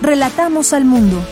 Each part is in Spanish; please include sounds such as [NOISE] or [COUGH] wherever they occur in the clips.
Relatamos al mundo.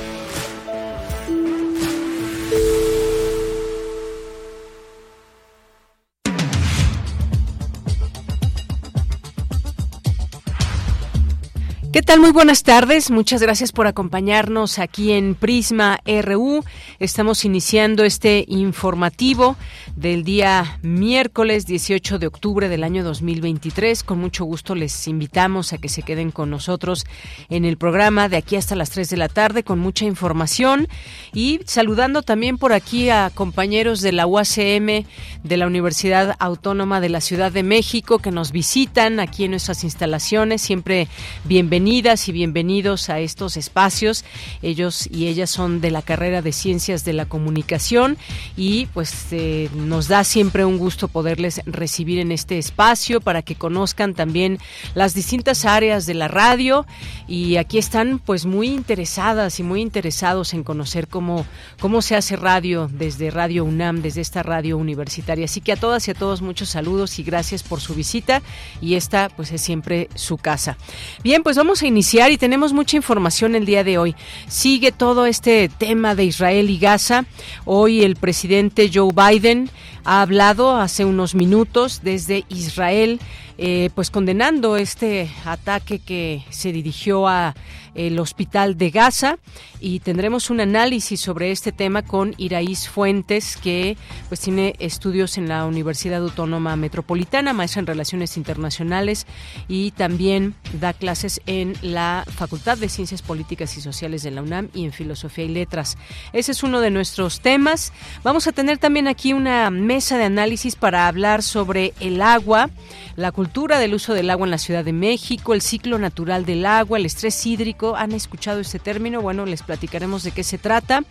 ¿Qué tal? Muy buenas tardes. Muchas gracias por acompañarnos aquí en Prisma RU. Estamos iniciando este informativo del día miércoles 18 de octubre del año 2023. Con mucho gusto les invitamos a que se queden con nosotros en el programa de aquí hasta las 3 de la tarde con mucha información y saludando también por aquí a compañeros de la UACM de la Universidad Autónoma de la Ciudad de México que nos visitan aquí en nuestras instalaciones. Siempre bienvenidos bienvenidas y bienvenidos a estos espacios. Ellos y ellas son de la carrera de Ciencias de la Comunicación y pues eh, nos da siempre un gusto poderles recibir en este espacio para que conozcan también las distintas áreas de la radio y aquí están pues muy interesadas y muy interesados en conocer cómo, cómo se hace radio desde Radio UNAM, desde esta radio universitaria. Así que a todas y a todos muchos saludos y gracias por su visita y esta pues es siempre su casa. Bien, pues vamos a iniciar y tenemos mucha información el día de hoy. Sigue todo este tema de Israel y Gaza. Hoy el presidente Joe Biden ha hablado hace unos minutos desde Israel, eh, pues condenando este ataque que se dirigió a el hospital de Gaza y tendremos un análisis sobre este tema con Iraís Fuentes, que pues tiene estudios en la Universidad Autónoma Metropolitana, maestra en Relaciones Internacionales y también da clases en la Facultad de Ciencias Políticas y Sociales de la UNAM y en Filosofía y Letras. Ese es uno de nuestros temas. Vamos a tener también aquí una mesa de análisis para hablar sobre el agua, la cultura del uso del agua en la Ciudad de México, el ciclo natural del agua, el estrés hídrico ¿Han escuchado este término? Bueno, les platicaremos de qué se trata.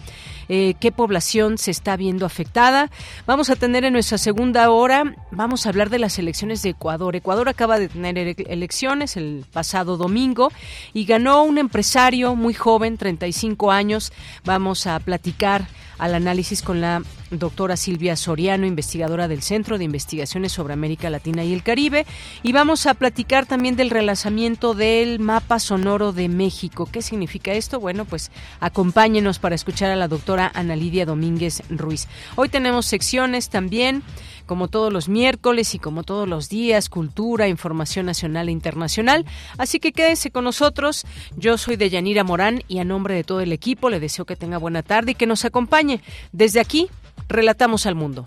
Eh, qué población se está viendo afectada. Vamos a tener en nuestra segunda hora, vamos a hablar de las elecciones de Ecuador. Ecuador acaba de tener elecciones el pasado domingo y ganó un empresario muy joven, 35 años. Vamos a platicar al análisis con la doctora Silvia Soriano, investigadora del Centro de Investigaciones sobre América Latina y el Caribe. Y vamos a platicar también del relanzamiento del mapa sonoro de México. ¿Qué significa esto? Bueno, pues acompáñenos para escuchar a la doctora Ana Lidia Domínguez Ruiz. Hoy tenemos secciones también como todos los miércoles y como todos los días, cultura, información nacional e internacional. Así que quédese con nosotros. Yo soy Deyanira Morán y a nombre de todo el equipo le deseo que tenga buena tarde y que nos acompañe. Desde aquí, relatamos al mundo.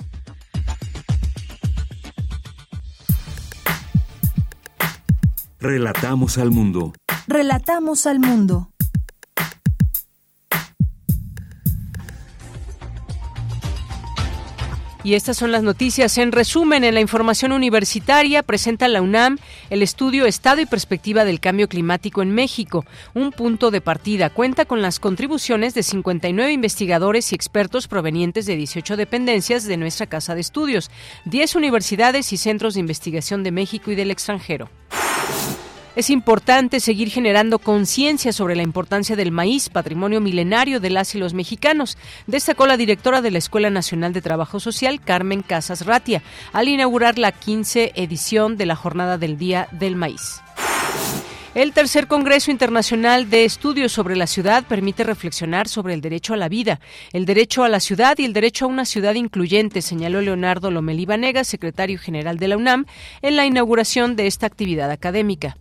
Relatamos al mundo. Relatamos al mundo. Y estas son las noticias. En resumen, en la información universitaria presenta la UNAM el estudio Estado y Perspectiva del Cambio Climático en México, un punto de partida. Cuenta con las contribuciones de 59 investigadores y expertos provenientes de 18 dependencias de nuestra Casa de Estudios, 10 universidades y centros de investigación de México y del extranjero. Es importante seguir generando conciencia sobre la importancia del maíz, patrimonio milenario de las y los mexicanos, destacó la directora de la Escuela Nacional de Trabajo Social, Carmen Casas Ratia, al inaugurar la 15 edición de la Jornada del Día del Maíz. El tercer Congreso Internacional de Estudios sobre la Ciudad permite reflexionar sobre el derecho a la vida, el derecho a la ciudad y el derecho a una ciudad incluyente, señaló Leonardo Lomelí Vanega, secretario general de la UNAM, en la inauguración de esta actividad académica.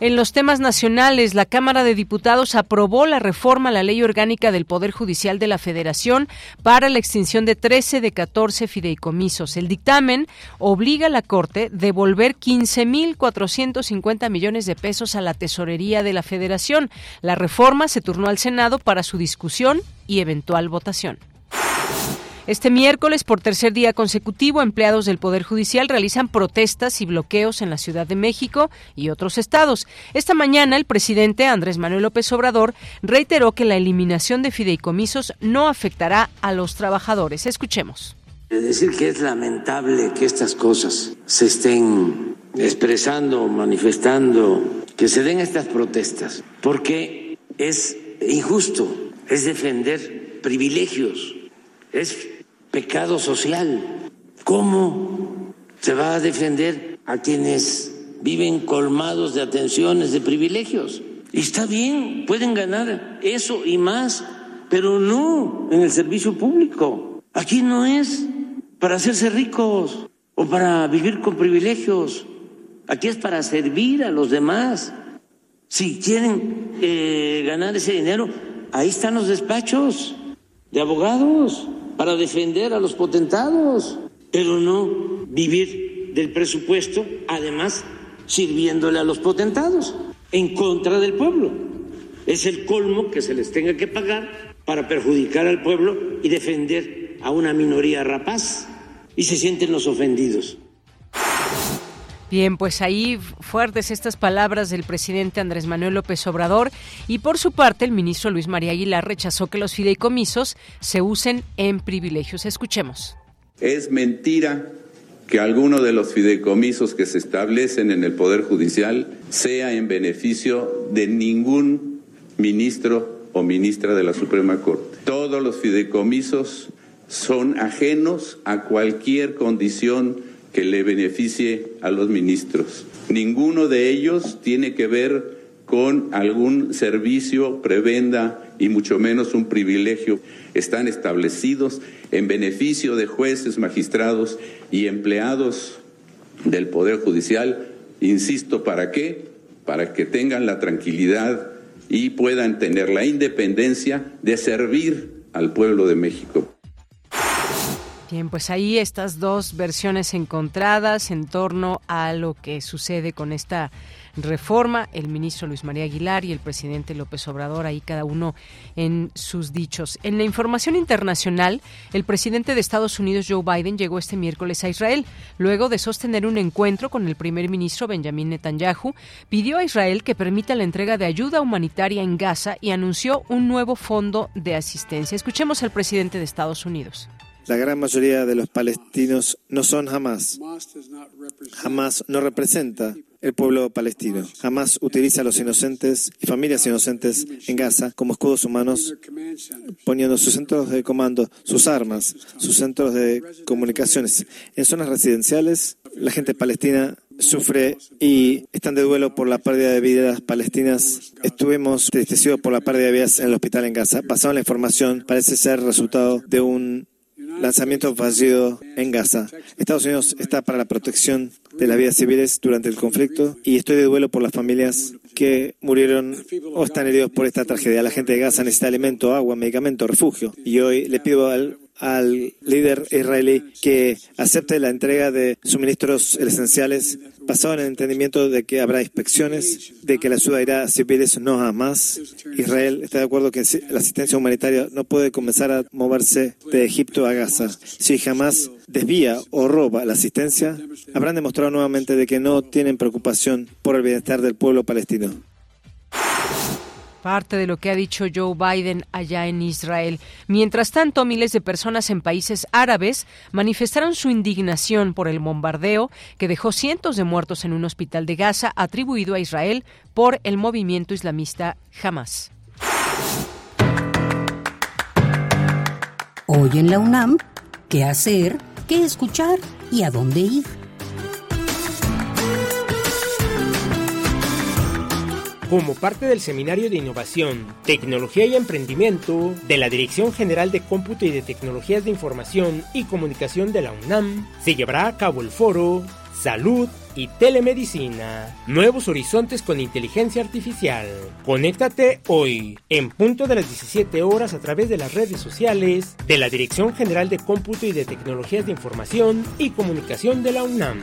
En los temas nacionales, la Cámara de Diputados aprobó la reforma a la Ley Orgánica del Poder Judicial de la Federación para la extinción de 13 de 14 fideicomisos. El dictamen obliga a la Corte a devolver 15.450 millones de pesos a la Tesorería de la Federación. La reforma se turnó al Senado para su discusión y eventual votación. Este miércoles, por tercer día consecutivo, empleados del Poder Judicial realizan protestas y bloqueos en la Ciudad de México y otros estados. Esta mañana, el presidente Andrés Manuel López Obrador reiteró que la eliminación de fideicomisos no afectará a los trabajadores. Escuchemos. Decir que es lamentable que estas cosas se estén expresando, manifestando, que se den estas protestas, porque es injusto, es defender privilegios, es pecado social. ¿Cómo se va a defender a quienes viven colmados de atenciones, de privilegios? Y está bien, pueden ganar eso y más, pero no en el servicio público. Aquí no es para hacerse ricos o para vivir con privilegios. Aquí es para servir a los demás. Si quieren eh, ganar ese dinero, ahí están los despachos de abogados para defender a los potentados, pero no vivir del presupuesto, además sirviéndole a los potentados, en contra del pueblo. Es el colmo que se les tenga que pagar para perjudicar al pueblo y defender a una minoría rapaz y se sienten los ofendidos. Bien, pues ahí fuertes estas palabras del presidente Andrés Manuel López Obrador y por su parte el ministro Luis María Aguilar rechazó que los fideicomisos se usen en privilegios. Escuchemos. Es mentira que alguno de los fideicomisos que se establecen en el Poder Judicial sea en beneficio de ningún ministro o ministra de la Suprema Corte. Todos los fideicomisos son ajenos a cualquier condición que le beneficie a los ministros. Ninguno de ellos tiene que ver con algún servicio, prebenda y mucho menos un privilegio. Están establecidos en beneficio de jueces, magistrados y empleados del Poder Judicial. Insisto, ¿para qué? Para que tengan la tranquilidad y puedan tener la independencia de servir al pueblo de México. Bien, pues ahí estas dos versiones encontradas en torno a lo que sucede con esta reforma, el ministro Luis María Aguilar y el presidente López Obrador, ahí cada uno en sus dichos. En la información internacional, el presidente de Estados Unidos, Joe Biden, llegó este miércoles a Israel. Luego de sostener un encuentro con el primer ministro Benjamin Netanyahu, pidió a Israel que permita la entrega de ayuda humanitaria en Gaza y anunció un nuevo fondo de asistencia. Escuchemos al presidente de Estados Unidos. La gran mayoría de los palestinos no son Hamas. Hamas no representa el pueblo palestino. Hamas utiliza a los inocentes y familias inocentes en Gaza como escudos humanos, poniendo sus centros de comando, sus armas, sus centros de comunicaciones. En zonas residenciales, la gente palestina sufre y están de duelo por la pérdida de vidas palestinas. Estuvimos tristecidos por la pérdida de vidas en el hospital en Gaza. Pasado la información, parece ser resultado de un lanzamiento fallido en Gaza. Estados Unidos está para la protección de las vidas civiles durante el conflicto y estoy de duelo por las familias que murieron o están heridos por esta tragedia. La gente de Gaza necesita alimento, agua, medicamento, refugio. Y hoy le pido al al líder israelí que acepte la entrega de suministros esenciales basado en el entendimiento de que habrá inspecciones, de que la ayuda irá a civiles no a más. Israel está de acuerdo que la asistencia humanitaria no puede comenzar a moverse de Egipto a Gaza. Si jamás desvía o roba la asistencia, habrán demostrado nuevamente de que no tienen preocupación por el bienestar del pueblo palestino parte de lo que ha dicho Joe Biden allá en Israel. Mientras tanto, miles de personas en países árabes manifestaron su indignación por el bombardeo que dejó cientos de muertos en un hospital de Gaza atribuido a Israel por el movimiento islamista Hamas. Hoy en la UNAM, ¿qué hacer? ¿Qué escuchar? ¿Y a dónde ir? Como parte del Seminario de Innovación, Tecnología y Emprendimiento de la Dirección General de Cómputo y de Tecnologías de Información y Comunicación de la UNAM, se llevará a cabo el foro Salud y Telemedicina. Nuevos horizontes con inteligencia artificial. Conéctate hoy, en punto de las 17 horas a través de las redes sociales de la Dirección General de Cómputo y de Tecnologías de Información y Comunicación de la UNAM.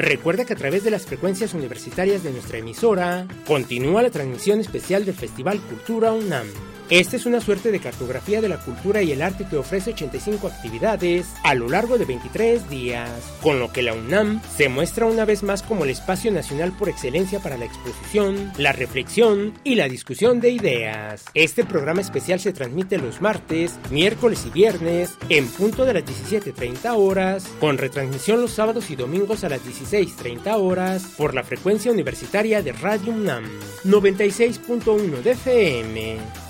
Recuerda que a través de las frecuencias universitarias de nuestra emisora continúa la transmisión especial del Festival Cultura UNAM. Esta es una suerte de cartografía de la cultura y el arte que ofrece 85 actividades a lo largo de 23 días, con lo que la UNAM se muestra una vez más como el espacio nacional por excelencia para la exposición, la reflexión y la discusión de ideas. Este programa especial se transmite los martes, miércoles y viernes en punto de las 17.30 horas, con retransmisión los sábados y domingos a las 16.30 horas por la frecuencia universitaria de Radio UNAM 96.1 de FM.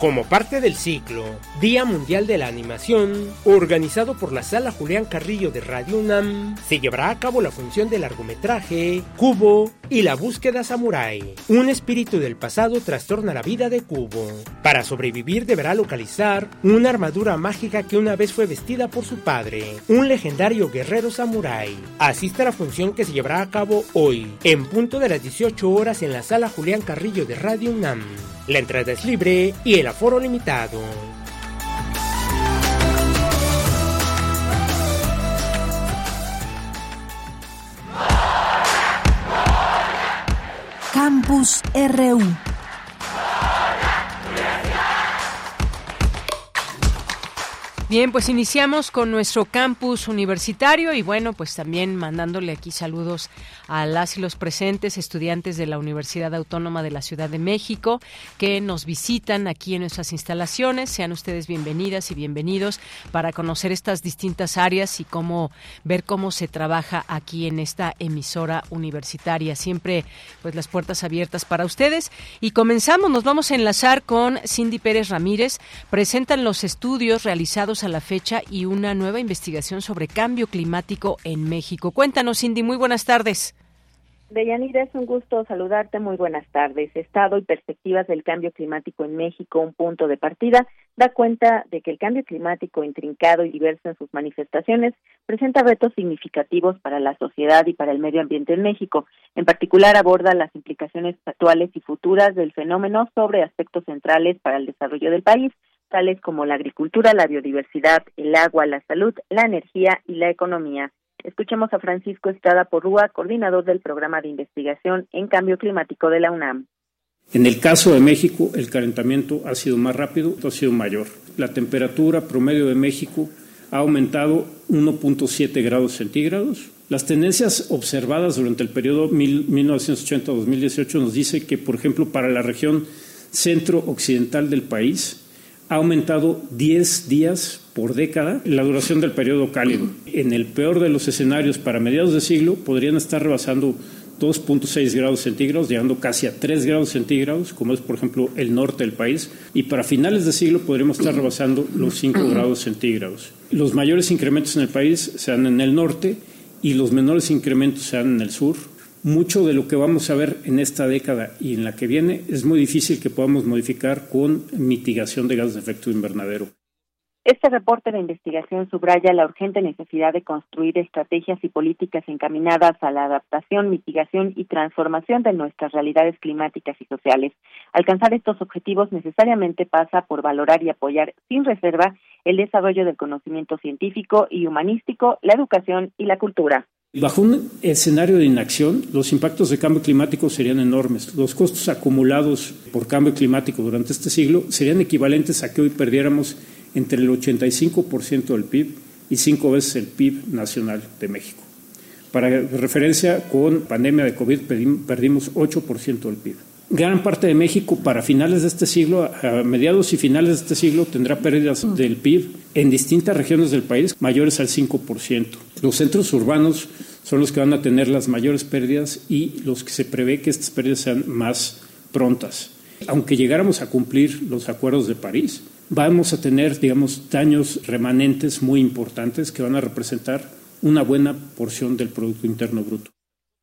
Como parte del ciclo Día Mundial de la Animación, organizado por la Sala Julián Carrillo de Radio UNAM, se llevará a cabo la función de largometraje Cubo y la búsqueda Samurai. Un espíritu del pasado trastorna la vida de Cubo. Para sobrevivir deberá localizar una armadura mágica que una vez fue vestida por su padre, un legendario guerrero samurai. Asiste a la función que se llevará a cabo hoy, en punto de las 18 horas en la Sala Julián Carrillo de Radio UNAM. La entrada es libre y el aforo limitado. Campus RU Bien, pues iniciamos con nuestro campus universitario y bueno, pues también mandándole aquí saludos a las y los presentes estudiantes de la Universidad Autónoma de la Ciudad de México que nos visitan aquí en nuestras instalaciones. Sean ustedes bienvenidas y bienvenidos para conocer estas distintas áreas y cómo ver cómo se trabaja aquí en esta emisora universitaria. Siempre pues las puertas abiertas para ustedes y comenzamos, nos vamos a enlazar con Cindy Pérez Ramírez. Presentan los estudios realizados a la fecha y una nueva investigación sobre cambio climático en México. Cuéntanos, Cindy, muy buenas tardes. Deyanira, es un gusto saludarte. Muy buenas tardes. Estado y perspectivas del cambio climático en México, un punto de partida, da cuenta de que el cambio climático, intrincado y diverso en sus manifestaciones, presenta retos significativos para la sociedad y para el medio ambiente en México. En particular, aborda las implicaciones actuales y futuras del fenómeno sobre aspectos centrales para el desarrollo del país, tales como la agricultura, la biodiversidad, el agua, la salud, la energía y la economía. Escuchemos a Francisco Estrada Porrúa, coordinador del programa de investigación en cambio climático de la UNAM. En el caso de México, el calentamiento ha sido más rápido, ha sido mayor. La temperatura promedio de México ha aumentado 1.7 grados centígrados. Las tendencias observadas durante el periodo 1980-2018 nos dice que, por ejemplo, para la región centro-occidental del país, ha aumentado 10 días por década la duración del periodo cálido. En el peor de los escenarios, para mediados de siglo, podrían estar rebasando 2.6 grados centígrados, llegando casi a 3 grados centígrados, como es, por ejemplo, el norte del país, y para finales de siglo podríamos estar rebasando los 5 grados centígrados. Los mayores incrementos en el país se dan en el norte y los menores incrementos se dan en el sur, mucho de lo que vamos a ver en esta década y en la que viene es muy difícil que podamos modificar con mitigación de gases de efecto invernadero. Este reporte de investigación subraya la urgente necesidad de construir estrategias y políticas encaminadas a la adaptación, mitigación y transformación de nuestras realidades climáticas y sociales. Alcanzar estos objetivos necesariamente pasa por valorar y apoyar sin reserva el desarrollo del conocimiento científico y humanístico, la educación y la cultura. Bajo un escenario de inacción, los impactos de cambio climático serían enormes. Los costos acumulados por cambio climático durante este siglo serían equivalentes a que hoy perdiéramos entre el 85% del PIB y cinco veces el PIB nacional de México. Para referencia, con pandemia de COVID perdimos 8% del PIB. Gran parte de México para finales de este siglo, a mediados y finales de este siglo, tendrá pérdidas del PIB en distintas regiones del país mayores al 5%. Los centros urbanos son los que van a tener las mayores pérdidas y los que se prevé que estas pérdidas sean más prontas. Aunque llegáramos a cumplir los acuerdos de París, vamos a tener, digamos, daños remanentes muy importantes que van a representar una buena porción del Producto Interno Bruto.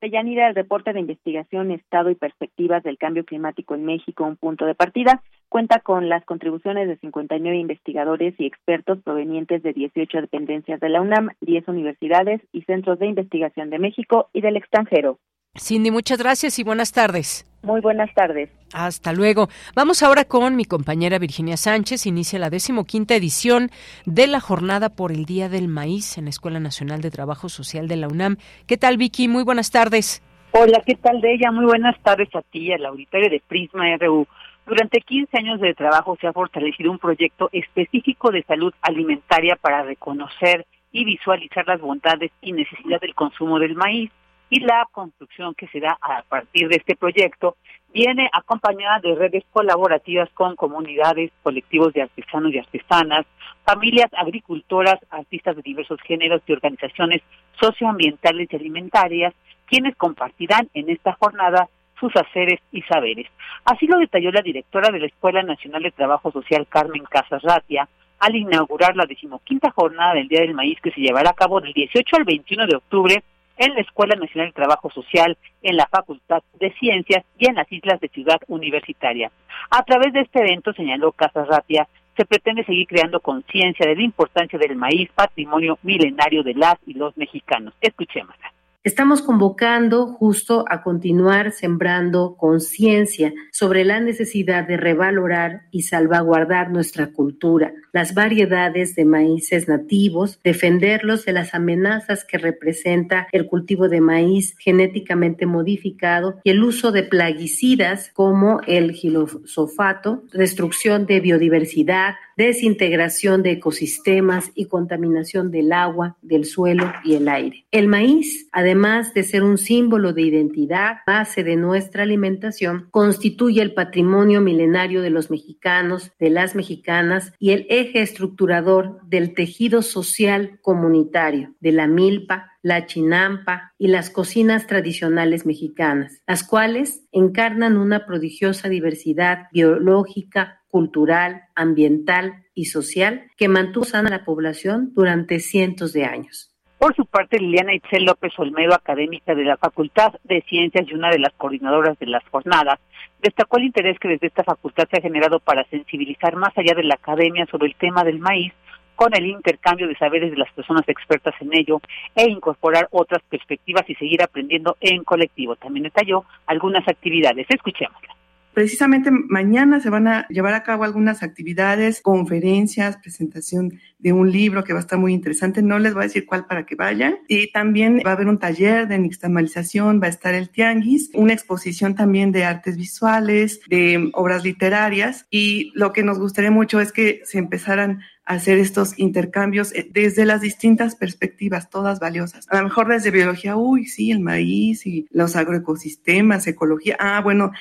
Deyanira, el reporte de investigación, estado y perspectivas del cambio climático en México, un punto de partida, cuenta con las contribuciones de 59 investigadores y expertos provenientes de 18 dependencias de la UNAM, 10 universidades y centros de investigación de México y del extranjero. Cindy, muchas gracias y buenas tardes. Muy buenas tardes. Hasta luego. Vamos ahora con mi compañera Virginia Sánchez. Inicia la decimoquinta edición de la Jornada por el Día del Maíz en la Escuela Nacional de Trabajo Social de la UNAM. ¿Qué tal, Vicky? Muy buenas tardes. Hola, ¿qué tal de ella? Muy buenas tardes a ti, al auditorio de Prisma RU. Durante 15 años de trabajo se ha fortalecido un proyecto específico de salud alimentaria para reconocer y visualizar las bondades y necesidades del consumo del maíz y la construcción que se da a partir de este proyecto viene acompañada de redes colaborativas con comunidades, colectivos de artesanos y artesanas, familias agricultoras, artistas de diversos géneros y organizaciones socioambientales y alimentarias, quienes compartirán en esta jornada sus haceres y saberes. Así lo detalló la directora de la Escuela Nacional de Trabajo Social, Carmen Casas Ratia, al inaugurar la decimoquinta jornada del Día del Maíz que se llevará a cabo del 18 al 21 de octubre en la Escuela Nacional de Trabajo Social, en la Facultad de Ciencias y en las Islas de Ciudad Universitaria. A través de este evento, señaló Casas Ratia, se pretende seguir creando conciencia de la importancia del maíz, patrimonio milenario de las y los mexicanos. Escuchémosla. Estamos convocando justo a continuar sembrando conciencia sobre la necesidad de revalorar y salvaguardar nuestra cultura, las variedades de maíces nativos, defenderlos de las amenazas que representa el cultivo de maíz genéticamente modificado y el uso de plaguicidas como el gilosofato, destrucción de biodiversidad, desintegración de ecosistemas y contaminación del agua, del suelo y el aire. El maíz, además de ser un símbolo de identidad, base de nuestra alimentación, constituye el patrimonio milenario de los mexicanos, de las mexicanas y el eje estructurador del tejido social comunitario, de la milpa, la chinampa y las cocinas tradicionales mexicanas, las cuales encarnan una prodigiosa diversidad biológica, cultural, ambiental y social que mantuvo sana la población durante cientos de años. Por su parte, Liliana Itzel López Olmedo, académica de la Facultad de Ciencias y una de las coordinadoras de las jornadas, destacó el interés que desde esta facultad se ha generado para sensibilizar más allá de la academia sobre el tema del maíz, con el intercambio de saberes de las personas expertas en ello e incorporar otras perspectivas y seguir aprendiendo en colectivo. También detalló algunas actividades. Escuchémosla. Precisamente mañana se van a llevar a cabo algunas actividades, conferencias, presentación de un libro que va a estar muy interesante. No les voy a decir cuál para que vayan. Y también va a haber un taller de nixtamalización, va a estar el tianguis, una exposición también de artes visuales, de obras literarias. Y lo que nos gustaría mucho es que se empezaran a hacer estos intercambios eh, desde las distintas perspectivas, todas valiosas. A lo mejor desde biología, uy, sí, el maíz y los agroecosistemas, ecología. Ah, bueno,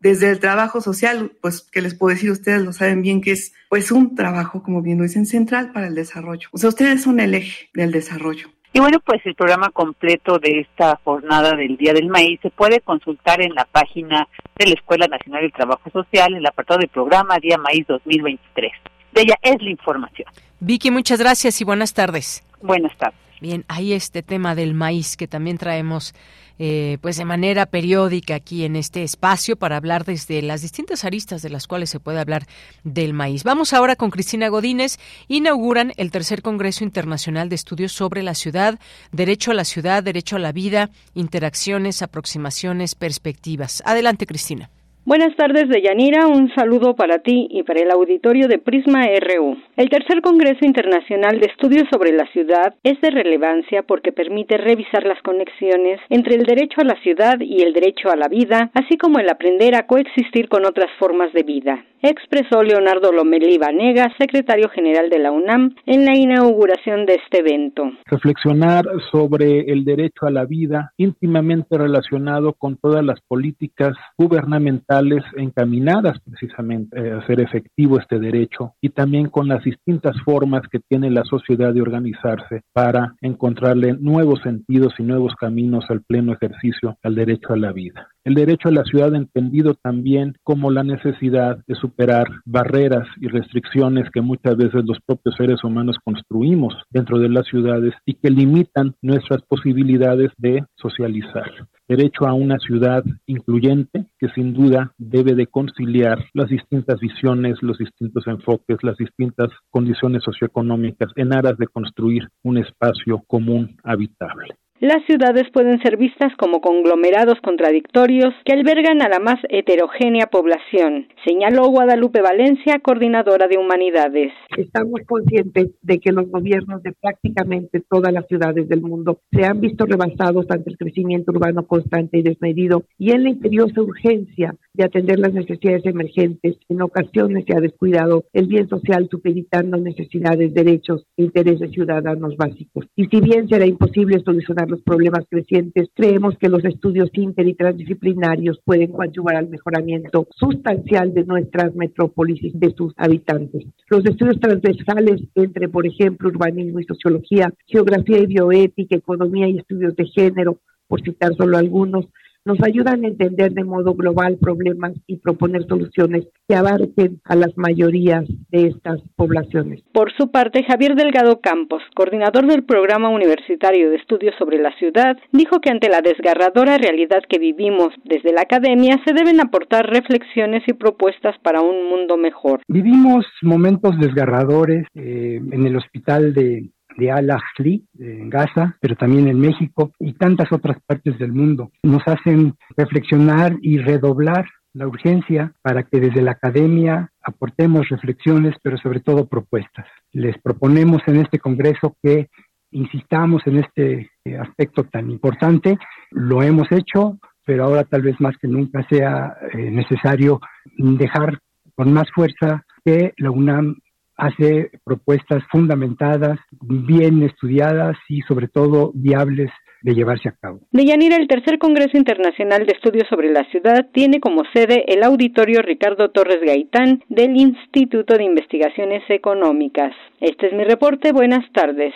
desde el trabajo social, pues que les puedo decir, ustedes lo saben bien, que es pues un trabajo, como bien lo dicen, central para el desarrollo. O sea, ustedes son el eje del desarrollo. Y bueno, pues el programa completo de esta jornada del Día del Maíz se puede consultar en la página de la Escuela Nacional del Trabajo Social, en el apartado de programa Día Maíz 2023. De ella es la información. Vicky, muchas gracias y buenas tardes. Buenas tardes. Bien, hay este tema del maíz que también traemos eh, pues de manera periódica aquí en este espacio para hablar desde las distintas aristas de las cuales se puede hablar del maíz. Vamos ahora con Cristina Godínez. Inauguran el tercer Congreso Internacional de Estudios sobre la Ciudad, Derecho a la Ciudad, Derecho a la Vida, Interacciones, Aproximaciones, Perspectivas. Adelante, Cristina. Buenas tardes, Deyanira. Un saludo para ti y para el auditorio de Prisma RU. El tercer Congreso Internacional de Estudios sobre la Ciudad es de relevancia porque permite revisar las conexiones entre el derecho a la ciudad y el derecho a la vida, así como el aprender a coexistir con otras formas de vida expresó Leonardo Lomelí Vanega, secretario general de la UNAM, en la inauguración de este evento. Reflexionar sobre el derecho a la vida íntimamente relacionado con todas las políticas gubernamentales encaminadas precisamente a hacer efectivo este derecho y también con las distintas formas que tiene la sociedad de organizarse para encontrarle nuevos sentidos y nuevos caminos al pleno ejercicio al derecho a la vida. El derecho a la ciudad entendido también como la necesidad de superar barreras y restricciones que muchas veces los propios seres humanos construimos dentro de las ciudades y que limitan nuestras posibilidades de socializar. Derecho a una ciudad incluyente que sin duda debe de conciliar las distintas visiones, los distintos enfoques, las distintas condiciones socioeconómicas en aras de construir un espacio común habitable. Las ciudades pueden ser vistas como conglomerados contradictorios que albergan a la más heterogénea población, señaló Guadalupe Valencia, coordinadora de Humanidades. Estamos conscientes de que los gobiernos de prácticamente todas las ciudades del mundo se han visto rebasados ante el crecimiento urbano constante y desmedido y en la imperiosa urgencia de atender las necesidades emergentes. En ocasiones se ha descuidado el bien social supeditando necesidades, derechos e intereses ciudadanos básicos. Y si bien será imposible solucionar los problemas crecientes, creemos que los estudios inter y transdisciplinarios pueden coadyuvar al mejoramiento sustancial de nuestras metrópolis y de sus habitantes. Los estudios transversales entre, por ejemplo, urbanismo y sociología, geografía y bioética, economía y estudios de género, por citar solo algunos, nos ayudan a entender de modo global problemas y proponer soluciones que abarquen a las mayorías de estas poblaciones. Por su parte, Javier Delgado Campos, coordinador del Programa Universitario de Estudios sobre la Ciudad, dijo que ante la desgarradora realidad que vivimos desde la academia se deben aportar reflexiones y propuestas para un mundo mejor. Vivimos momentos desgarradores eh, en el hospital de de Al-Ahli en Gaza, pero también en México y tantas otras partes del mundo. Nos hacen reflexionar y redoblar la urgencia para que desde la academia aportemos reflexiones, pero sobre todo propuestas. Les proponemos en este Congreso que insistamos en este aspecto tan importante. Lo hemos hecho, pero ahora tal vez más que nunca sea eh, necesario dejar con más fuerza que la UNAM hace propuestas fundamentadas, bien estudiadas y sobre todo viables de llevarse a cabo. Deyanira, el tercer Congreso Internacional de Estudios sobre la Ciudad tiene como sede el auditorio Ricardo Torres Gaitán del Instituto de Investigaciones Económicas. Este es mi reporte. Buenas tardes.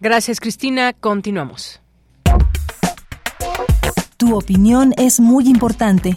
Gracias, Cristina. Continuamos. Tu opinión es muy importante.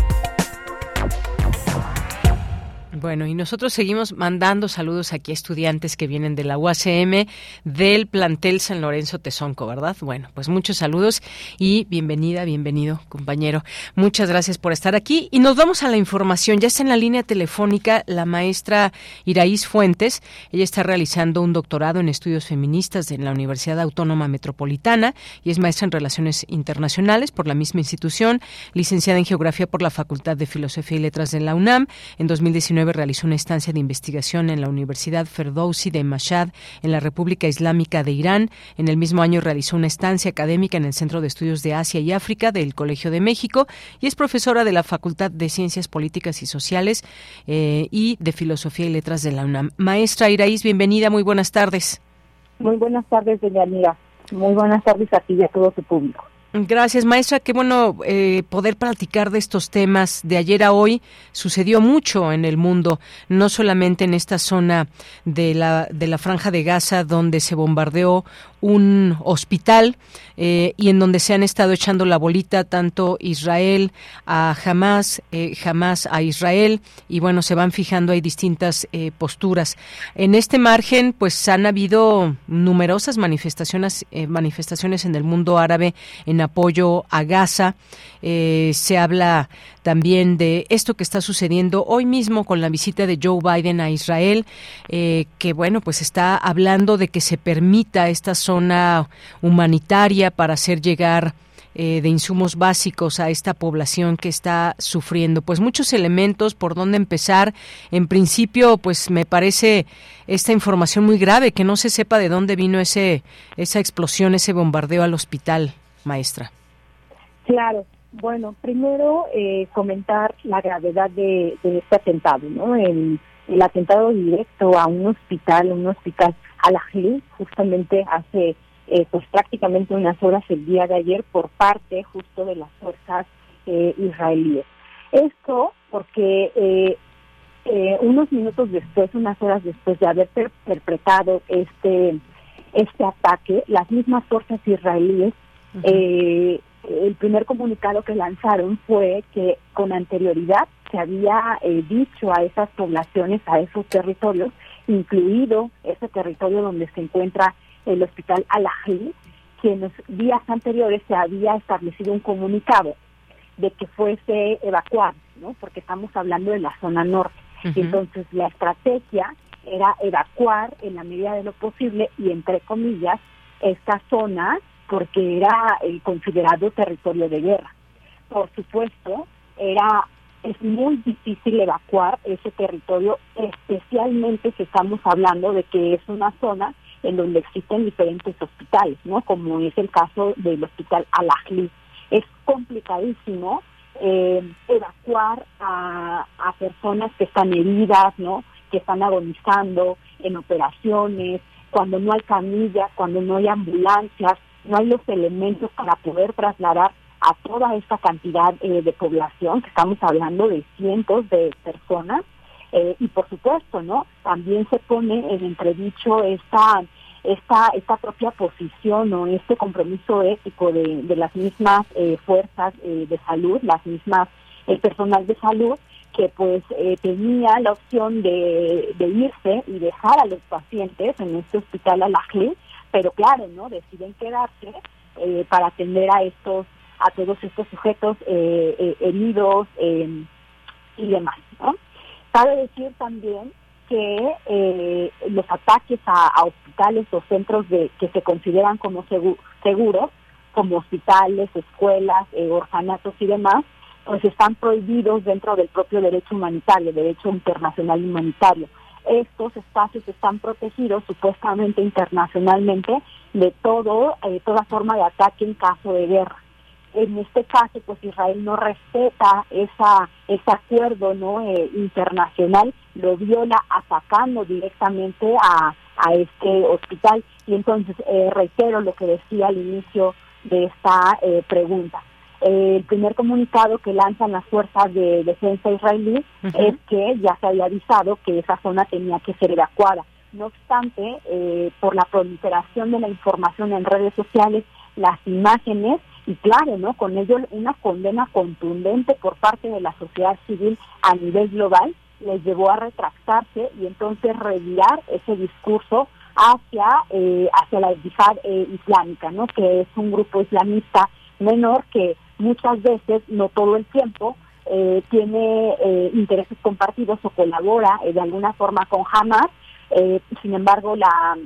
Bueno, y nosotros seguimos mandando saludos aquí a estudiantes que vienen de la UACM del plantel San Lorenzo Tezonco, ¿verdad? Bueno, pues muchos saludos y bienvenida, bienvenido, compañero. Muchas gracias por estar aquí y nos vamos a la información. Ya está en la línea telefónica la maestra Iraís Fuentes. Ella está realizando un doctorado en estudios feministas en la Universidad Autónoma Metropolitana y es maestra en Relaciones Internacionales por la misma institución, licenciada en Geografía por la Facultad de Filosofía y Letras de la UNAM. En 2019 realizó una estancia de investigación en la Universidad Ferdowsi de Mashhad en la República Islámica de Irán. En el mismo año realizó una estancia académica en el Centro de Estudios de Asia y África del Colegio de México y es profesora de la Facultad de Ciencias Políticas y Sociales eh, y de Filosofía y Letras de la UNAM. Maestra Iraís, bienvenida, muy buenas tardes. Muy buenas tardes, doña Mira. Muy buenas tardes a ti y a todo tu público. Gracias, maestra. Qué bueno eh, poder platicar de estos temas. De ayer a hoy sucedió mucho en el mundo, no solamente en esta zona de la, de la franja de Gaza, donde se bombardeó un hospital eh, y en donde se han estado echando la bolita tanto Israel a Hamas, eh, Hamas a Israel y bueno, se van fijando hay distintas eh, posturas. En este margen pues han habido numerosas manifestaciones, eh, manifestaciones en el mundo árabe en apoyo a Gaza. se habla también de esto que está sucediendo hoy mismo con la visita de Joe Biden a Israel, que bueno, pues está hablando de que se permita esta zona humanitaria para hacer llegar eh, de insumos básicos a esta población que está sufriendo. Pues muchos elementos por dónde empezar. En principio, pues me parece esta información muy grave, que no se sepa de dónde vino ese esa explosión, ese bombardeo al hospital, maestra. Claro. Bueno, primero eh, comentar la gravedad de, este atentado, ¿no? El, atentado directo a un hospital, un hospital al justamente hace eh, pues prácticamente unas horas el día de ayer por parte justo de las fuerzas eh, israelíes. Esto porque eh, unos minutos después, unas horas después de haber perpetrado este este ataque, las mismas fuerzas israelíes, el primer comunicado que lanzaron fue que con anterioridad se había dicho a esas poblaciones, a esos territorios, incluido ese territorio donde se encuentra el hospital Al-Ahli, que en los días anteriores se había establecido un comunicado de que fuese evacuado, ¿no? porque estamos hablando de la zona norte. Entonces la estrategia era evacuar en la medida de lo posible y entre comillas esta zona porque era el considerado territorio de guerra. Por supuesto, era es muy difícil evacuar ese territorio, especialmente si estamos hablando de que es una zona en donde existen diferentes hospitales, ¿no? Como es el caso del hospital Al-Ahli. Es complicadísimo eh, evacuar a, a personas que están heridas, ¿no? Que están agonizando en operaciones, cuando no hay camillas, cuando no hay ambulancias, no hay los elementos para poder trasladar a toda esta cantidad eh, de población, que estamos hablando de cientos de personas, eh, y por supuesto, ¿no? También se pone en entredicho esta esta esta propia posición o este compromiso ético de, de las mismas eh, fuerzas de salud, las mismas el personal de salud que pues tenía la opción de, irse y dejar a los pacientes en este hospital Alajli, pero claro, no deciden quedarse para atender a estos a todos estos sujetos eh, eh, heridos eh, y demás. ¿no? Cabe decir también que los ataques a, hospitales o centros de, que se consideran como seguros, como hospitales, escuelas, orfanatos y demás, pues están prohibidos dentro del propio derecho humanitario, derecho internacional humanitario. Estos espacios están protegidos supuestamente internacionalmente de todo, toda forma de ataque en caso de guerra. En este caso pues Israel no respeta esa ese acuerdo no eh, internacional lo viola atacando directamente a, a este hospital. Y entonces eh, reitero lo que decía al inicio de esta eh, pregunta el primer comunicado que lanzan las fuerzas de defensa israelí es que ya se había avisado que esa zona tenía que ser evacuada no obstante por la proliferación de la información en redes sociales las imágenes y claro, ¿no? Con ello una condena contundente por parte de la sociedad civil a nivel global les llevó a retractarse y entonces revirar ese discurso hacia eh, hacia la yihad eh, islámica, ¿no? Que es un grupo islamista menor que muchas veces, no todo el tiempo, eh, tiene intereses compartidos o colabora de alguna forma con Hamas. sin embargo, la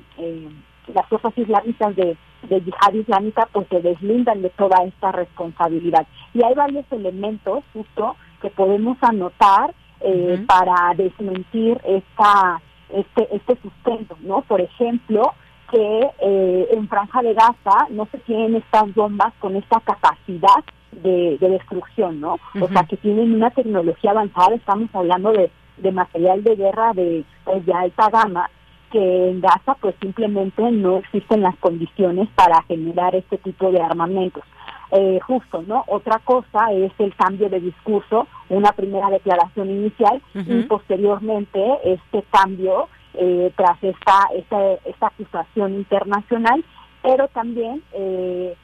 las fuerzas islamistas de de yihad islámica pues se deslindan de toda esta responsabilidad. Y hay varios elementos justo que podemos anotar eh, para desmentir esta este este sustento, ¿no? Por ejemplo, que eh, en Franja de Gaza no se tienen estas bombas con esta capacidad de, destrucción, ¿no? O sea, que tienen una tecnología avanzada, estamos hablando de, de material de guerra de, pues, de alta gama, que en Gaza pues simplemente no existen las condiciones para generar este tipo de armamentos. Eh, justo, ¿no? Otra cosa es el cambio de discurso, una primera declaración inicial y posteriormente este cambio eh, tras esta, esta, esta acusación internacional, pero también eh,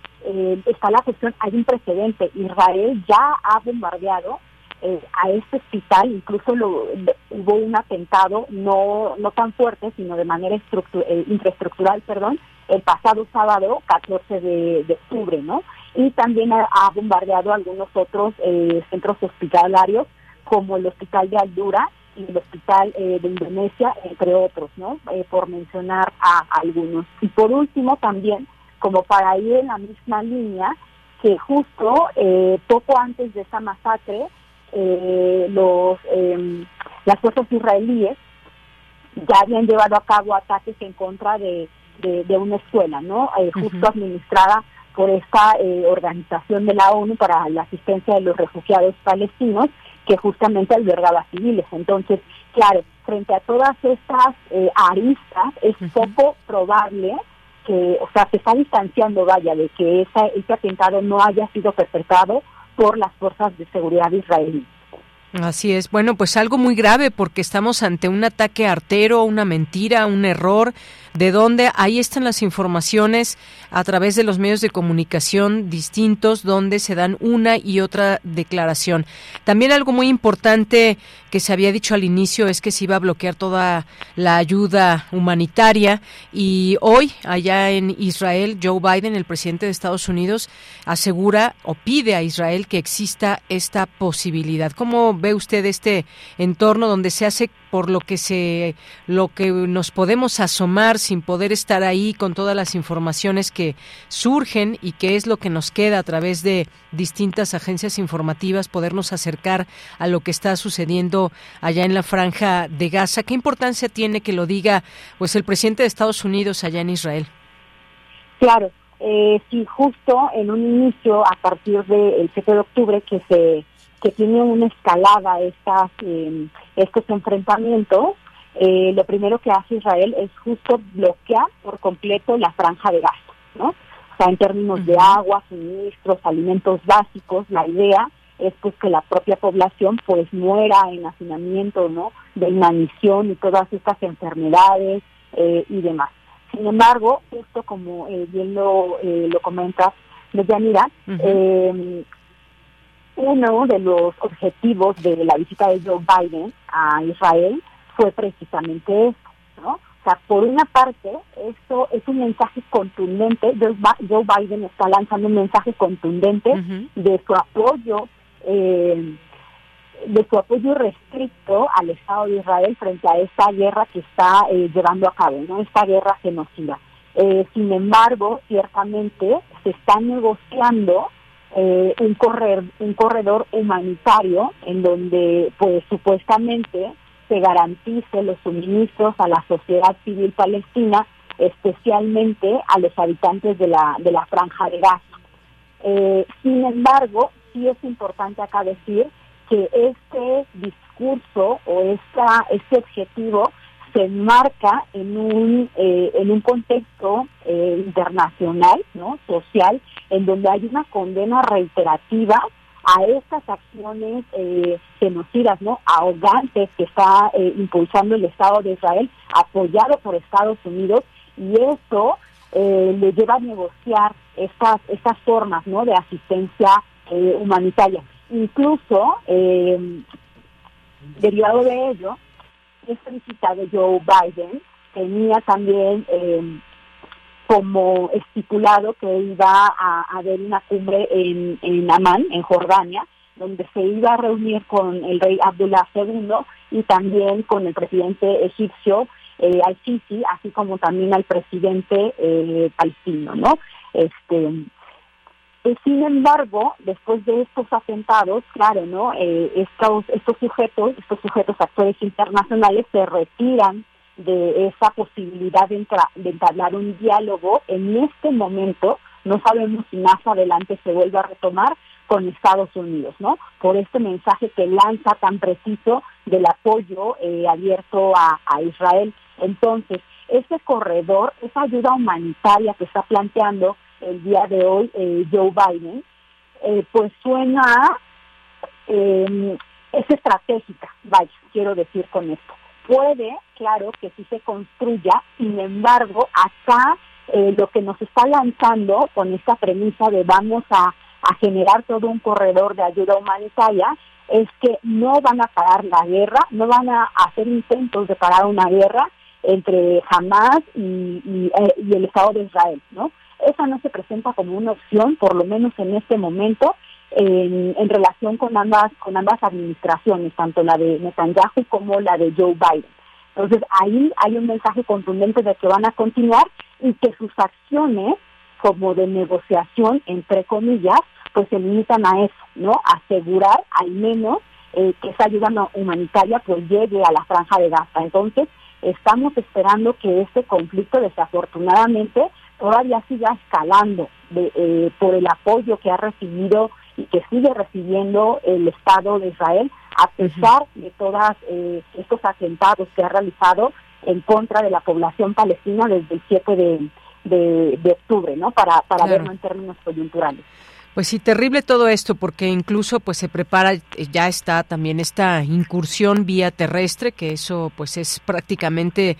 está la cuestión, hay un precedente, Israel ya ha bombardeado eh, a este hospital, incluso lo, hubo un atentado no no tan fuerte, sino de manera eh, infraestructural, perdón, el pasado sábado, 14 de, octubre, ¿no? Y también ha, bombardeado algunos otros eh, centros hospitalarios, como el Hospital de Aldura y el Hospital de Indonesia, entre otros, ¿no? por mencionar a, algunos. Y por último, también, como para ir en la misma línea, que justo poco antes de esa masacre, eh, los em, las fuerzas israelíes ya habían llevado a cabo ataques en contra de, de, una escuela, ¿no? Eh, justo administrada por esta eh, organización de la ONU para la asistencia de los refugiados palestinos, que justamente albergaba civiles. Entonces, claro, frente a todas estas eh, aristas, es poco probable que, o sea, se está distanciando, vaya, de que esa, ese atentado no haya sido perpetrado por las fuerzas de seguridad israelíes. Así es. Bueno, pues algo muy grave porque estamos ante un ataque artero, una mentira, un error. De dónde. Ahí están las informaciones a través de los medios de comunicación distintos donde se dan una y otra declaración. También algo muy importante que se había dicho al inicio es que se iba a bloquear toda la ayuda humanitaria y hoy allá en Israel Joe Biden, el presidente de Estados Unidos, asegura o pide a Israel que exista esta posibilidad. ¿Cómo ve usted este entorno donde se hace por lo que se lo que nos podemos asomar sin poder estar ahí con todas las informaciones que surgen y que es lo que nos queda a través de distintas agencias informativas podernos acercar a lo que está sucediendo allá en la franja de Gaza. ¿Qué importancia tiene que lo diga pues el presidente de Estados Unidos allá en Israel? Claro, eh, sí, justo en un inicio, a partir del 7 de octubre, que se que tiene una escalada estas, eh, estos enfrentamientos, eh, lo primero que hace Israel es justo bloquear por completo la franja de gasto, ¿no? O sea, en términos de agua, suministros, alimentos básicos, la idea es pues que la propia población pues muera en hacinamiento, ¿no? De inanición y todas estas enfermedades eh, y demás. Sin embargo, esto como eh, bien lo, eh, lo comentas, Yanira, eh, uno de los objetivos de la visita de Joe Biden a Israel fue precisamente esto, ¿no? O sea, por una parte, esto es un mensaje contundente, Joe Biden está lanzando un mensaje contundente de su apoyo, eh, de su apoyo restricto al Estado de Israel frente a esta guerra que está eh, llevando a cabo, ¿no? Esta guerra genocida. Eh, sin embargo, ciertamente se está negociando un, correr, un corredor humanitario en donde pues supuestamente se garantice los suministros a la sociedad civil palestina, especialmente a los habitantes de la, de la franja de Gaza. Sin embargo, sí es importante acá decir que este discurso o esta, este objetivo se enmarca en un eh, en un contexto eh, internacional no social en donde hay una condena reiterativa a estas acciones eh, genocidas no ahogantes que está eh, impulsando el Estado de Israel apoyado por Estados Unidos y eso le lleva a negociar estas estas formas no de asistencia humanitaria incluso derivado de ello esta visita de Joe Biden tenía también eh, como estipulado que iba a, haber una cumbre en, en Amán, en Jordania, donde se iba a reunir con el rey Abdullah II y también con el presidente egipcio eh, al-Sisi, así como también al presidente eh, palestino, ¿no? Este, sin embargo, después de estos atentados, claro, ¿no? Eh, estos, estos sujetos, estos sujetos actores internacionales se retiran de esa posibilidad de, de entablar un diálogo en este momento. No sabemos si más adelante se vuelve a retomar con Estados Unidos, ¿no? Por este mensaje que lanza tan preciso del apoyo eh, abierto a Israel. Entonces, ese corredor, esa ayuda humanitaria que está planteando el día de hoy eh, Joe Biden, eh, pues suena, eh, es estratégica, vaya, quiero decir con esto. Puede, claro, que sí se construya, sin embargo, acá eh, lo que nos está lanzando con esta premisa de vamos a, generar todo un corredor de ayuda humanitaria, es que no van a parar la guerra, no van a hacer intentos de parar una guerra entre Hamas y, y el Estado de Israel, ¿no? No se presenta como una opción, por lo menos en este momento, en, en, relación con ambas, con ambas administraciones, tanto la de Netanyahu como la de Joe Biden. Entonces ahí hay un mensaje contundente de que van a continuar y que sus acciones como de negociación, entre comillas, pues se limitan a eso, ¿no? Asegurar al menos eh, que esa ayuda humanitaria pues llegue a la franja de Gaza. Entonces, estamos esperando que este conflicto desafortunadamente todavía siga escalando de, eh, por el apoyo que ha recibido y que sigue recibiendo el Estado de Israel a pesar de todos eh, estos atentados que ha realizado en contra de la población palestina desde el 7 de, de, de octubre, ¿no? Para, para claro. verlo en términos coyunturales. Pues sí, terrible todo esto porque incluso pues se prepara ya está también esta incursión vía terrestre que eso pues es prácticamente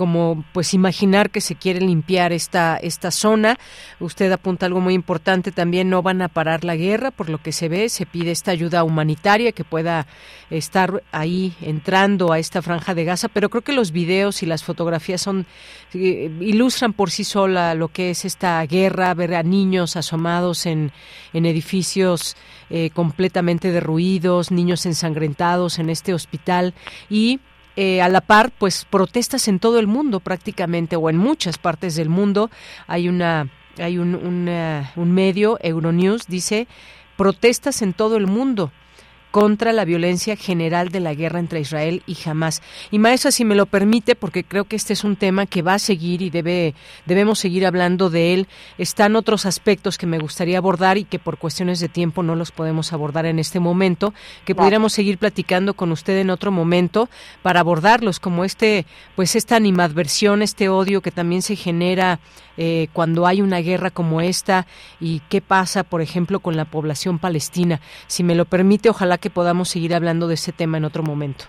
como pues imaginar que se quiere limpiar esta, esta zona. Usted apunta algo muy importante también, no van a parar la guerra, por lo que se ve, se pide esta ayuda humanitaria que pueda estar ahí entrando a esta franja de Gaza, pero creo que los videos y las fotografías son eh, ilustran por sí sola lo que es esta guerra, ver a niños asomados en, en edificios eh, completamente derruidos, niños ensangrentados en este hospital y eh, a la par, pues protestas en todo el mundo prácticamente o en muchas partes del mundo. Hay una hay un, un medio, Euronews, dice protestas en todo el mundo contra la violencia general de la guerra entre Israel y Hamas. Y maestra, si me lo permite, porque creo que este es un tema que va a seguir y debe, debemos seguir hablando de él, están otros aspectos que me gustaría abordar y que por cuestiones de tiempo no los podemos abordar en este momento, que pudiéramos seguir platicando con usted en otro momento para abordarlos, como este, pues esta animadversión, este odio que también se genera eh, cuando hay una guerra como esta y qué pasa, por ejemplo, con la población palestina. Si me lo permite, ojalá que podamos seguir hablando de ese tema en otro momento.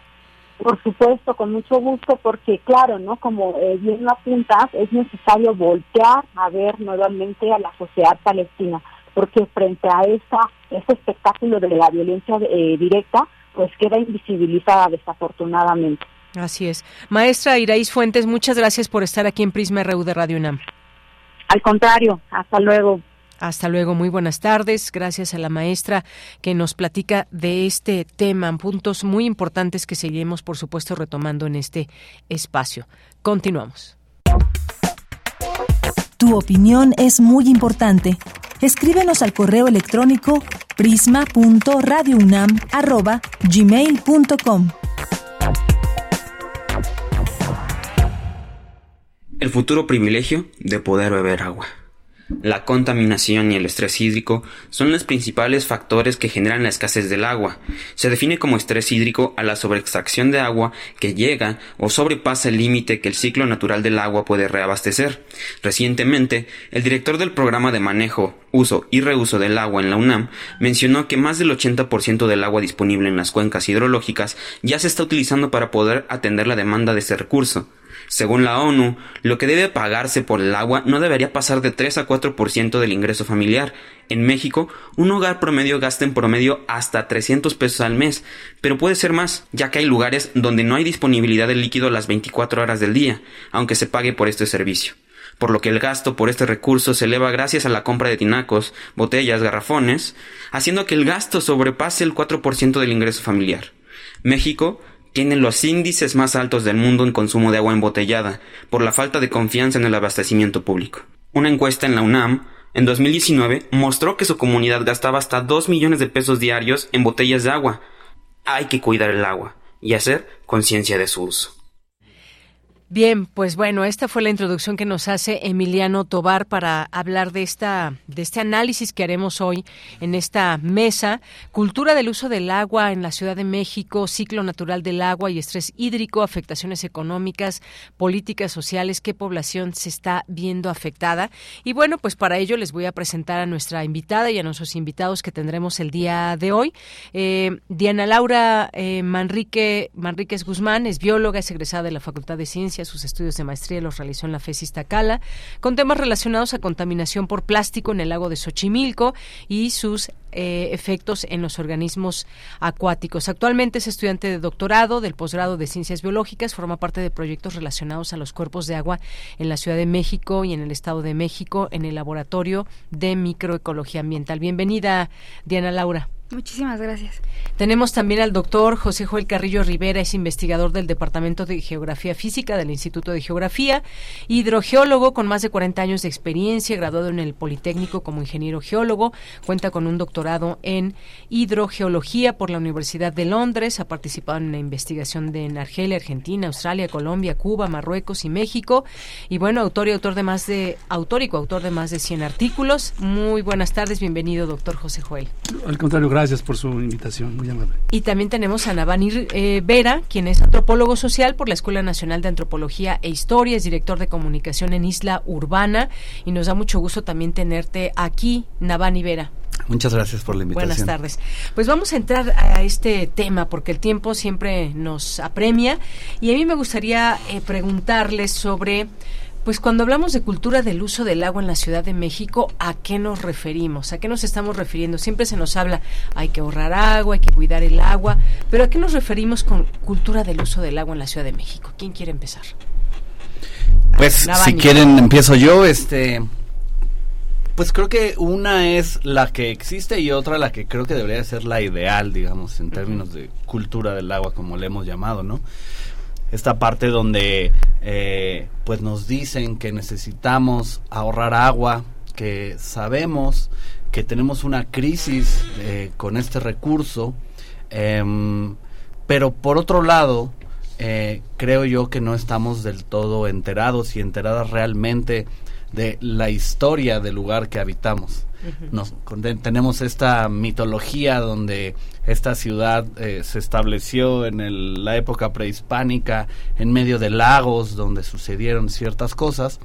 Por supuesto, con mucho gusto, porque claro, ¿no? Como eh, bien lo apuntas, es necesario voltear a ver nuevamente a la sociedad palestina, porque frente a esta, este espectáculo de la violencia eh, directa, pues queda invisibilizada desafortunadamente. Así es. Maestra Iraís Fuentes, muchas gracias por estar aquí en Prisma RU de Radio UNAM. Al contrario, hasta luego. Hasta luego, muy buenas tardes. Gracias a la maestra que nos platica de este tema, puntos muy importantes que seguiremos, por supuesto, retomando en este espacio. Continuamos. Tu opinión es muy importante. Escríbenos al correo electrónico prisma.radiounam@gmail.com. El futuro privilegio de poder beber agua. La contaminación y el estrés hídrico son los principales factores que generan la escasez del agua. Se define como estrés hídrico a la sobreextracción de agua que llega o sobrepasa el límite que el ciclo natural del agua puede reabastecer. Recientemente, el director del programa de manejo, uso y reuso del agua en la UNAM mencionó que más del 80% del agua disponible en las cuencas hidrológicas ya se está utilizando para poder atender la demanda de ese recurso. Según la ONU, lo que debe pagarse por el agua no debería pasar de 3 a 4% del ingreso familiar. En México, un hogar promedio gasta en promedio hasta 300 pesos al mes, pero puede ser más, ya que hay lugares donde no hay disponibilidad de líquido las 24 horas del día, aunque se pague por este servicio por lo que el gasto por este recurso se eleva gracias a la compra de tinacos, botellas, garrafones, haciendo que el gasto sobrepase el 4% del ingreso familiar. México tiene los índices más altos del mundo en consumo de agua embotellada, por la falta de confianza en el abastecimiento público. Una encuesta en la UNAM, en 2019, mostró que su comunidad gastaba hasta 2 millones de pesos diarios en botellas de agua. Hay que cuidar el agua y hacer conciencia de su uso. Bien, pues bueno, esta fue la introducción que nos hace Emiliano Tobar para hablar de esta de este análisis que haremos hoy en esta mesa, cultura del uso del agua en la Ciudad de México, ciclo natural del agua y estrés hídrico, afectaciones económicas, políticas sociales, qué población se está viendo afectada. Y bueno, pues para ello les voy a presentar a nuestra invitada y a nuestros invitados que tendremos el día de hoy. Eh, Diana Laura eh, Manrique Manríquez Guzmán es bióloga, es egresada de la Facultad de Ciencias sus estudios de maestría los realizó en la FES Iztacala, con temas relacionados a contaminación por plástico en el lago de Xochimilco y sus eh, efectos en los organismos acuáticos. Actualmente es estudiante de doctorado del posgrado de Ciencias Biológicas, forma parte de proyectos relacionados a los cuerpos de agua en la Ciudad de México y en el Estado de México en el Laboratorio de Microecología Ambiental. Bienvenida, Diana Laura. Muchísimas gracias. Tenemos también al doctor José Joel Carrillo Rivera, es investigador del Departamento de Geografía Física del Instituto de Geografía, hidrogeólogo con más de 40 años de experiencia, graduado en el Politécnico como ingeniero geólogo, cuenta con un doctorado en hidrogeología por la Universidad de Londres, ha participado en la investigación de en Argelia, Argentina, Australia, Colombia, Cuba, Marruecos y México, y bueno, autor y autor de más de autor y coautor de más de 100 artículos. Muy buenas tardes, bienvenido, doctor José Joel. Al contrario, gracias por su invitación, muy amable. Y también tenemos a Navani eh, Vera, quien es antropólogo social por la Escuela Nacional de Antropología e Historia, es director de comunicación en Isla Urbana y nos da mucho gusto también tenerte aquí, Navani Vera. Muchas gracias por la invitación. Buenas tardes. Pues vamos a entrar a este tema porque el tiempo siempre nos apremia y a mí me gustaría eh, preguntarles sobre pues cuando hablamos de cultura del uso del agua en la Ciudad de México, ¿a qué nos referimos? ¿A qué nos estamos refiriendo? Siempre se nos habla, hay que ahorrar agua, hay que cuidar el agua, pero ¿a qué nos referimos con cultura del uso del agua en la Ciudad de México? ¿Quién quiere empezar? Pues si quieren empiezo yo, este pues creo que una es la que existe y otra la que creo que debería ser la ideal, digamos, en términos de cultura del agua, como le hemos llamado, ¿no? esta parte donde eh, pues nos dicen que necesitamos ahorrar agua, que sabemos que tenemos una crisis eh, con este recurso, em, pero por otro lado, eh, creo yo que no estamos del todo enterados y enteradas realmente de la historia del lugar que habitamos. Nos, tenemos esta mitología donde esta ciudad eh, se estableció en la época prehispánica en medio de lagos donde sucedieron ciertas cosas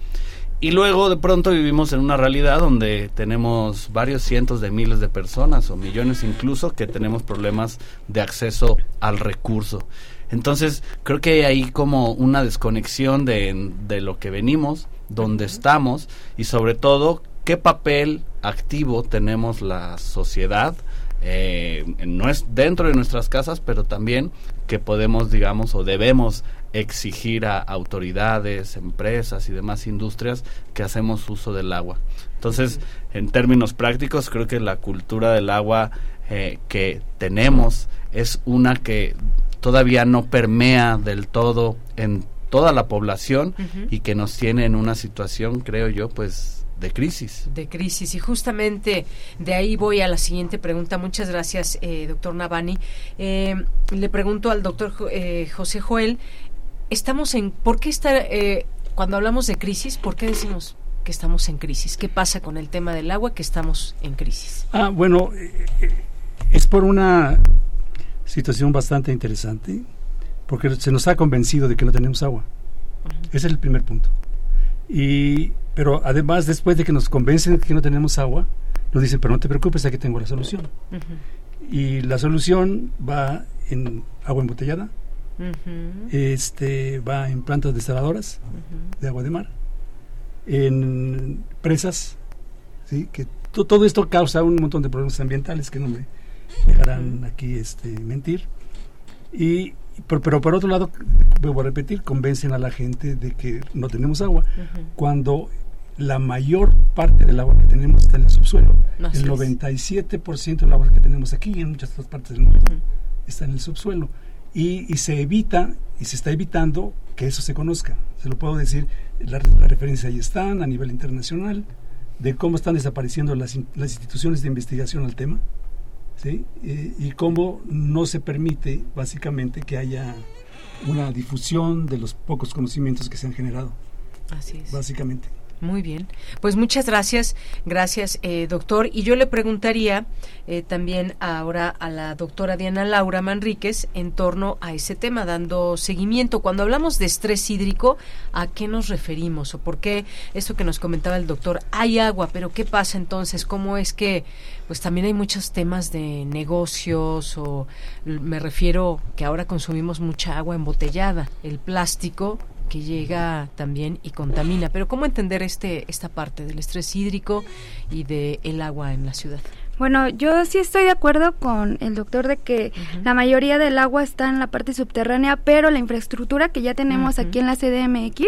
y luego de pronto vivimos en una realidad donde tenemos varios cientos de miles de personas o millones incluso que tenemos problemas de acceso al recurso. Entonces creo que hay como una desconexión de, de lo que venimos, donde estamos y sobre todo qué papel activo tenemos la sociedad eh, no es dentro de nuestras casas, pero también que podemos, digamos, o debemos exigir a autoridades, empresas y demás industrias que hacemos uso del agua. Entonces, en términos prácticos, creo que la cultura del agua eh, que tenemos es una que todavía no permea del todo en toda la población y que nos tiene en una situación, creo yo, pues de crisis. De crisis. Y justamente de ahí voy a la siguiente pregunta. Muchas gracias, eh, doctor Navani. Eh, le pregunto al doctor eh, José Joel, estamos en, ¿por qué está, cuando hablamos de crisis, por qué decimos que estamos en crisis? ¿Qué pasa con el tema del agua que estamos en crisis? Ah, bueno, es por una situación bastante interesante, porque se nos ha convencido de que no tenemos agua. Ese es el primer punto. Y pero además, después de que nos convencen de que no tenemos agua, nos dicen, pero no te preocupes, aquí tengo la solución. Y la solución va en agua embotellada, este va en plantas desaladoras de agua de mar, en presas, ¿sí? que todo esto causa un montón de problemas ambientales que no me dejarán aquí este, mentir. Y pero, por otro lado, vuelvo a repetir, convencen a la gente de que no tenemos agua, cuando la mayor parte del agua que tenemos está en el subsuelo. el 97% del agua que tenemos aquí y en muchas otras partes del mundo está en el subsuelo. Y, y, se evita, y se está evitando que eso se conozca. Se lo puedo decir, la, la referencia ahí están a nivel internacional, de cómo están desapareciendo las, las instituciones de investigación al tema, ¿sí? y cómo no se permite básicamente que haya una difusión de los pocos conocimientos que se han generado. Así es. Básicamente. Muy bien. Pues muchas gracias, gracias, eh, doctor. Y yo le preguntaría eh, también ahora a la doctora Diana Laura Manríquez en torno a ese tema, dando seguimiento. Cuando hablamos de estrés hídrico, ¿a qué nos referimos? ¿O por qué esto que nos comentaba el doctor? Hay agua, pero ¿qué pasa entonces? ¿Cómo es que, pues también hay muchos temas de negocios o me refiero que ahora consumimos mucha agua embotellada, el plástico que llega también y contamina. Pero ¿cómo entender este esta parte del estrés hídrico y del el agua en la ciudad? Bueno, yo sí estoy de acuerdo con el doctor de que la mayoría del agua está en la parte subterránea, pero la infraestructura que ya tenemos aquí en la CDMX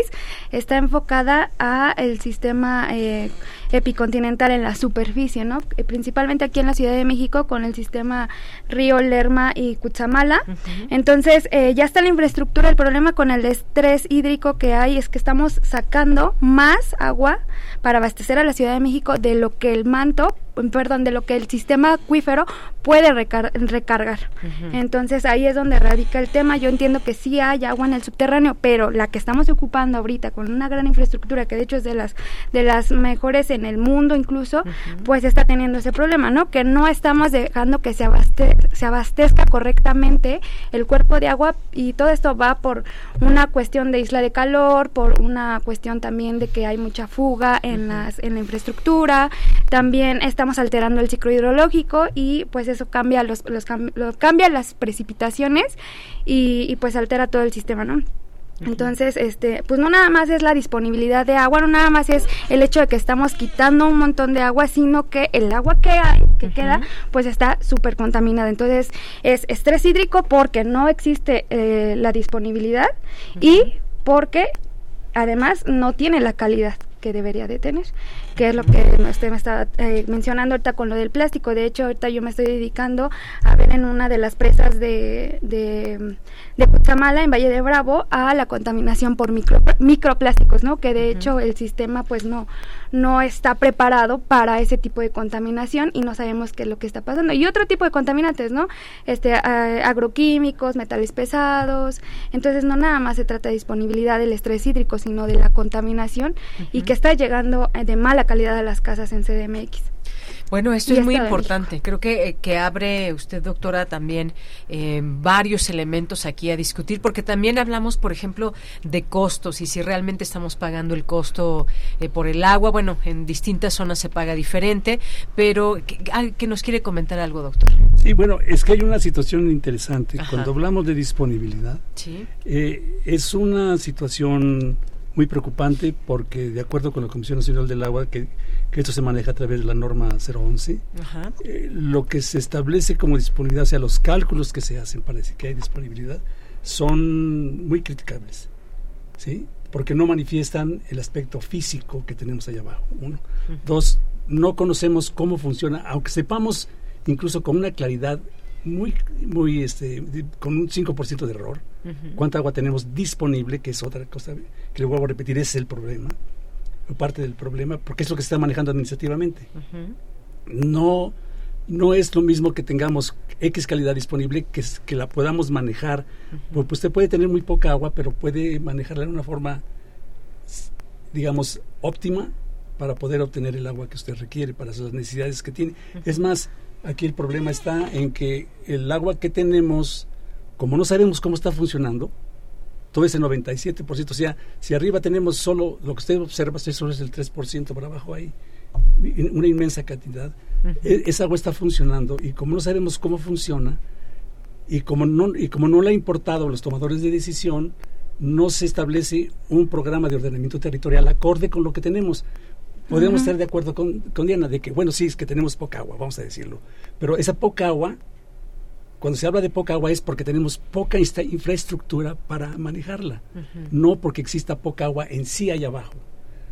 está enfocada a el sistema eh, epicontinental en la superficie, ¿no? Eh, principalmente aquí en la Ciudad de México con el sistema Río Lerma y Cuchamala. Entonces, eh, ya está la infraestructura. El problema con el estrés hídrico que hay es que estamos sacando más agua para abastecer a la Ciudad de México de lo que el manto perdón, de lo que el sistema acuífero puede recargar. Entonces ahí es donde radica el tema. Yo entiendo que sí hay agua en el subterráneo, pero la que estamos ocupando ahorita con una gran infraestructura, que de hecho es de las, de las mejores en el mundo incluso, pues está teniendo ese problema, ¿no? Que no estamos dejando que se, se abastezca correctamente el cuerpo de agua y todo esto va por una cuestión de isla de calor, por una cuestión también de que hay mucha fuga en, las, en la infraestructura, también estamos alterando el ciclo hidrológico y pues eso cambia, los, los, cambia las precipitaciones y, y pues altera todo el sistema, ¿no? Entonces, este, pues no nada más es la disponibilidad de agua, no nada más es el hecho de que estamos quitando un montón de agua, sino que el agua que hay, que queda, pues está súper contaminada. Entonces, es estrés hídrico porque no existe eh, la disponibilidad y porque además no tiene la calidad que debería de tener que es lo que usted me está eh, mencionando ahorita con lo del plástico. De hecho, ahorita yo me estoy dedicando a ver en una de las presas de, de, de en Valle de Bravo, a la contaminación por micro, microplásticos, ¿no? Que de hecho el sistema pues no, no está preparado para ese tipo de contaminación y no sabemos qué es lo que está pasando. Y otro tipo de contaminantes, ¿no? Este, agroquímicos, metales pesados. Entonces no nada más se trata de disponibilidad del estrés hídrico, sino de la contaminación y que está llegando de mala calidad de las casas en CDMX. Bueno, esto es muy importante. Creo que, eh, que abre usted, doctora, también eh, varios elementos aquí a discutir, porque también hablamos, por ejemplo, de costos y si realmente estamos pagando el costo eh, por el agua. Bueno, en distintas zonas se paga diferente, pero que, nos quiere comentar algo, doctor. Sí, bueno, es que hay una situación interesante. Cuando hablamos de disponibilidad, es una situación muy preocupante porque de acuerdo con la Comisión Nacional del Agua, que, esto se maneja a través de la norma 011, eh, lo que se establece como disponibilidad, o sea, los cálculos que se hacen para decir que hay disponibilidad, son muy criticables, ¿sí? Porque no manifiestan el aspecto físico que tenemos allá abajo, uno. Dos, no conocemos cómo funciona, aunque sepamos incluso con una claridad muy, muy, este, con un 5% de error, cuánta agua tenemos disponible, que es otra cosa que le vuelvo a repetir, es el problema, parte del problema, porque es lo que se está manejando administrativamente. No no es lo mismo que tengamos X calidad disponible que, que la podamos manejar. pues usted puede tener muy poca agua, pero puede manejarla de una forma, digamos, óptima para poder obtener el agua que usted requiere para las necesidades que tiene. Es más, aquí el problema está en que el agua que tenemos, como no sabemos cómo está funcionando, todo ese 97%, o sea, si arriba tenemos solo, lo que usted observa, solo es el 3%, por abajo hay una inmensa cantidad, e, esa agua está funcionando y como no sabemos cómo funciona y como no, y como no le ha importado a los tomadores de decisión, no se establece un programa de ordenamiento territorial acorde con lo que tenemos podemos estar de acuerdo con, Diana de que, bueno, sí, es que tenemos poca agua, vamos a decirlo. Pero esa poca agua, cuando se habla de poca agua es porque tenemos poca infraestructura para manejarla, no porque exista poca agua en sí allá abajo.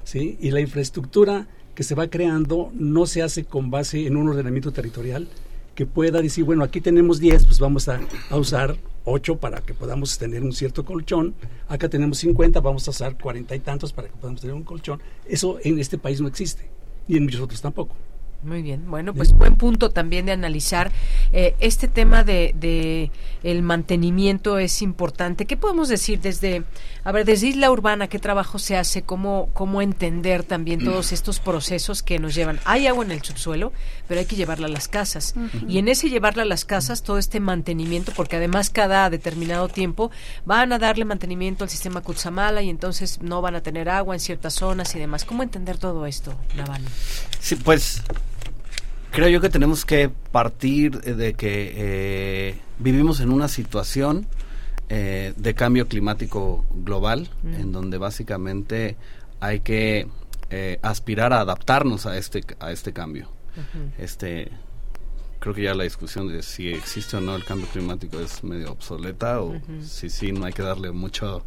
¿sí? Y la infraestructura que se va creando no se hace con base en un ordenamiento territorial que pueda decir, bueno, aquí tenemos 10, pues vamos a, a usar 8 para que podamos tener un cierto colchón, acá tenemos 50, vamos a usar 40 y tantos para que podamos tener un colchón. Eso en este país no existe y en muchos otros tampoco. Muy bien, bueno, pues buen punto también de analizar eh, este tema de, de, el mantenimiento es importante. ¿Qué podemos decir desde, a ver, desde Isla Urbana, qué trabajo se hace, cómo, cómo entender también todos estos procesos que nos llevan? Hay agua en el subsuelo, pero hay que llevarla a las casas. Y en ese llevarla a las casas, todo este mantenimiento, porque además cada determinado tiempo van a darle mantenimiento al sistema Kutsamala y entonces no van a tener agua en ciertas zonas y demás. ¿Cómo entender todo esto, Naval? Sí, pues creo yo que tenemos que partir de que eh, vivimos en una situación eh, de cambio climático global, mm. en donde básicamente hay que eh, aspirar a adaptarnos a este a este cambio. Este creo que ya la discusión de si existe o no el cambio climático es medio obsoleta o si sí no hay que darle mucho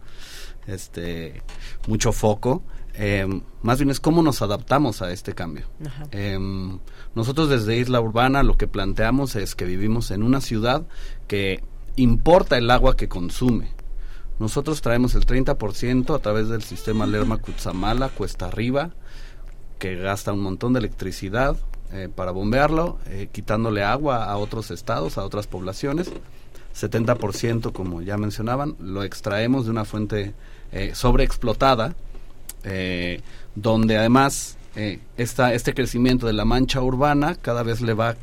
este mucho foco Em, más bien es cómo nos adaptamos a este cambio. Em, nosotros desde Isla Urbana lo que planteamos es que vivimos en una ciudad que importa el agua que consume. Nosotros traemos el 30% a través del sistema Lerma Cutzamala, Cuesta Arriba, que gasta un montón de electricidad eh, para bombearlo, eh, quitándole agua a otros estados, a otras poblaciones. 70%, como ya mencionaban, lo extraemos de una fuente eh, sobreexplotada donde además este crecimiento de la mancha urbana cada vez le va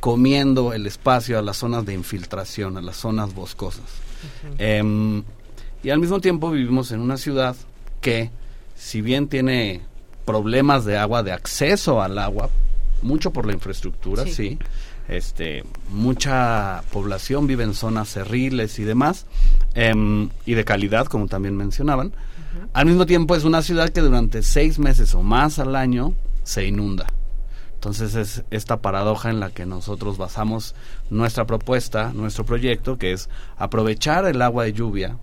comiendo el espacio a las zonas de infiltración, a las zonas boscosas. Em, y al mismo tiempo vivimos en una ciudad que, si bien tiene problemas de agua, de acceso al agua, mucho por la infraestructura, sí. Este, mucha población vive en zonas cerriles y demás, em, y de calidad, como también mencionaban. Al mismo tiempo es una ciudad que durante seis meses o más al año se inunda. Entonces es esta paradoja en la que nosotros basamos nuestra propuesta, nuestro proyecto, que es aprovechar el agua de lluvia,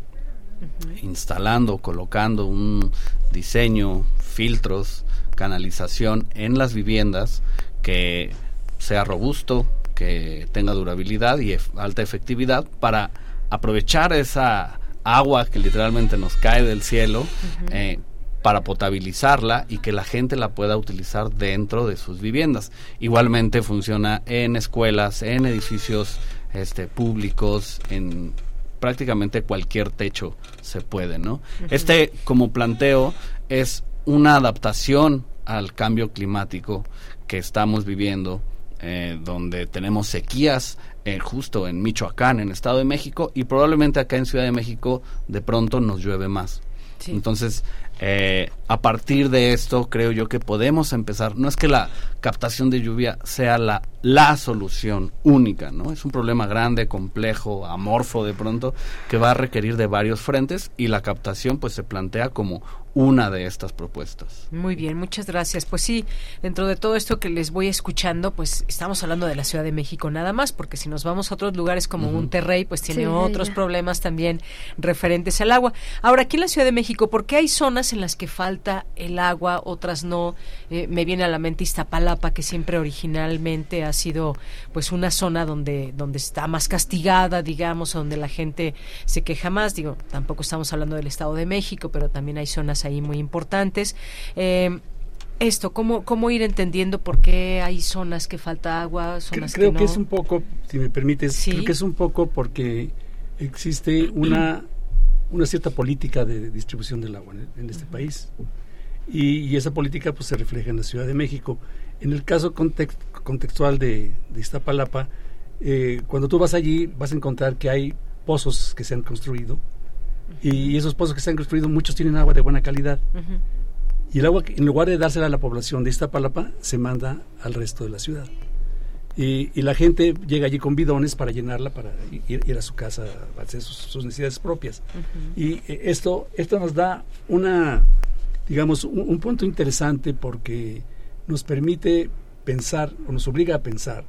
instalando, colocando un diseño, filtros, canalización en las viviendas que sea robusto, que tenga durabilidad y alta efectividad para aprovechar esa agua que literalmente nos cae del cielo eh, para potabilizarla y que la gente la pueda utilizar dentro de sus viviendas. Igualmente funciona en escuelas, en edificios este, públicos, en prácticamente cualquier techo se puede, ¿no? Este, como planteo, es una adaptación al cambio climático que estamos viviendo, eh, donde tenemos sequías eh, justo en Michoacán, en Estado de México, y probablemente acá en Ciudad de México de pronto nos llueve más. Entonces, eh, a partir de esto, creo yo que podemos empezar. No es que la captación de lluvia sea la, la solución única, ¿no? Es un problema grande, complejo, amorfo de pronto, que va a requerir de varios frentes y la captación pues se plantea como una de estas propuestas. Muy bien, muchas gracias. Pues sí, dentro de todo esto que les voy escuchando, pues estamos hablando de la Ciudad de México nada más, porque si nos vamos a otros lugares como Monterrey, pues tiene otros problemas también referentes al agua. Ahora, aquí en la Ciudad de México, ¿por qué hay zonas en las que falta el agua, otras no? Eh, me viene a la mente Iztapalapa, que siempre originalmente ha sido pues una zona donde, donde está más castigada, digamos, donde la gente se queja más. Digo, tampoco estamos hablando del Estado de México, pero también hay zonas ahí muy importantes. Eh, esto, ¿cómo, ¿cómo ir entendiendo por qué hay zonas que falta agua, zonas creo que, que es un poco, si me permites, creo que es un poco porque existe una, una cierta política de distribución del agua en, este país. Y, esa política pues se refleja en la Ciudad de México. En el caso contextual de, de Iztapalapa, eh, cuando tú vas allí vas a encontrar que hay pozos que se han construido y esos pozos que se han construido, muchos tienen agua de buena calidad. Y el agua, en lugar de dársela a la población de Iztapalapa, se manda al resto de la ciudad. Y, y la gente llega allí con bidones para llenarla, para ir, a su casa, a hacer sus, necesidades propias. Y eh, esto, esto nos da una, digamos, un, punto interesante porque nos permite pensar, o nos obliga a pensar,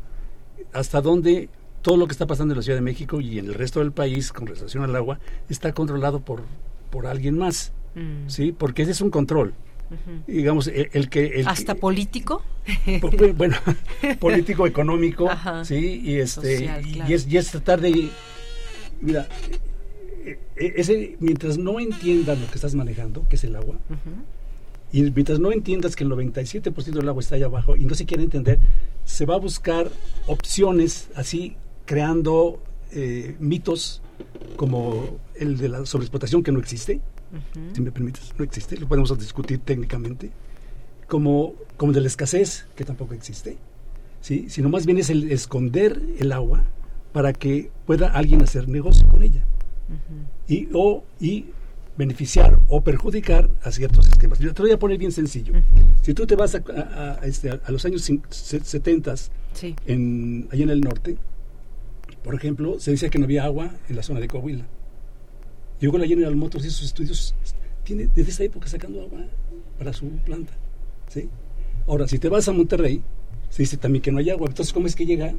hasta dónde todo lo que está pasando en la Ciudad de México y en el resto del país con relación al agua está controlado por, por alguien más, mm. ¿sí? Porque ese es un control. Digamos, el, que... ¿Hasta político? [LAUGHS] bueno, [LAUGHS] político, económico, ¿sí? Y, este, y, es, y es tratar de... Mira, e, e, ese, mientras no entiendas lo que estás manejando, que es el agua, y mientras no entiendas que el 97% del agua está allá abajo y no se quiere entender, se va a buscar opciones así creando eh, mitos como el de la sobreexplotación que no existe, si me permites, no existe, lo podemos discutir técnicamente, como, como de la escasez que tampoco existe, ¿sí? sino más bien es el esconder el agua para que pueda alguien hacer negocio con ella. Y, o, y beneficiar o perjudicar a ciertos esquemas. Yo te lo voy a poner bien sencillo. Si tú te vas a, este, a los años 70 en, allá en el norte, por ejemplo, se decía que no había agua en la zona de Coahuila. Llegó la General Motors y sus estudios tiene desde esa época sacando agua para su planta. ¿sí? Ahora, si te vas a Monterrey, se dice también que no hay agua. Entonces, ¿cómo es que llega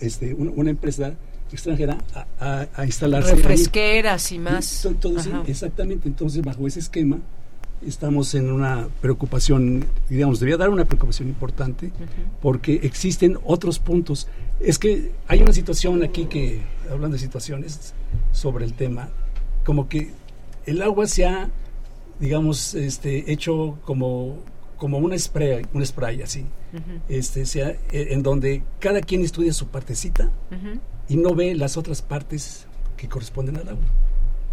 este, una, empresa extranjera a, a, instalarse? Refresqueras y más. exactamente. Entonces, bajo ese esquema, estamos en una preocupación, digamos, debería dar una preocupación importante, porque existen otros puntos. Es que hay una situación aquí que, hablando de situaciones sobre el tema, como que el agua se ha, digamos, este, hecho como, como un spray, un spray así, este, sea, e, en donde cada quien estudia su partecita y no ve las otras partes que corresponden al agua.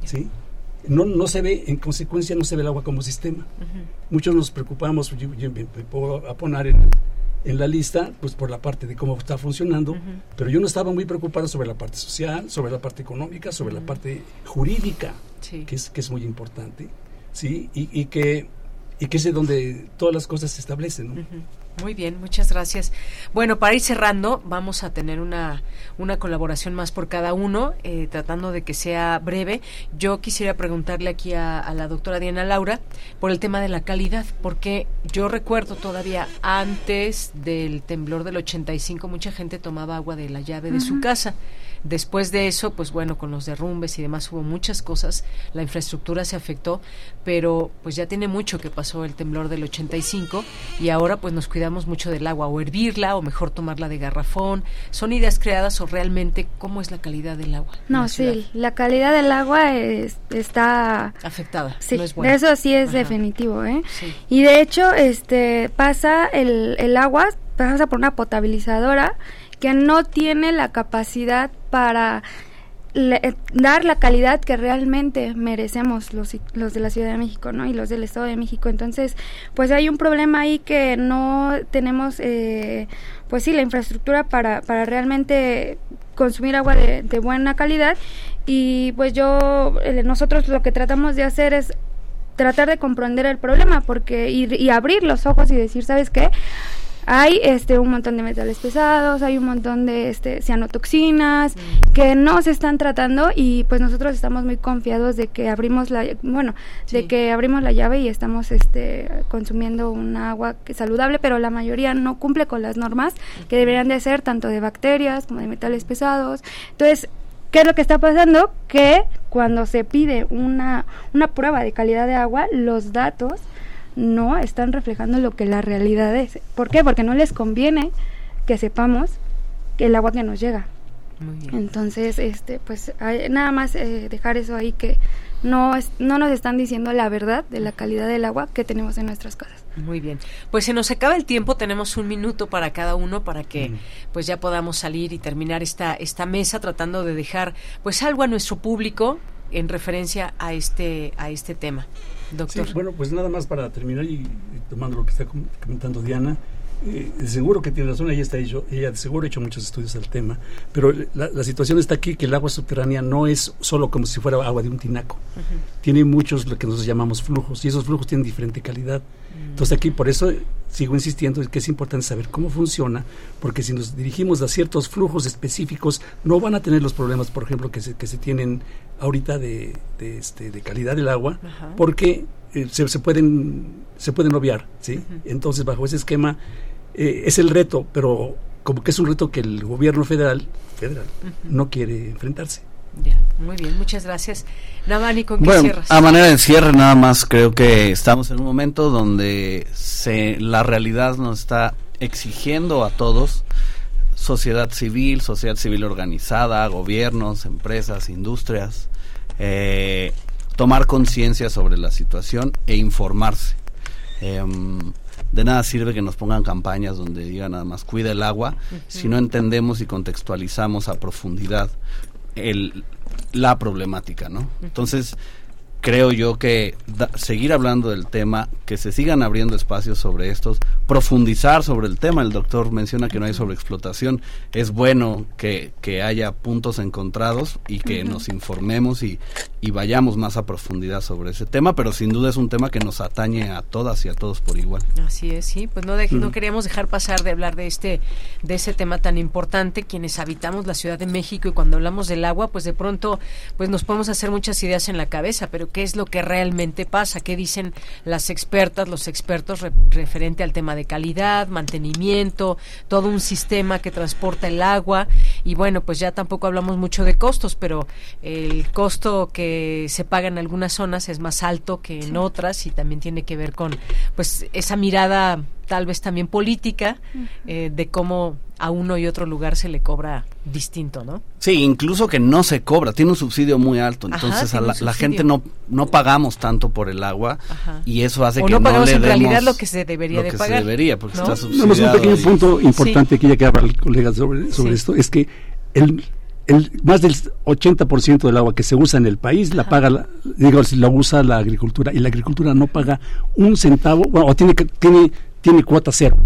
¿sí? no, no se ve, en consecuencia no se ve el agua como sistema. Muchos nos preocupamos, yo, me, puedo poner en, en, la lista, pues por la parte de cómo está funcionando, pero yo no estaba muy preocupado sobre la parte social, sobre la parte económica, sobre la parte jurídica, que, es, que es muy importante, ¿sí? Y, y, que, y que es de donde todas las cosas se establecen, ¿no? Muy bien, muchas gracias. Bueno, para ir cerrando, vamos a tener una, una colaboración más por cada uno, eh, tratando de que sea breve. Yo quisiera preguntarle aquí a, la doctora Diana Laura por el tema de la calidad, porque yo recuerdo todavía antes del temblor del 85, mucha gente tomaba agua de la llave de su casa. Después de eso, pues bueno, con los derrumbes y demás hubo muchas cosas, la infraestructura se afectó, pero pues ya tiene mucho que pasó el temblor del 85 y ahora pues nos cuidamos mucho del agua, o hervirla o mejor tomarla de garrafón. ¿Son ideas creadas o realmente cómo es la calidad del agua? No, sí, la calidad del agua está afectada. Sí, eso sí es definitivo, ¿eh? Y de hecho, este pasa el, el agua, pasa por una potabilizadora que no tiene la capacidad para eh, dar la calidad que realmente merecemos los, los de la Ciudad de México, ¿no? Y los del Estado de México. Entonces, pues hay un problema ahí que no tenemos, eh, pues sí, la infraestructura para, para realmente consumir agua de, buena calidad. Y pues yo, eh, nosotros lo que tratamos de hacer es tratar de comprender el problema porque y, y abrir los ojos y decir, ¿sabes qué? Hay este un montón de metales pesados, hay un montón de este cianotoxinas mm. que no se están tratando y pues nosotros estamos muy confiados de que abrimos la bueno, de que abrimos la llave y estamos este consumiendo un agua saludable, pero la mayoría no cumple con las normas que deberían de ser tanto de bacterias como de metales pesados. Entonces, ¿qué es lo que está pasando? Que cuando se pide una una prueba de calidad de agua, los datos no están reflejando lo que la realidad es. ¿Por qué? Porque no les conviene que sepamos que el agua que nos llega. Entonces, este, pues nada más eh, dejar eso ahí que no, no nos están diciendo la verdad de la calidad del agua que tenemos en nuestras casas. Muy bien. Pues se nos acaba el tiempo, tenemos un minuto para cada uno para que pues ya podamos salir y terminar esta esta mesa tratando de dejar pues algo a nuestro público en referencia a este a este tema. Doctor. bueno, pues nada más para terminar y, tomando lo que está comentando Diana, eh, seguro que tiene razón, ella está hecho, ella de seguro ha hecho muchos estudios al tema, pero la, situación está aquí que el agua subterránea no es solo como si fuera agua de un tinaco, tiene muchos lo que nosotros llamamos flujos y esos flujos tienen diferente calidad. Mm. Entonces aquí por eso sigo insistiendo que es importante saber cómo funciona, porque si nos dirigimos a ciertos flujos específicos no van a tener los problemas, por ejemplo, que se, que se tienen ahorita de, de, este, de calidad del agua, porque eh, se, se, pueden se pueden obviar, ¿sí? Entonces, bajo ese esquema eh, es el reto, pero como que es un reto que el gobierno federal, federal no quiere enfrentarse. muy bien, muchas gracias. Navani, ¿con qué bueno, cierras? A manera de cierre, nada más creo que estamos en un momento donde se, la realidad nos está exigiendo a todos sociedad civil, sociedad civil organizada, gobiernos, empresas, industrias, eh, tomar conciencia sobre la situación e informarse. Em, de nada sirve que nos pongan campañas donde digan nada más cuida el agua si no entendemos y contextualizamos a profundidad el, la problemática, ¿no? Entonces, creo yo que seguir hablando del tema, que se sigan abriendo espacios sobre estos, profundizar sobre el tema. El doctor menciona que no hay sobreexplotación. Es bueno que, que haya puntos encontrados y que nos informemos y, y, vayamos más a profundidad sobre ese tema, pero sin duda es un tema que nos atañe a todas y a todos por igual. Así es, sí. Pues no, no queríamos dejar pasar de hablar de este de ese tema tan importante. Quienes habitamos la Ciudad de México y cuando hablamos del agua, pues de pronto pues nos podemos hacer muchas ideas en la cabeza, pero qué es lo que realmente pasa, qué dicen las expertas, los expertos referente al tema de calidad, mantenimiento, todo un sistema que transporta el agua. Y bueno, pues ya tampoco hablamos mucho de costos, pero el costo que se paga en algunas zonas es más alto que en otras y también tiene que ver con pues esa mirada tal vez también política eh, de cómo a uno y otro lugar se le cobra distinto, ¿no? Sí, incluso que no se cobra, tiene un subsidio muy alto, entonces a la, gente no no pagamos tanto por el agua y eso hace que no, pagamos en realidad lo que se debería de pagar. Se debería, porque está subsidiado. un pequeño punto importante que ya que hablar colegas sobre, sobre esto, es que el, el, más del 80% del agua que se usa en el país la paga, la, digo, la usa la agricultura y la agricultura no paga un centavo, bueno, o tiene, tiene, tiene cuota cero.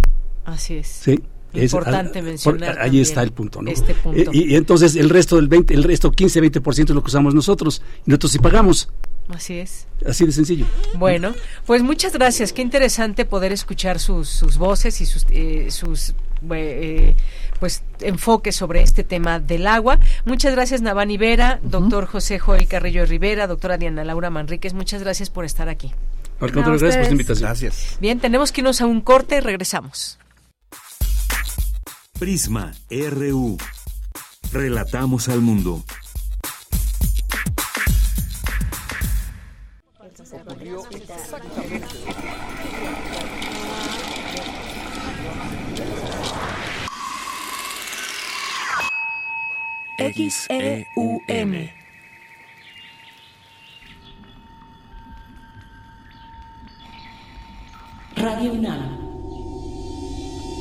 Así es. Sí. Importante mencionar. ahí está el punto, ¿no? Este punto. Y, y, entonces el resto del 20, el resto 15, 20% es lo que usamos nosotros y nosotros sí pagamos. Así es. Así de sencillo. Bueno, pues muchas gracias. Qué interesante poder escuchar sus, sus voces y sus, eh, sus eh, pues enfoques sobre este tema del agua. Muchas gracias Navani Vera, doctor José Joel Carrillo Rivera, doctora Diana Laura Manríquez. Muchas gracias por estar aquí. Al contrario, gracias por la invitación. Gracias. Bien, tenemos que irnos a un corte y regresamos. Prisma RU. Relatamos al mundo. XEUN. Radio UNAM.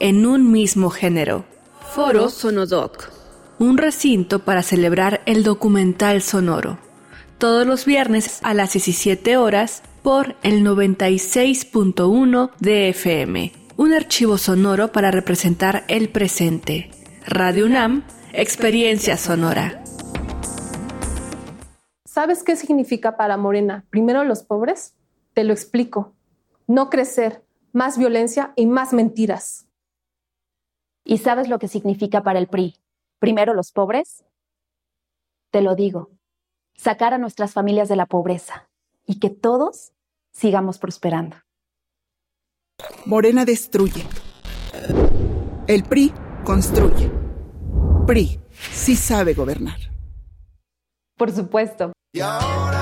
en un mismo género. Foro Sonodoc, un recinto para celebrar el documental sonoro. Todos los viernes a las 17 horas por el 96.1 de FM. Un archivo sonoro para representar el presente. Radio UNAM, experiencia sonora. ¿Sabes qué significa para Morena? Primero los pobres. Te lo explico. No crecer, más violencia y más mentiras. ¿Y sabes lo que significa para el PRI? Primero los pobres. Te lo digo. Sacar a nuestras familias de la pobreza y que todos sigamos prosperando. Morena destruye. El PRI construye. PRI sí sabe gobernar. Por supuesto. Y ahora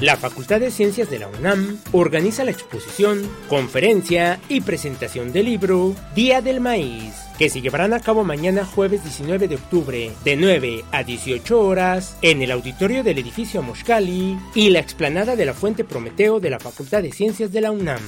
La Facultad de Ciencias de la UNAM organiza la exposición, conferencia y presentación del libro Día del Maíz, que se llevarán a cabo mañana jueves 19 de octubre de 9 a 18 horas en el auditorio del edificio Moscali y la explanada de la Fuente Prometeo de la Facultad de Ciencias de la UNAM.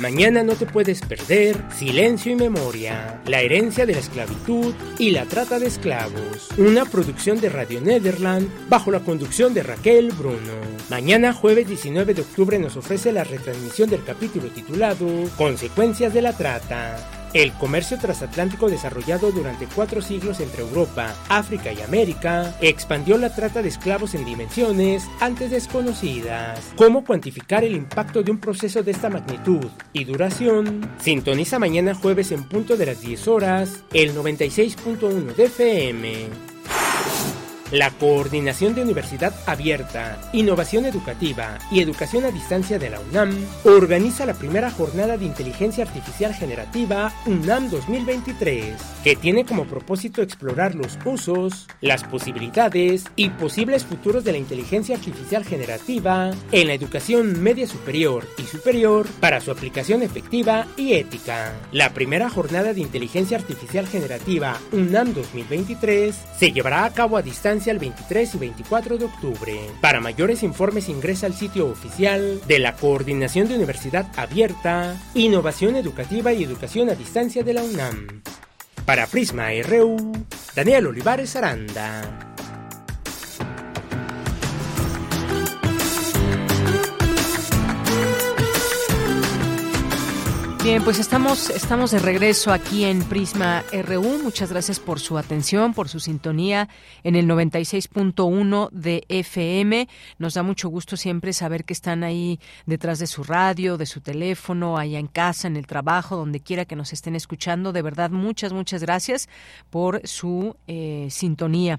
Mañana no te puedes perder Silencio y Memoria, la herencia de la esclavitud y la trata de esclavos, una producción de Radio Nederland bajo la conducción de Raquel Bruno. Mañana jueves 19 de octubre nos ofrece la retransmisión del capítulo titulado Consecuencias de la trata. El comercio transatlántico desarrollado durante cuatro siglos entre Europa, África y América expandió la trata de esclavos en dimensiones antes desconocidas. ¿Cómo cuantificar el impacto de un proceso de esta magnitud y duración? Sintoniza mañana jueves en punto de las 10 horas el 96.1 de FM. La Coordinación de Universidad Abierta, Innovación Educativa y Educación a Distancia de la UNAM organiza la primera jornada de inteligencia artificial generativa UNAM 2023, que tiene como propósito explorar los usos, las posibilidades y posibles futuros de la inteligencia artificial generativa en la educación media superior y superior para su aplicación efectiva y ética. La primera jornada de inteligencia artificial generativa UNAM 2023 se llevará a cabo a distancia el 23 y 24 de octubre. Para mayores informes ingresa al sitio oficial de la Coordinación de Universidad Abierta, Innovación Educativa y Educación a Distancia de la UNAM. Para Prisma RU, Daniel Olivares Aranda. Bien, pues estamos, estamos de regreso aquí en Prisma RU. Muchas gracias por su atención, por su sintonía en el 96.1 de FM. Nos da mucho gusto siempre saber que están ahí detrás de su radio, de su teléfono, allá en casa, en el trabajo, donde quiera que nos estén escuchando. De verdad, muchas, muchas gracias por su eh, sintonía.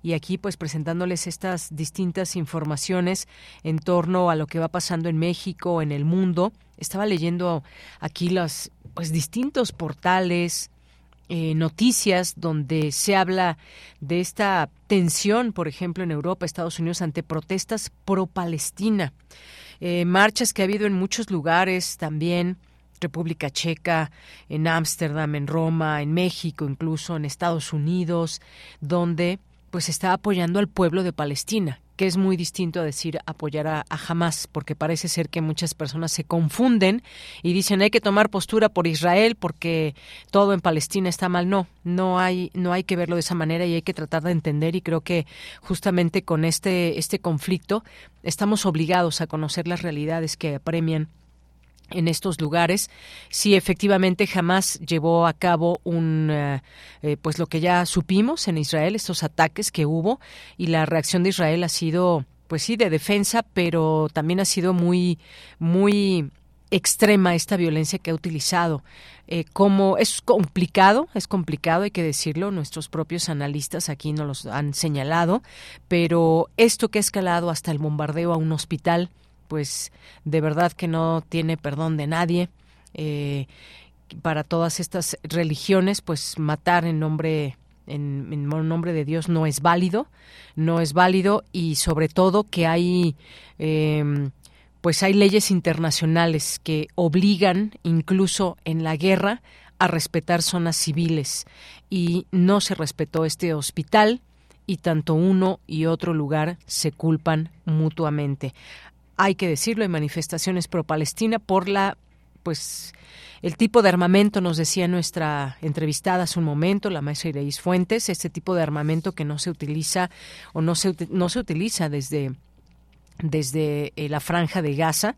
Y aquí, pues, presentándoles estas distintas informaciones en torno a lo que va pasando en México, en el mundo estaba leyendo aquí los pues, distintos portales, eh, noticias donde se habla de esta tensión, por ejemplo, en Europa, Estados Unidos, ante protestas pro-Palestina. Eh, marchas que ha habido en muchos lugares también. República Checa, en Ámsterdam, en Roma, en México, incluso en Estados Unidos, donde pues está apoyando al pueblo de Palestina que es muy distinto a decir apoyar a, Hamas, porque parece ser que muchas personas se confunden y dicen hay que tomar postura por Israel porque todo en Palestina está mal. No, no hay, no hay que verlo de esa manera y hay que tratar de entender y creo que justamente con este, este conflicto estamos obligados a conocer las realidades que apremian en estos lugares si efectivamente jamás llevó a cabo un eh, eh, pues lo que ya supimos en Israel estos ataques que hubo y la reacción de Israel ha sido pues sí de defensa pero también ha sido muy muy extrema esta violencia que ha utilizado. Eh, como es complicado es complicado hay que decirlo nuestros propios analistas aquí nos los han señalado pero esto que ha escalado hasta el bombardeo a un hospital pues de verdad que no tiene perdón de nadie. Eh, para todas estas religiones, pues matar en nombre en, nombre de Dios no es válido, no es válido y sobre todo que hay em, pues hay leyes internacionales que obligan incluso en la guerra a respetar zonas civiles y no se respetó este hospital y tanto uno y otro lugar se culpan mutuamente hay que decirlo, en manifestaciones pro-Palestina por la, pues, el tipo de armamento, nos decía nuestra entrevistada hace un momento, la maestra Ireis Fuentes, este tipo de armamento que no se utiliza o no se, no se utiliza desde, desde eh, la franja de Gaza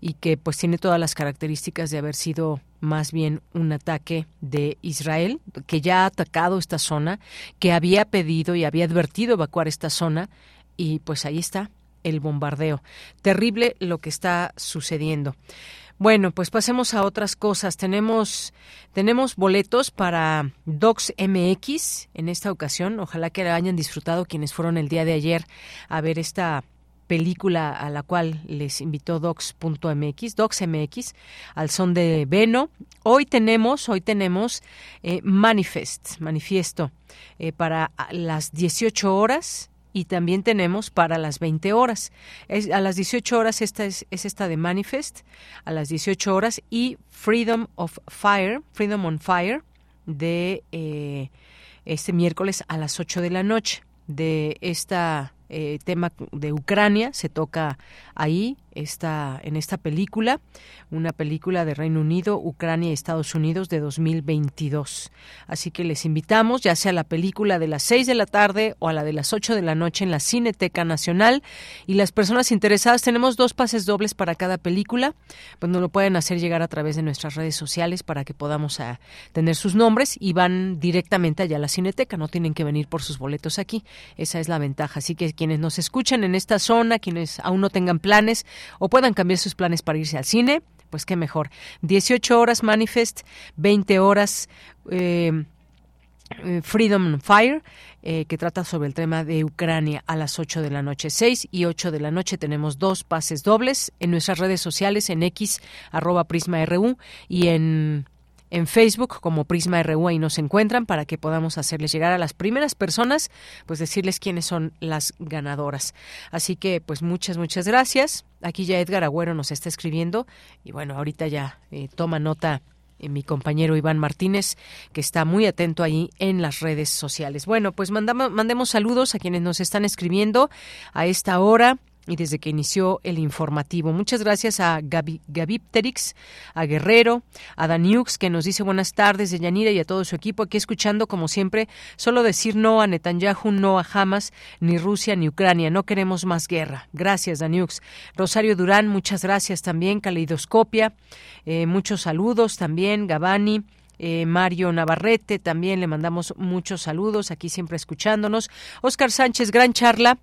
y que pues tiene todas las características de haber sido más bien un ataque de Israel, que ya ha atacado esta zona, que había pedido y había advertido evacuar esta zona y pues ahí está, el bombardeo. Terrible lo que está sucediendo. Bueno, pues pasemos a otras cosas. Tenemos, tenemos boletos para Docs MX en esta ocasión. Ojalá que hayan disfrutado quienes fueron el día de ayer a ver esta película a la cual les invitó docs.mx, docsmx, al son de Veno. Hoy tenemos, hoy tenemos eh, Manifest, manifiesto, eh, para las 18 horas y también tenemos para las 20 horas. A las 18 horas esta es, esta de Manifest, a las 18 horas y Freedom of Fire, Freedom on Fire de eh, este miércoles a las 8 de la noche de esta eh, tema de Ucrania se toca ahí esta, en esta película, una película de Reino Unido, Ucrania y Estados Unidos de 2022. Así que les invitamos, ya sea la película de las 6 de la tarde o a la de las 8 de la noche en la Cineteca Nacional. Y las personas interesadas, tenemos dos pases dobles para cada película, pues nos lo pueden hacer llegar a través de nuestras redes sociales para que podamos a, ah, tener sus nombres y van directamente allá a la Cineteca, no tienen que venir por sus boletos aquí. Esa es la ventaja. Así que quienes nos escuchan en esta zona, quienes aún no tengan planes, o puedan cambiar sus planes para irse al cine, pues qué mejor. 18 horas Manifest, 20 horas. Eh, eh, Freedom Fire, eh, que trata sobre el tema de Ucrania a las 8 de la noche. 6 y 8 de la noche tenemos dos pases dobles en nuestras redes sociales, en X, arroba Prisma RU, y en en Facebook como Prisma RU ahí nos encuentran para que podamos hacerles llegar a las primeras personas, pues decirles quiénes son las ganadoras. Así que pues muchas, muchas gracias. Aquí ya Edgar Agüero nos está escribiendo y bueno, ahorita ya eh, toma nota eh, mi compañero Iván Martínez, que está muy atento ahí en las redes sociales. Bueno, pues mandamos, mandemos saludos a quienes nos están escribiendo a esta hora y desde que inició el informativo. Muchas gracias a Gabi, Gabipterix, a Guerrero, a Daniux, que nos dice buenas tardes de Yanira y a todo su equipo. Aquí escuchando, como siempre, solo decir no a Netanyahu, no a Hamas, ni Rusia, ni Ucrania. No queremos más guerra. Gracias, Daniux. Rosario Durán, muchas gracias también. Caleidoscopia, eh, muchos saludos también. Gabani. Eh, Mario Navarrete, también le mandamos muchos saludos, aquí siempre escuchándonos. Oscar Sánchez, gran charla,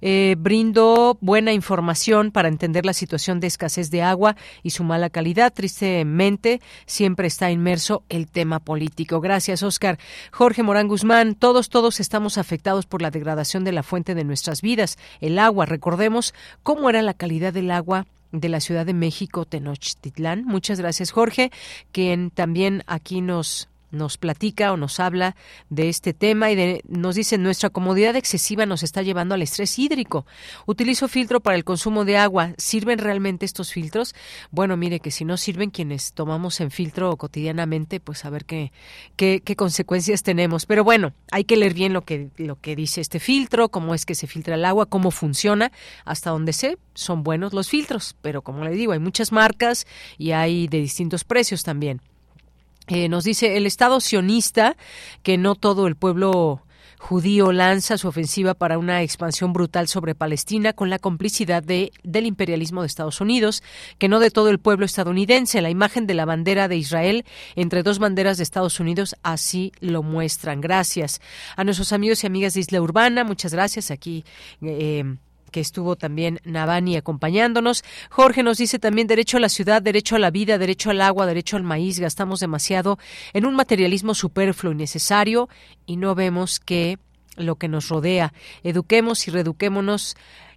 eh, brindo buena información para entender la situación de escasez de agua y su mala calidad. Tristemente, siempre está inmerso el tema político. Gracias, Oscar. Jorge Morán Guzmán, todos, todos estamos afectados por la degradación de la fuente de nuestras vidas, el agua. Recordemos cómo era la calidad del agua de la Ciudad de México, Tenochtitlán. Muchas gracias, Jorge, quien también aquí nos nos platica o nos habla de este tema y de, nos dice nuestra comodidad excesiva nos está llevando al estrés hídrico. Utilizo filtro para el consumo de agua. ¿Sirven realmente estos filtros? Bueno, mire que si no sirven quienes tomamos en filtro cotidianamente, pues a ver qué, qué, qué consecuencias tenemos. Pero bueno, hay que leer bien lo que, lo que dice este filtro, cómo es que se filtra el agua, cómo funciona. Hasta donde sé, son buenos los filtros, pero como le digo, hay muchas marcas y hay de distintos precios también. Eh, nos dice el Estado sionista que no todo el pueblo judío lanza su ofensiva para una expansión brutal sobre Palestina con la complicidad de, del imperialismo de Estados Unidos, que no de todo el pueblo estadounidense. La imagen de la bandera de Israel entre dos banderas de Estados Unidos así lo muestran. Gracias a nuestros amigos y amigas de Isla Urbana. Muchas gracias. Aquí. Eh, que estuvo también Navani acompañándonos. Jorge nos dice también derecho a la ciudad, derecho a la vida, derecho al agua, derecho al maíz. Gastamos demasiado en un materialismo superfluo y necesario y no vemos que lo que nos rodea. Eduquemos y reeduquémonos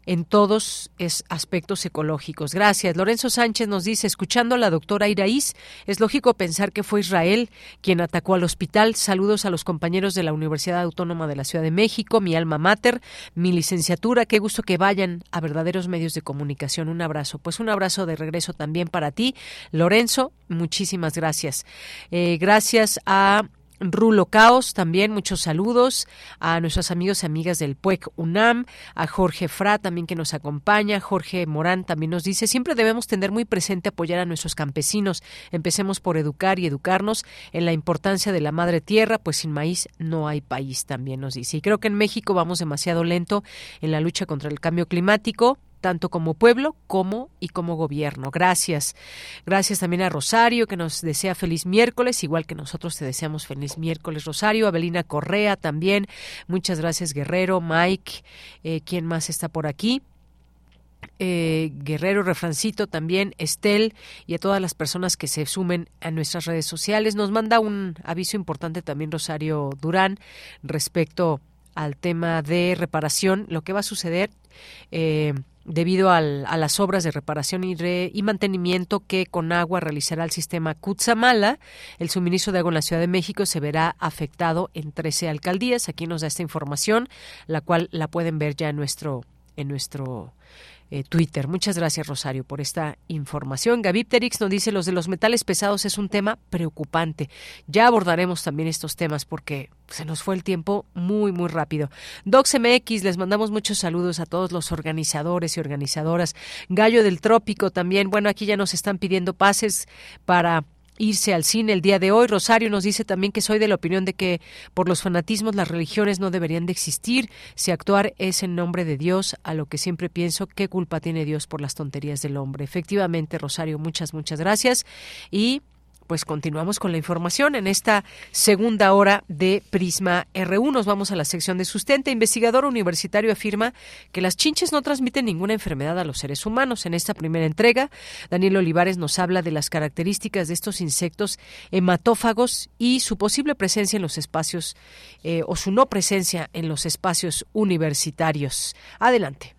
en todos es aspectos ecológicos. Gracias. Lorenzo Sánchez nos dice, escuchando a la doctora Iraíz, es lógico pensar que fue Israel quien atacó al hospital. Saludos a los compañeros de la Universidad Autónoma de la Ciudad de México, mi alma mater, mi licenciatura. Qué gusto que vayan a verdaderos medios de comunicación. Un abrazo. Pues un abrazo de regreso también para ti, Lorenzo. Muchísimas gracias. Eh, gracias a Rulo Caos, también muchos saludos a nuestros amigos y amigas del PUEC UNAM, a Jorge Fra también que nos acompaña, Jorge Morán también nos dice, siempre debemos tener muy presente apoyar a nuestros campesinos, empecemos por educar y educarnos en la importancia de la madre tierra, pues sin maíz no hay país, también nos dice. Y creo que en México vamos demasiado lento en la lucha contra el cambio climático, tanto como pueblo como y como gobierno. Gracias. Gracias también a Rosario, que nos desea feliz miércoles, igual que nosotros te deseamos feliz miércoles, Rosario. Abelina Correa también. Muchas gracias, Guerrero, Mike. Eh, ¿Quién más está por aquí? Eh, Guerrero Refrancito también, Estel y a todas las personas que se sumen a nuestras redes sociales. Nos manda un aviso importante también Rosario Durán respecto al tema de reparación, lo que va a suceder. Eh, debido al, a las obras de reparación y, mantenimiento que con agua realizará el sistema Cutzamala. El suministro de agua en la Ciudad de México se verá afectado en 13 alcaldías. Aquí nos da esta información, la cual la pueden ver ya en nuestro en nuestro eh, Twitter. Muchas gracias, Rosario, por esta información. Gavipterix nos dice, los de los metales pesados es un tema preocupante. Ya abordaremos también estos temas porque se nos fue el tiempo muy, muy rápido. DocsMX, les mandamos muchos saludos a todos los organizadores y organizadoras. Gallo del Trópico también. Bueno, aquí ya nos están pidiendo pases para irse al cine el día de hoy. Rosario nos dice también que soy de la opinión de que por los fanatismos las religiones no deberían de existir. Si actuar es en nombre de Dios, a lo que siempre pienso, ¿qué culpa tiene Dios por las tonterías del hombre? Efectivamente, Rosario, muchas, muchas gracias. Y pues continuamos con la información en esta segunda hora de Prisma R1. Nos vamos a la sección de sustenta. Investigador universitario afirma que las chinches no transmiten ninguna enfermedad a los seres humanos. En esta primera entrega, Daniel Olivares nos habla de las características de estos insectos hematófagos y su posible presencia en los espacios eh, o su no presencia en los espacios universitarios. Adelante.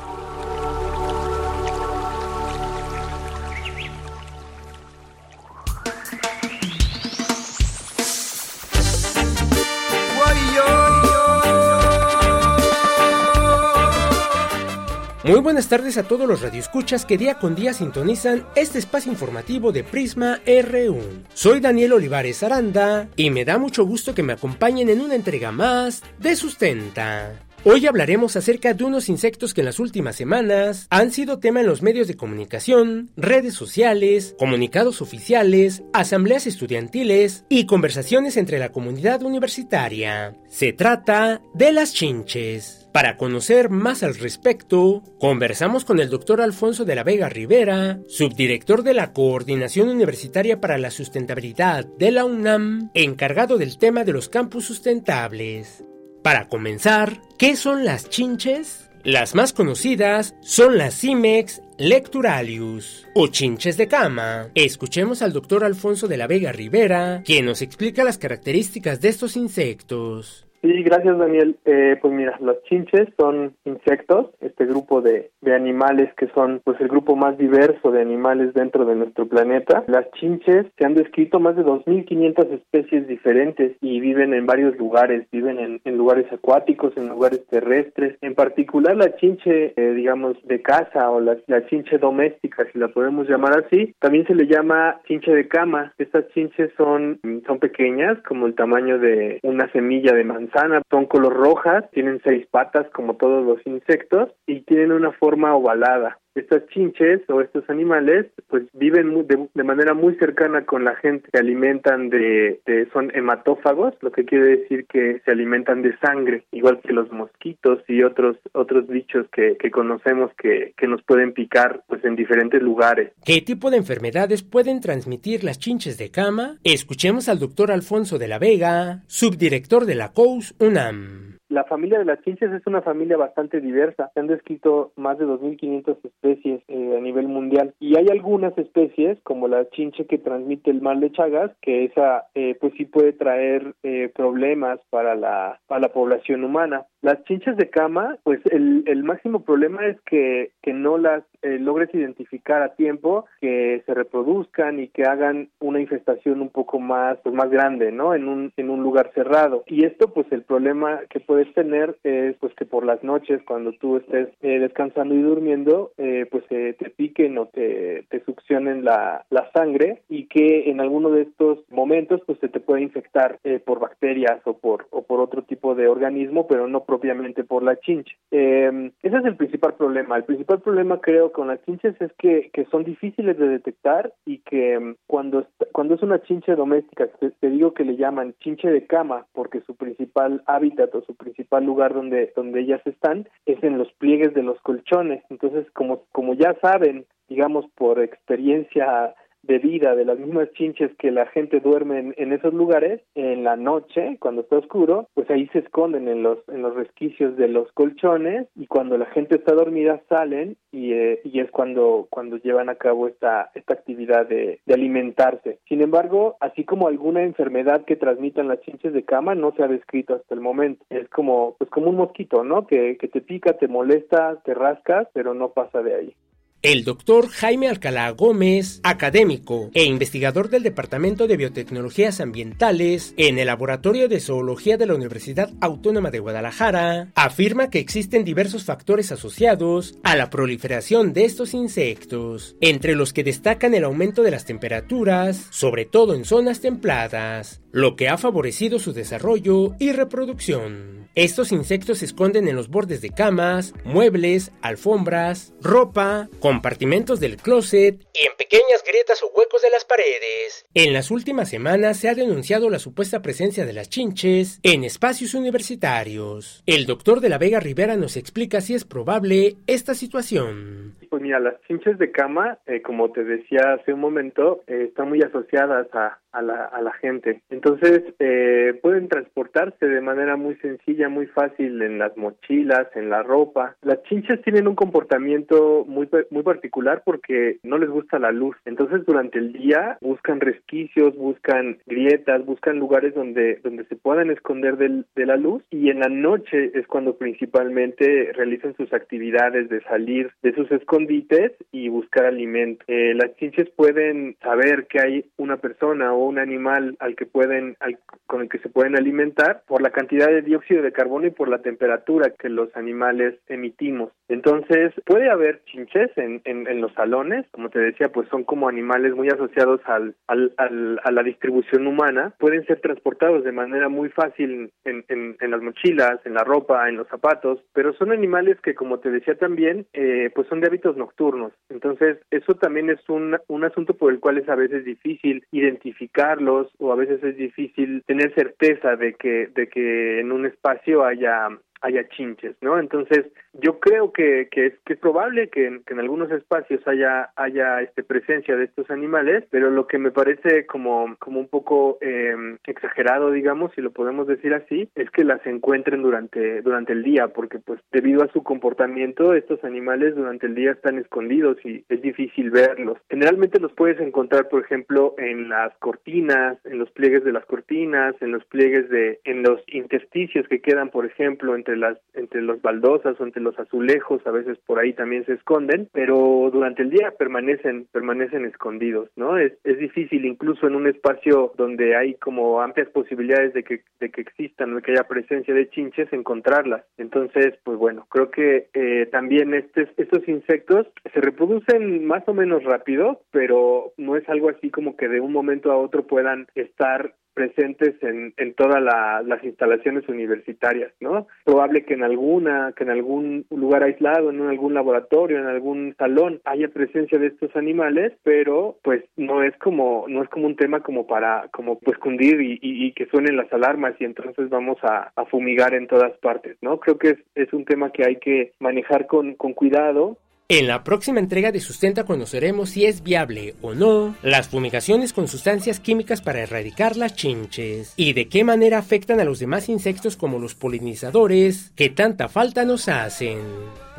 Muy buenas tardes a todos los radioescuchas que día con día sintonizan este espacio informativo de Prisma R1. Soy Daniel Olivares Aranda y me da mucho gusto que me acompañen en una entrega más de Sustenta. Hoy hablaremos acerca de unos insectos que en las últimas semanas han sido tema en los medios de comunicación, redes sociales, comunicados oficiales, asambleas estudiantiles y conversaciones entre la comunidad universitaria. Se trata de las chinches. Para conocer más al respecto, conversamos con el doctor Alfonso de la Vega Rivera, subdirector de la Coordinación Universitaria para la Sustentabilidad de la UNAM, encargado del tema de los campus sustentables. Para comenzar, ¿qué son las chinches? Las más conocidas son las Cimex lecturalius o chinches de cama. Escuchemos al doctor Alfonso de la Vega Rivera, quien nos explica las características de estos insectos. Sí, gracias Daniel. Eh, pues mira, los chinches son insectos, este grupo de, de, animales que son pues el grupo más diverso de animales dentro de nuestro planeta. Las chinches se han descrito más de 2.500 especies diferentes y viven en varios lugares, viven en, lugares acuáticos, en lugares terrestres. En particular la chinche, eh, digamos, de casa o la, la chinche doméstica, si la podemos llamar así, también se le llama chinche de cama. Estas chinches son, son pequeñas, como el tamaño de una semilla de manzana son color rojas, tienen seis patas como todos los insectos y tienen una forma ovalada. Estas chinches o estos animales pues viven de, de, manera muy cercana con la gente, se alimentan de, son hematófagos, lo que quiere decir que se alimentan de sangre, igual que los mosquitos y otros otros bichos que, que conocemos que, que nos pueden picar pues en diferentes lugares. ¿Qué tipo de enfermedades pueden transmitir las chinches de cama? Escuchemos al doctor Alfonso de la Vega, subdirector de la COUS UNAM. La familia de las chinches es una familia bastante diversa. Se han descrito más de 2.500 especies eh, a nivel mundial y hay algunas especies como la chinche que transmite el mal de Chagas, que esa eh, pues sí puede traer eh, problemas para la para la población humana. Las chinches de cama, pues el, el máximo problema es que, que no las eh, logres identificar a tiempo, que se reproduzcan y que hagan una infestación un poco más, pues más grande, ¿no? En un, en un lugar cerrado. Y esto, pues el problema que puedes tener es, pues que por las noches, cuando tú estés eh, descansando y durmiendo, eh, pues te piquen o te, te succionen la, la sangre y que en alguno de estos momentos, pues se te puede infectar por bacterias o por, o por otro tipo de organismo, pero no propiamente por la chinche. ese es el principal problema. El principal problema creo con las chinches es que, que son difíciles de detectar y que cuando, cuando es una chinche doméstica, te, te, digo que le llaman chinche de cama porque su principal hábitat o su principal lugar donde, donde ellas están es en los pliegues de los colchones. Entonces, como, como ya saben, digamos por experiencia de vida de las mismas chinches que la gente duerme en, esos lugares en la noche cuando está oscuro pues ahí se esconden en los en los resquicios de los colchones y cuando la gente está dormida salen y, eh, y es cuando cuando llevan a cabo esta esta actividad de, de, alimentarse. Sin embargo así como alguna enfermedad que transmitan las chinches de cama no se ha descrito hasta el momento. Es como pues como un mosquito no que, que te pica te molesta te rascas pero no pasa de ahí el doctor Jaime Alcalá Gómez, académico e investigador del Departamento de Biotecnologías Ambientales en el Laboratorio de Zoología de la Universidad Autónoma de Guadalajara, afirma que existen diversos factores asociados a la proliferación de estos insectos, entre los que destacan el aumento de las temperaturas, sobre todo en zonas templadas, lo que ha favorecido su desarrollo y reproducción. Estos insectos se esconden en los bordes de camas, muebles, alfombras, ropa, compartimentos del closet y en pequeñas grietas o huecos de las paredes. En las últimas semanas se ha denunciado la supuesta presencia de las chinches en espacios universitarios. El doctor de la Vega Rivera nos explica si es probable esta situación. Pues mira, las chinches de cama, eh, como te decía hace un momento, eh, están muy asociadas a, a, la, a la gente. Entonces, eh, pueden transportarse de manera muy sencilla, muy fácil en las mochilas, en la ropa. Las chinches tienen un comportamiento muy, muy particular porque no les gusta la luz. Entonces, durante el día buscan resquicios, buscan grietas, buscan lugares donde, donde se puedan esconder del, de la luz y en la noche es cuando principalmente realizan sus actividades de salir de sus escondites y buscar alimento. Eh, las chinches pueden saber que hay una persona un animal al que pueden al, con el que se pueden alimentar por la cantidad de dióxido de carbono y por la temperatura que los animales emitimos. Entonces, puede haber chinches en, en, los salones, como te decía, pues son como animales muy asociados al, al, al, a la distribución humana, pueden ser transportados de manera muy fácil en, en, en, las mochilas, en la ropa, en los zapatos, pero son animales que, como te decía también, eh, pues son de hábitos nocturnos. Entonces, eso también es un, un asunto por el cual es a veces difícil identificarlos o a veces es difícil tener certeza de que, de que en un espacio haya haya chinches, ¿no? Entonces, yo creo que, que, es, que es probable que en, que en algunos espacios haya haya este presencia de estos animales, pero lo que me parece como, como un poco eh, exagerado, digamos, si lo podemos decir así, es que las encuentren durante, durante el día, porque pues debido a su comportamiento, estos animales durante el día están escondidos y es difícil verlos. Generalmente los puedes encontrar, por ejemplo, en las cortinas, en los pliegues de las cortinas, en los pliegues de, en los intersticios que quedan, por ejemplo, entre las, entre los baldosas o entre los azulejos, a veces por ahí también se esconden, pero durante el día permanecen, permanecen escondidos, ¿no? Es, es difícil incluso en un espacio donde hay como amplias posibilidades de que, de que existan, de que haya presencia de chinches, encontrarlas. Entonces, pues bueno, creo que eh, también estos, estos insectos se reproducen más o menos rápido, pero no es algo así como que de un momento a otro puedan estar presentes en, en todas la, las instalaciones universitarias, ¿no? Probable que en alguna, que en algún lugar aislado, en algún laboratorio, en algún salón haya presencia de estos animales, pero pues no es como, no es como un tema como para, como pues cundir y, y, y que suenen las alarmas y entonces vamos a, a, fumigar en todas partes, ¿no? Creo que es, es un tema que hay que manejar con, con cuidado en la próxima entrega de Sustenta conoceremos si es viable o no las fumigaciones con sustancias químicas para erradicar las chinches y de qué manera afectan a los demás insectos como los polinizadores que tanta falta nos hacen.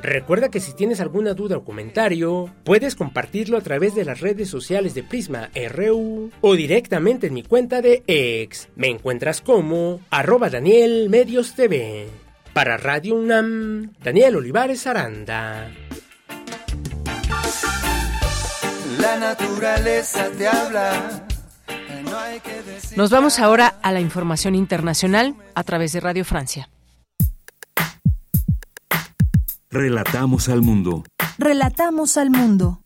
Recuerda que si tienes alguna duda o comentario, puedes compartirlo a través de las redes sociales de Prisma RU o directamente en mi cuenta de ex. Me encuentras como arroba Daniel Medios TV. Para Radio UNAM, Daniel Olivares Aranda. La naturaleza te habla. Nos vamos ahora a la información internacional a través de Radio Francia. Relatamos al mundo. Relatamos al mundo.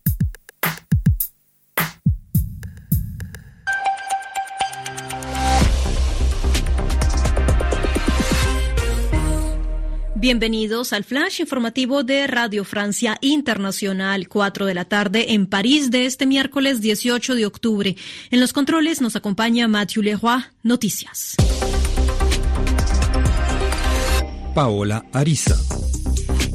Bienvenidos al flash informativo de Radio Francia Internacional, 4 de la tarde en París de este miércoles 18 de octubre. En los controles nos acompaña Mathieu Leroy. Noticias. Paola Ariza.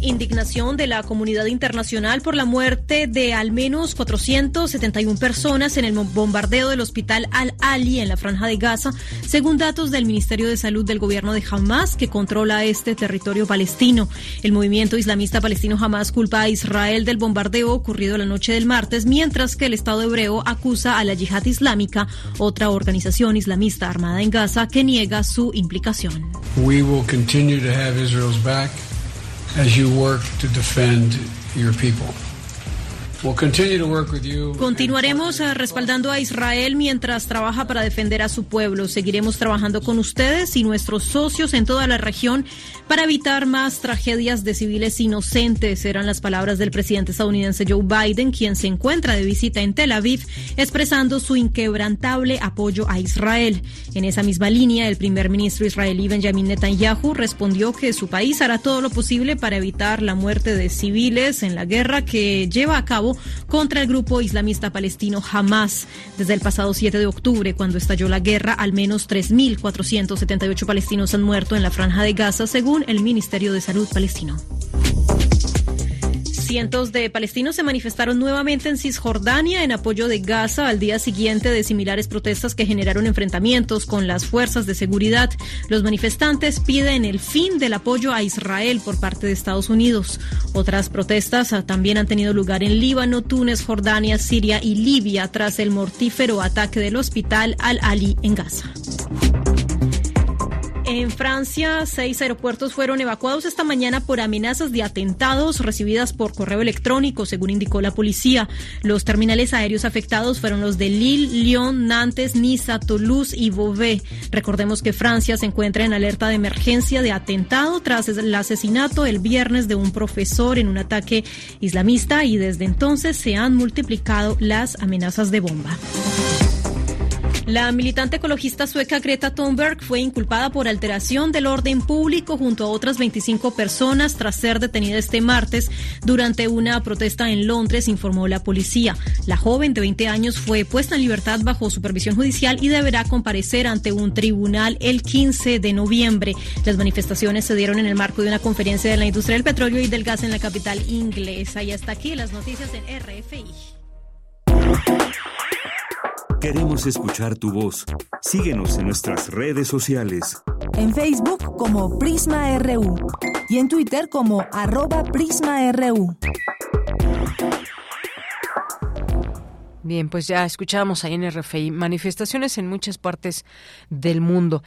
Indignación de la comunidad internacional por la muerte de al menos 471 personas en el bombardeo del hospital Al-Ali en la franja de Gaza, según datos del Ministerio de Salud del gobierno de Hamas, que controla este territorio palestino. El movimiento islamista palestino Hamas culpa a Israel del bombardeo ocurrido la noche del martes, mientras que el Estado hebreo acusa a la Yihad Islámica, otra organización islamista armada en Gaza, que niega su implicación. We will continue to have Israel's back as you work to defend your people. Continuaremos eh, respaldando a Israel mientras trabaja para defender a su pueblo. Seguiremos trabajando con ustedes y nuestros socios en toda la región para evitar más tragedias de civiles inocentes. Eran las palabras del presidente estadounidense Joe Biden, quien se encuentra de visita en Tel Aviv, expresando su inquebrantable apoyo a Israel. En esa misma línea, el primer ministro israelí Benjamin Netanyahu respondió que su país hará todo lo posible para evitar la muerte de civiles en la guerra que lleva a cabo contra el grupo islamista palestino Hamas. Desde el pasado 7 de octubre, cuando estalló la guerra, al menos 3.478 palestinos han muerto en la franja de Gaza, según el Ministerio de Salud palestino. Cientos de palestinos se manifestaron nuevamente en Cisjordania en apoyo de Gaza al día siguiente de similares protestas que generaron enfrentamientos con las fuerzas de seguridad. Los manifestantes piden el fin del apoyo a Israel por parte de Estados Unidos. Otras protestas ah, también han tenido lugar en Líbano, Túnez, Jordania, Siria y Libia tras el mortífero ataque del hospital Al-Ali en Gaza. En Francia, seis aeropuertos fueron evacuados esta mañana por amenazas de atentados recibidas por correo electrónico, según indicó la policía. Los terminales aéreos afectados fueron los de Lille, Lyon, Nantes, Niza, Toulouse y Beauvais. Recordemos que Francia se encuentra en alerta de emergencia de atentado tras el asesinato el viernes de un profesor en un ataque islamista y desde entonces se han multiplicado las amenazas de bomba. La militante ecologista sueca Greta Thunberg fue inculpada por alteración del orden público junto a otras 25 personas tras ser detenida este martes durante una protesta en Londres, informó la policía. La joven de 20 años fue puesta en libertad bajo supervisión judicial y deberá comparecer ante un tribunal el 15 de noviembre. Las manifestaciones se dieron en el marco de una conferencia de la industria del petróleo y del gas en la capital inglesa. Y hasta aquí las noticias en RFI. Queremos escuchar tu voz. Síguenos en nuestras redes sociales. En Facebook como Prisma RU y en Twitter como arroba PrismaRU. Bien, pues ya escuchábamos ahí en RFI manifestaciones en muchas partes del mundo.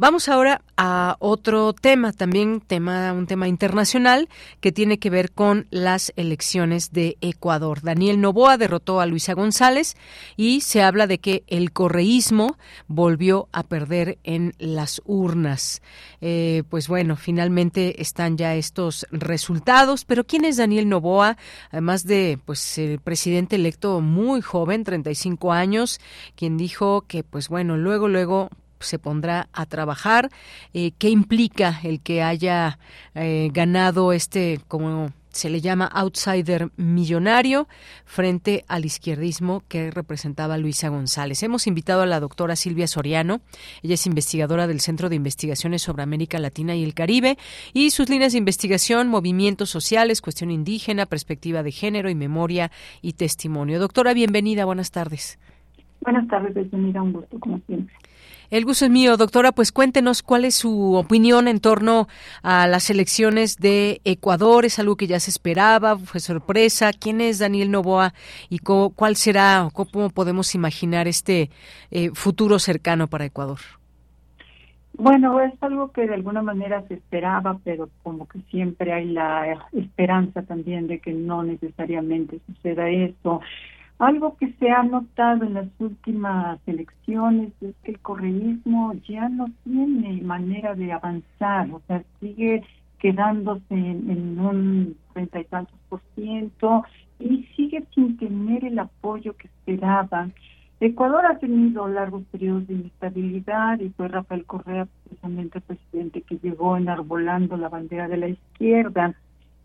Vamos ahora a otro tema, también tema, un tema internacional que tiene que ver con las elecciones de Ecuador. Daniel Novoa derrotó a Luisa González y se habla de que el correísmo volvió a perder en las urnas. Eh, pues bueno, finalmente están ya estos resultados. Pero ¿quién es Daniel Novoa? Además de, pues, el presidente electo muy joven, 35 años, quien dijo que, pues bueno, luego, luego se pondrá a trabajar. Eh, ¿Qué implica el que haya eh, ganado este, como se le llama outsider millonario frente al izquierdismo que representaba Luisa González. Hemos invitado a la doctora Silvia Soriano, ella es investigadora del Centro de Investigaciones sobre América Latina y el Caribe y sus líneas de investigación, movimientos sociales, cuestión indígena, perspectiva de género y memoria y testimonio. Doctora, bienvenida, buenas tardes. Buenas tardes, mira un gusto como siempre. El gusto es mío, doctora. Pues cuéntenos cuál es su opinión en torno a las elecciones de Ecuador. ¿Es algo que ya se esperaba? ¿Fue sorpresa? ¿Quién es Daniel Novoa? ¿Y cuál será o cómo podemos imaginar este eh, futuro cercano para Ecuador? Bueno, es algo que de alguna manera se esperaba, pero como que siempre hay la esperanza también de que no necesariamente suceda eso. Algo que se ha notado en las últimas elecciones es que el correísmo ya no tiene manera de avanzar, o sea, sigue quedándose en, un treinta y tantos por ciento y sigue sin tener el apoyo que esperaban. Ecuador ha tenido largos periodos de inestabilidad y fue Rafael Correa precisamente el presidente que llegó enarbolando la bandera de la izquierda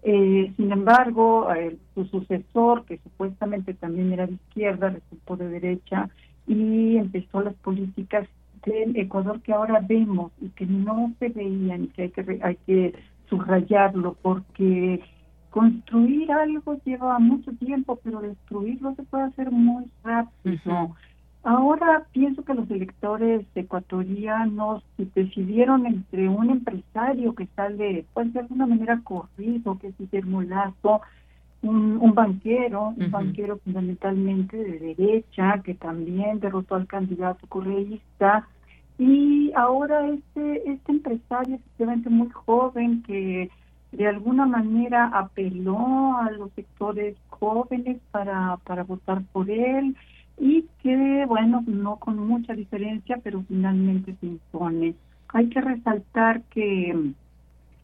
eh, sin embargo, su sucesor, que supuestamente también era de izquierda, resultó de derecha y empezó las políticas del Ecuador que ahora vemos y que no se veían y que hay que, hay que subrayarlo porque construir algo lleva mucho tiempo, pero destruirlo se puede hacer muy rápido. Ahora pienso que los electores ecuatorianos decidieron entre un empresario que sale, pues de alguna manera corrido, que es Guillermo Lazo, un, un banquero, un banquero fundamentalmente de derecha, que también derrotó al candidato correísta, y ahora este, este empresario, especialmente muy joven, que de alguna manera apeló a los sectores jóvenes para, para votar por él y que, bueno, no con mucha diferencia, pero finalmente se impone. Hay que resaltar que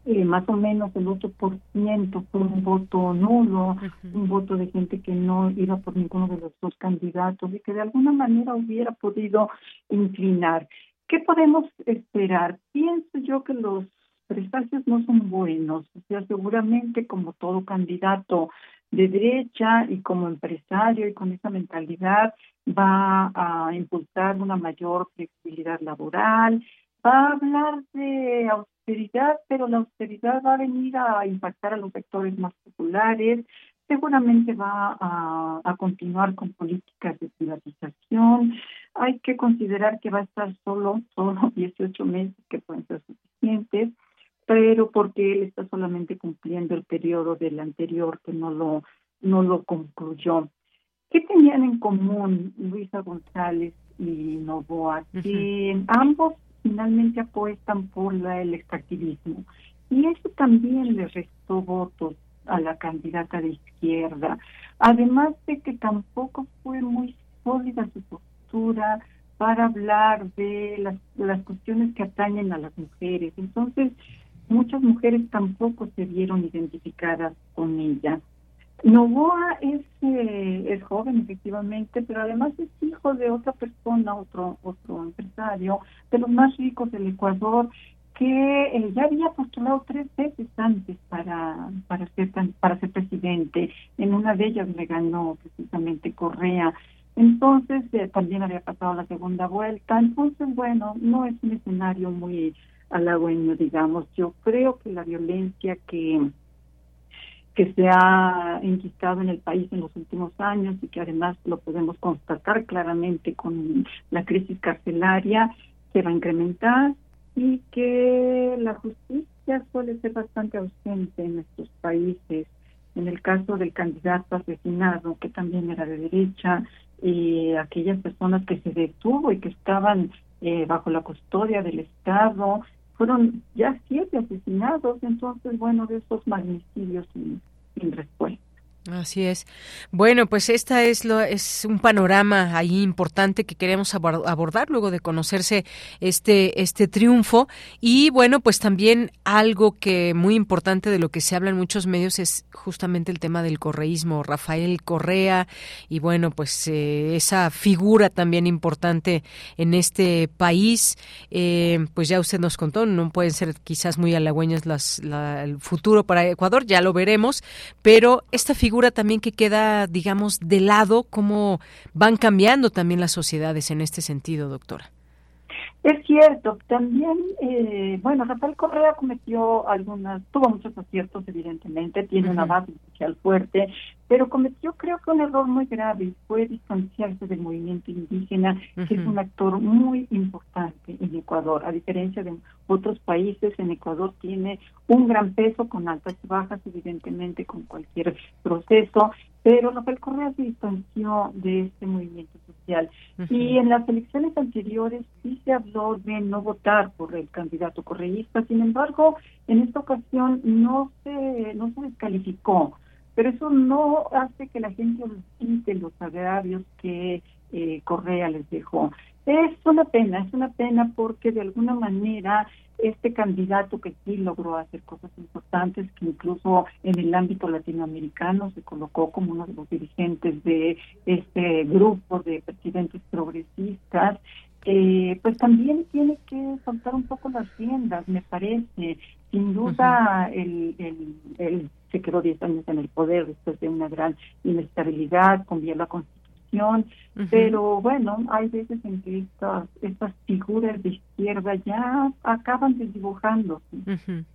eh, más o menos el 8% fue un voto nulo, un voto de gente que no iba por ninguno de los dos candidatos y que de alguna manera hubiera podido inclinar. ¿Qué podemos esperar? Pienso yo que los presagios no son buenos, o sea, seguramente como todo candidato de derecha y como empresario y con esa mentalidad va a impulsar una mayor flexibilidad laboral, va a hablar de austeridad, pero la austeridad va a venir a impactar a los sectores más populares, seguramente va a, continuar con políticas de privatización. Hay que considerar que va a estar solo, solo 18 meses que pueden ser suficientes, pero porque él está solamente cumpliendo el periodo del anterior que no lo, no lo concluyó. ¿Qué tenían en común Luisa González y Novoa? Que ambos finalmente apuestan por la, el extractivismo. Y eso también le restó votos a la candidata de izquierda. Además de que tampoco fue muy sólida su postura para hablar de las, las cuestiones que atañen a las mujeres. Entonces, muchas mujeres tampoco se vieron identificadas con ella. Novoa es, eh, es joven, efectivamente, pero además es hijo de otra persona, otro, otro empresario, de los más ricos del Ecuador, que eh, ya había postulado tres veces antes para, para, ser, para ser presidente. En una de ellas le ganó precisamente Correa. Entonces eh, también había pasado la segunda vuelta. Entonces, bueno, no es un escenario muy halagüeño, digamos. Yo creo que la violencia que que se ha enquistado en el país en los últimos años y que además lo podemos constatar claramente con la crisis carcelaria se va a incrementar y que la justicia suele ser bastante ausente en nuestros países. En el caso del candidato asesinado, que también era de derecha, y aquellas personas que se detuvo y que estaban eh, bajo la custodia del Estado, fueron ya siete asesinados, entonces, bueno, de esos magnicidios sin, sin respuesta. Así es. Bueno, pues esta es lo es un panorama ahí importante que queremos abordar luego de conocerse este este triunfo y bueno, pues también algo que muy importante de lo que se habla en muchos medios es justamente el tema del correísmo, Rafael Correa y bueno, pues eh, esa figura también importante en este país, eh, pues ya usted nos contó, no pueden ser quizás muy halagüeñas las el futuro para Ecuador, ya lo veremos, pero esta figura también que queda, digamos, de lado, cómo van cambiando también las sociedades en este sentido, doctora. Es cierto, también, eh, bueno, Rafael Correa cometió algunas, tuvo muchos aciertos, evidentemente, tiene una base social fuerte, pero cometió creo que un error muy grave, fue distanciarse del movimiento indígena, que es un actor muy importante en Ecuador, a diferencia de otros países, en Ecuador tiene un gran peso con altas y bajas, evidentemente, con cualquier proceso, pero Rafael Correa se distanció de este movimiento social. Y en las elecciones anteriores sí se habló de no votar por el candidato correísta, sin embargo, en esta ocasión no se, no se descalificó, pero eso no hace que la gente olvide los agravios que eh, Correa les dejó. Es una pena, es una pena porque de alguna manera este candidato que sí logró hacer cosas importantes, que incluso en el ámbito latinoamericano se colocó como uno de los dirigentes de este grupo de presidentes progresistas, eh, pues también tiene que soltar un poco las riendas, me parece. Sin duda, el, el, se quedó 10 años en el poder después de una gran inestabilidad, cambió la constitución pero bueno, hay veces en que estas, estas figuras de izquierda ya acaban desdibujándose.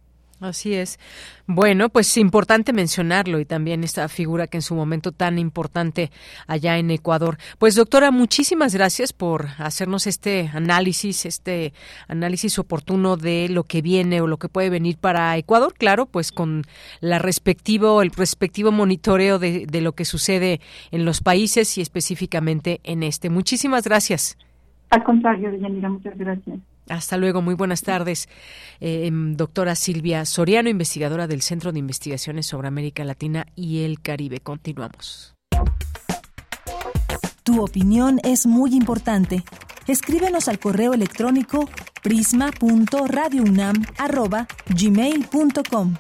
Así es. Bueno, pues importante mencionarlo y también esta figura que en su momento tan importante allá en Ecuador. Pues doctora, muchísimas gracias por hacernos este análisis, este análisis oportuno de lo que viene o lo que puede venir para Ecuador, claro, pues con la respectivo, el respectivo monitoreo de, de lo que sucede en los países y específicamente en este. Muchísimas gracias. Al contrario, Deyanira, muchas gracias. Hasta luego, muy buenas tardes. Eh, doctora Silvia Soriano, investigadora del Centro de Investigaciones sobre América Latina y el Caribe. Continuamos. Tu opinión es muy importante. Escríbenos al correo electrónico prisma.radiounam@gmail.com.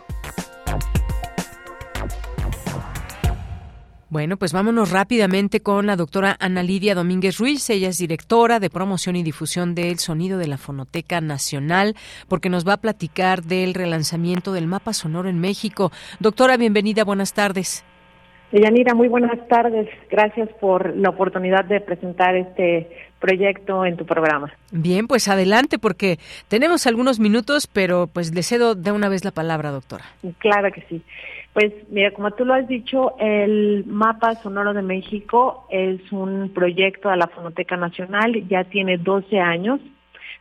Bueno, pues vámonos rápidamente con la doctora Ana Lidia Domínguez Ruiz. Ella es directora de promoción y difusión del sonido de la Fonoteca Nacional, porque nos va a platicar del relanzamiento del mapa sonoro en México. Doctora, bienvenida, buenas tardes. Yanira, muy buenas tardes. Gracias por la oportunidad de presentar este proyecto en tu programa. Bien, pues adelante porque tenemos algunos minutos, pero pues le cedo de una vez la palabra, doctora. Claro que sí. Pues mira, como tú lo has dicho, el Mapa Sonoro de México es un proyecto de la Fonoteca Nacional, ya tiene 12 años,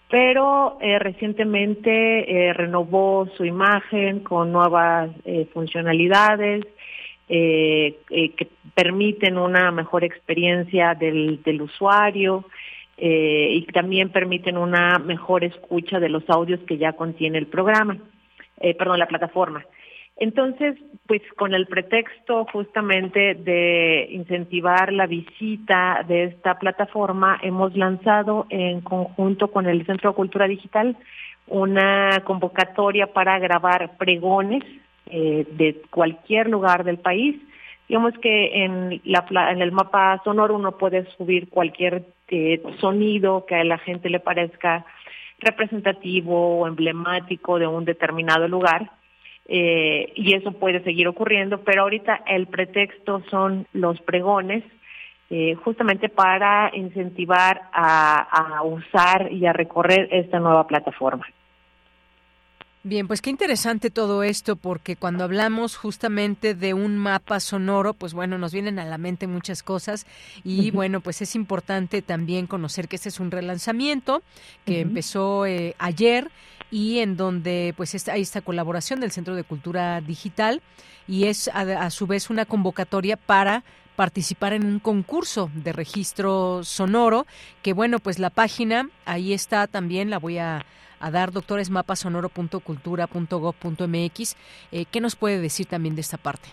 pero eh, recientemente eh, renovó su imagen con nuevas eh, funcionalidades que permiten una mejor experiencia del, del usuario y también permiten una mejor escucha de los audios que ya contiene el programa, perdón, la plataforma. Entonces, pues con el pretexto justamente de incentivar la visita de esta plataforma, hemos lanzado en conjunto con el Centro de Cultura Digital una convocatoria para grabar pregones eh, de cualquier lugar del país. Digamos que en, la, en el mapa sonoro uno puede subir cualquier eh, sonido que a la gente le parezca representativo o emblemático de un determinado lugar eh, y eso puede seguir ocurriendo, pero ahorita el pretexto son los pregones, eh, justamente para incentivar a, a usar y a recorrer esta nueva plataforma. Bien, pues qué interesante todo esto, porque cuando hablamos justamente de un mapa sonoro, pues bueno, nos vienen a la mente muchas cosas y bueno, pues es importante también conocer que este es un relanzamiento que empezó eh, ayer y en donde pues hay esta colaboración del Centro de Cultura Digital y es a, su vez una convocatoria para participar en un concurso de registro sonoro, que bueno, pues la página ahí está también, la voy a, dar, doctores mapasonoro.cultura.gov.mx. Eh, ¿Qué nos puede decir también de esta parte?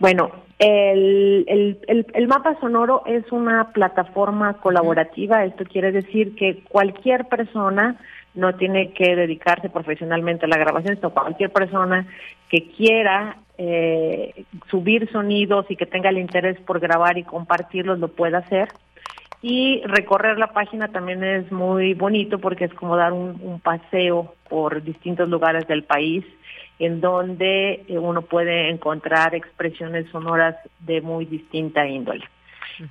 Bueno, el, el, el, mapa sonoro es una plataforma colaborativa, esto quiere decir que cualquier persona no tiene que dedicarse profesionalmente a la grabación, sino cualquier persona que quiera eh, subir sonidos y que tenga el interés por grabar y compartirlos lo pueda hacer. Y recorrer la página también es muy bonito porque es como dar un, paseo por distintos lugares del país en donde eh, uno puede encontrar expresiones sonoras de muy distinta índole.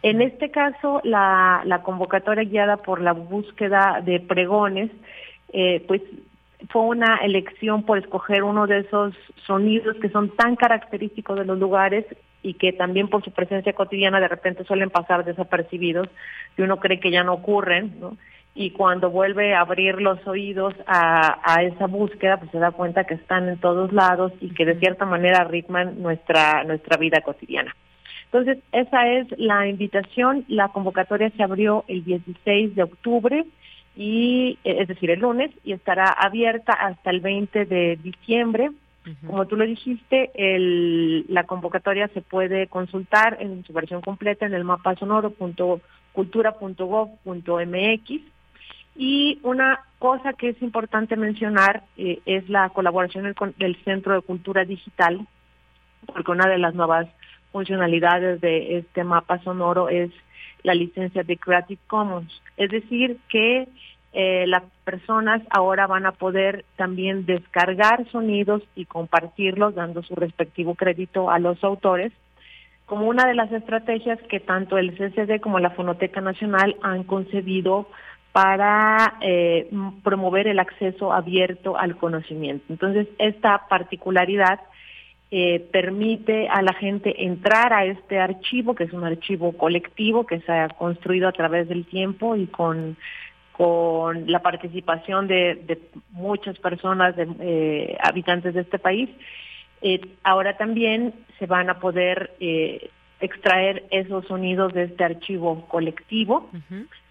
En este caso, la, la convocatoria guiada por la búsqueda de pregones eh, pues fue una elección por escoger uno de esos sonidos que son tan característicos de los lugares y que también por su presencia cotidiana de repente suelen pasar desapercibidos y uno cree que ya no ocurren, Y cuando vuelve a abrir los oídos a, a esa búsqueda, pues se da cuenta que están en todos lados y que de cierta manera ritman nuestra, nuestra vida cotidiana. Entonces, esa es la invitación. La convocatoria se abrió el 16 de octubre y eh, es decir, el lunes, y estará abierta hasta el 20 de diciembre. Como tú lo dijiste, el, la convocatoria se puede consultar en su versión completa en el mapa sonoro.cultura.gov.mx. Y una cosa que es importante mencionar eh, es la colaboración del Centro de Cultura Digital, porque una de las nuevas funcionalidades de este mapa sonoro es la licencia de Creative Commons. Es decir, que eh, las personas ahora van a poder también descargar sonidos y compartirlos dando su respectivo crédito a los autores como una de las estrategias que tanto el CCD como la Fonoteca Nacional han concebido para eh, promover el acceso abierto al conocimiento. Entonces, esta particularidad eh, permite a la gente entrar a este archivo, que es un archivo colectivo que se ha construido a través del tiempo y con, con la participación de, muchas personas, de, eh, habitantes de este país. Eh, ahora también se van a poder extraer esos sonidos de este archivo colectivo,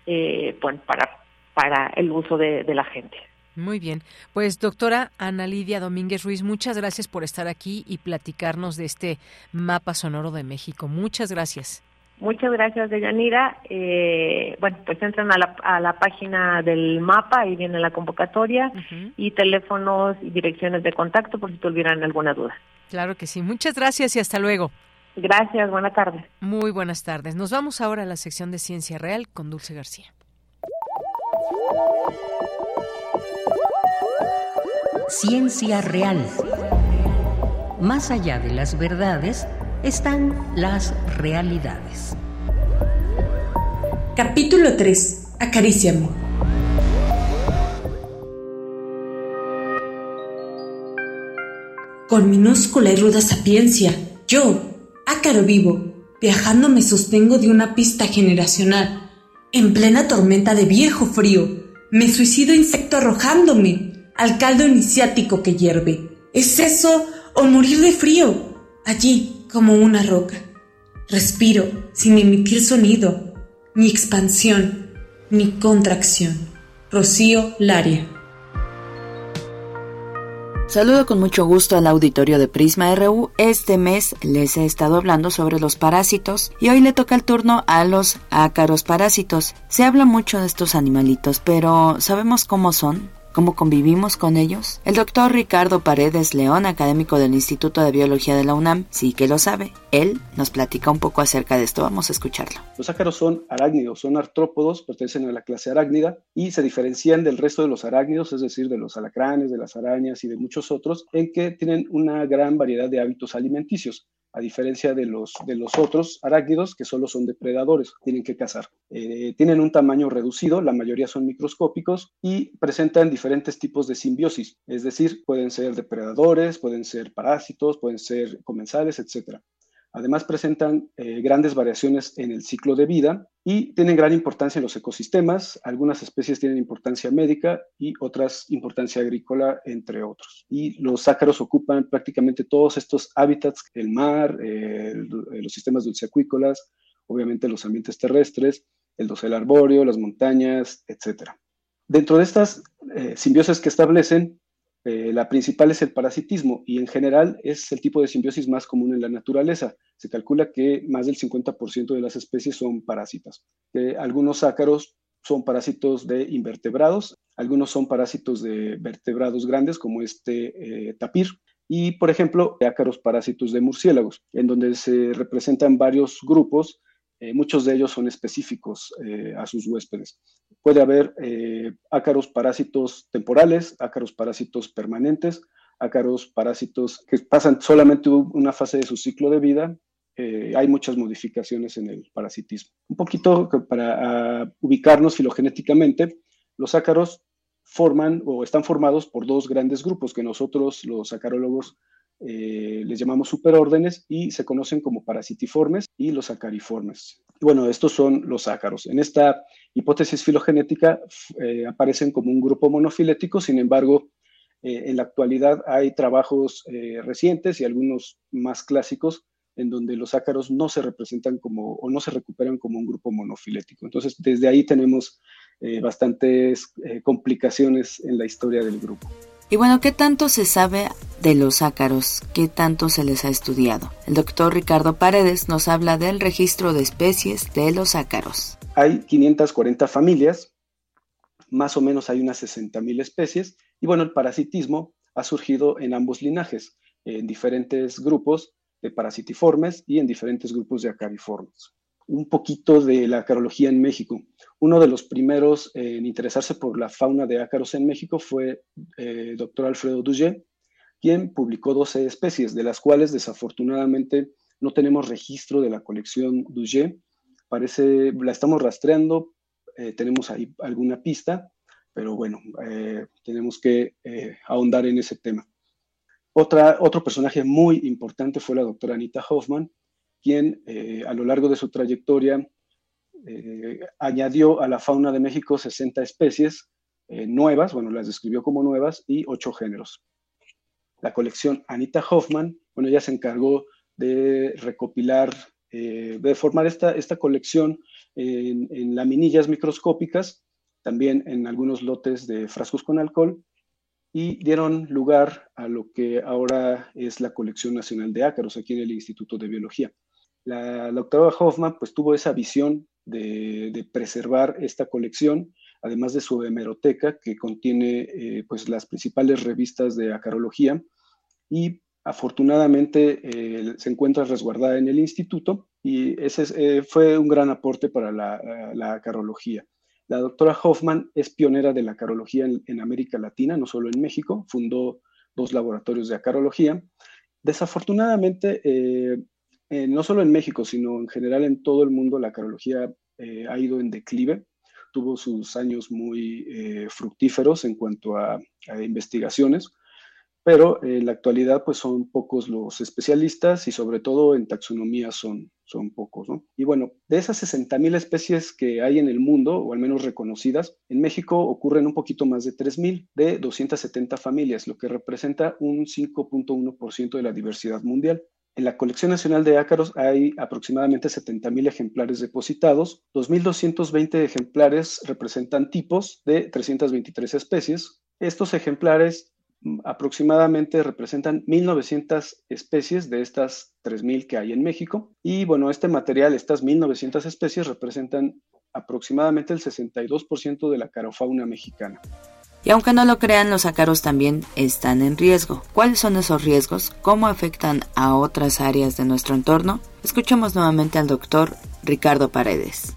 bueno, para para el uso de, de la gente. Muy bien. Pues doctora Ana Lidia Domínguez Ruiz, muchas gracias por estar aquí y platicarnos de este mapa sonoro de México. Muchas gracias. Muchas gracias, Deyanira. Eh, bueno, pues entran a la, a la página del mapa, ahí viene la convocatoria y teléfonos y direcciones de contacto por si tuvieran alguna duda. Claro que sí. Muchas gracias y hasta luego. Gracias, buenas tardes. Muy buenas tardes. Nos vamos ahora a la sección de Ciencia Real con Dulce García. Ciencia Real. Más allá de las verdades están las realidades. Capítulo 3. Acaríciame. Con minúscula y ruda sapiencia, yo, ácaro vivo, viajando me sostengo de una pista generacional. En plena tormenta de viejo frío, me suicido insecto arrojándome al caldo iniciático que hierve. ¿Es eso o morir de frío? Allí, como una roca. Respiro sin emitir sonido, ni expansión, ni contracción. Rocío Laria. Saludo con mucho gusto al auditorio de Prisma RU. Este mes les he estado hablando sobre los parásitos y hoy le toca el turno a los ácaros parásitos. Se habla mucho de estos animalitos, pero ¿sabemos cómo son? ¿Cómo convivimos con ellos? El doctor Ricardo Paredes León, académico del Instituto de Biología de la UNAM, sí que lo sabe. Él nos platica un poco acerca de esto. Vamos a escucharlo. Los ácaros son arácnidos, son artrópodos, pertenecen a la clase arácnida y se diferencian del resto de los arácnidos, es decir, de los alacranes, de las arañas y de muchos otros, en que tienen una gran variedad de hábitos alimenticios a diferencia de los, de los otros arácnidos que solo son depredadores, tienen que cazar. Eh, tienen un tamaño reducido, la mayoría son microscópicos y presentan diferentes tipos de simbiosis, es decir, pueden ser depredadores, pueden ser parásitos, pueden ser comensales, etc. Además, presentan eh, grandes variaciones en el ciclo de vida y tienen gran importancia en los ecosistemas. Algunas especies tienen importancia médica y otras importancia agrícola, entre otros. Y los ácaros ocupan prácticamente todos estos hábitats, el mar, eh, los sistemas dulceacuícolas, obviamente los ambientes terrestres, el dosel arbóreo, las montañas, etc. Dentro de estas eh, que establecen, eh, la principal es el parasitismo y en general es el tipo de simbiosis más común en la naturaleza. Se calcula que más del 50% de las especies son parásitas. algunos ácaros son parásitos de invertebrados, algunos son parásitos de vertebrados grandes como este eh, tapir y, por ejemplo, ácaros parásitos de murciélagos, en donde se representan varios grupos eh, muchos de ellos son específicos eh, a sus huéspedes. Puede haber eh, ácaros parásitos temporales, ácaros parásitos permanentes, ácaros parásitos que pasan solamente una fase de su ciclo de vida. hay muchas modificaciones en el parasitismo. Un poquito para ubicarnos filogenéticamente, los ácaros forman o están formados por dos grandes grupos que nosotros los acarólogos eh, les llamamos superórdenes y se conocen como parasitiformes y los acariformes. Bueno, estos son los ácaros. En esta hipótesis filogenética eh, aparecen como un grupo monofilético, sin embargo, eh, en la actualidad hay trabajos recientes y algunos más clásicos en donde los ácaros no se representan como o no se recuperan como un grupo monofilético. Entonces, desde ahí tenemos bastantes complicaciones en la historia del grupo. Y bueno, ¿qué tanto se sabe de los ácaros? ¿Qué tanto se les ha estudiado? El doctor Ricardo Paredes nos habla del registro de especies de los ácaros. Hay 540 familias, más o menos hay unas 60.000 especies, y bueno, el parasitismo ha surgido en ambos linajes, en diferentes grupos de parasitiformes y en diferentes grupos de acariformes un poquito de la acarología en México. Uno de los primeros en interesarse por la fauna de ácaros en México fue eh, doctor Alfredo Duget, quien publicó 12 especies, de las cuales desafortunadamente no tenemos registro de la colección Duget. Parece, la estamos rastreando, eh, tenemos ahí alguna pista, pero bueno, eh, tenemos que ahondar en ese tema. Otra, otro personaje muy importante fue la doctora Anita Hoffman, quien eh, a lo largo de su trayectoria eh, añadió a la fauna de México 60 especies eh, nuevas, bueno, las describió como nuevas, y 8 géneros. La colección Anita Hoffman, bueno, ella se encargó de recopilar, de formar esta, esta colección en, en laminillas microscópicas también en algunos lotes de frascos con alcohol y dieron lugar a lo que ahora es la Colección Nacional de Ácaros aquí en el Instituto de Biología. La, doctora Hoffman pues tuvo esa visión de, preservar esta colección, además de su hemeroteca que contiene eh, pues las principales revistas de acarología y afortunadamente eh, se encuentra resguardada en el instituto y ese eh, fue un gran aporte para la, la, carología. La doctora Hoffman es pionera de la carología en, América Latina, no solo en México, fundó dos laboratorios de acarología. Desafortunadamente, no solo en México, sino en general en todo el mundo, la carología ha ido en declive. Tuvo sus años muy fructíferos en cuanto a, a investigaciones pero en la actualidad pues son pocos los especialistas y sobre todo en taxonomía son, son pocos. ¿no? Y bueno, de esas 60.000 especies que hay en el mundo, o al menos reconocidas, en México ocurren un poquito más de 3.000 de 270 familias, lo que representa un 5.1% de la diversidad mundial. En la colección nacional de ácaros hay aproximadamente 70.000 ejemplares depositados. 2.220 ejemplares representan tipos de 323 especies. Estos ejemplares aproximadamente representan 1.900 especies de estas 3.000 que hay en México. Y bueno, este material, estas 1.900 especies, representan aproximadamente el 62% de la carofauna mexicana. Y aunque no lo crean, los ácaros también están en riesgo. ¿Cuáles son esos riesgos? ¿Cómo afectan a otras áreas de nuestro entorno? Escuchemos nuevamente al doctor Ricardo Paredes.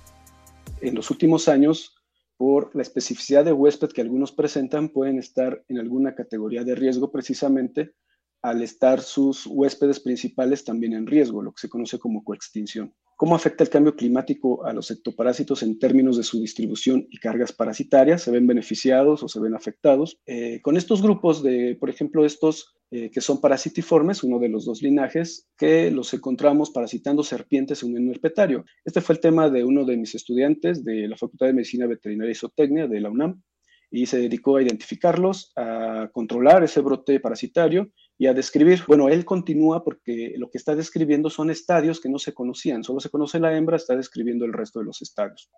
En los últimos años, por la especificidad de huésped que algunos presentan, pueden estar en alguna categoría de riesgo precisamente al estar sus huéspedes principales también en riesgo, lo que se conoce como coextinción. ¿Cómo afecta el cambio climático a los ectoparásitos en términos de su distribución y cargas parasitarias? ¿Se ven beneficiados o se ven afectados? Eh, con estos grupos de, por ejemplo, estos eh, que son parasitiformes, uno de los dos linajes, que los encontramos parasitando serpientes en un herpetario. Este fue el tema de uno de mis estudiantes de la Facultad de Medicina Veterinaria y Zootecnia de la UNAM y se dedicó a identificarlos, a controlar ese brote parasitario y a describir. Bueno, él continúa porque lo que está describiendo son estadios que no se conocían, solo se conoce la hembra, está describiendo el resto de los estadios.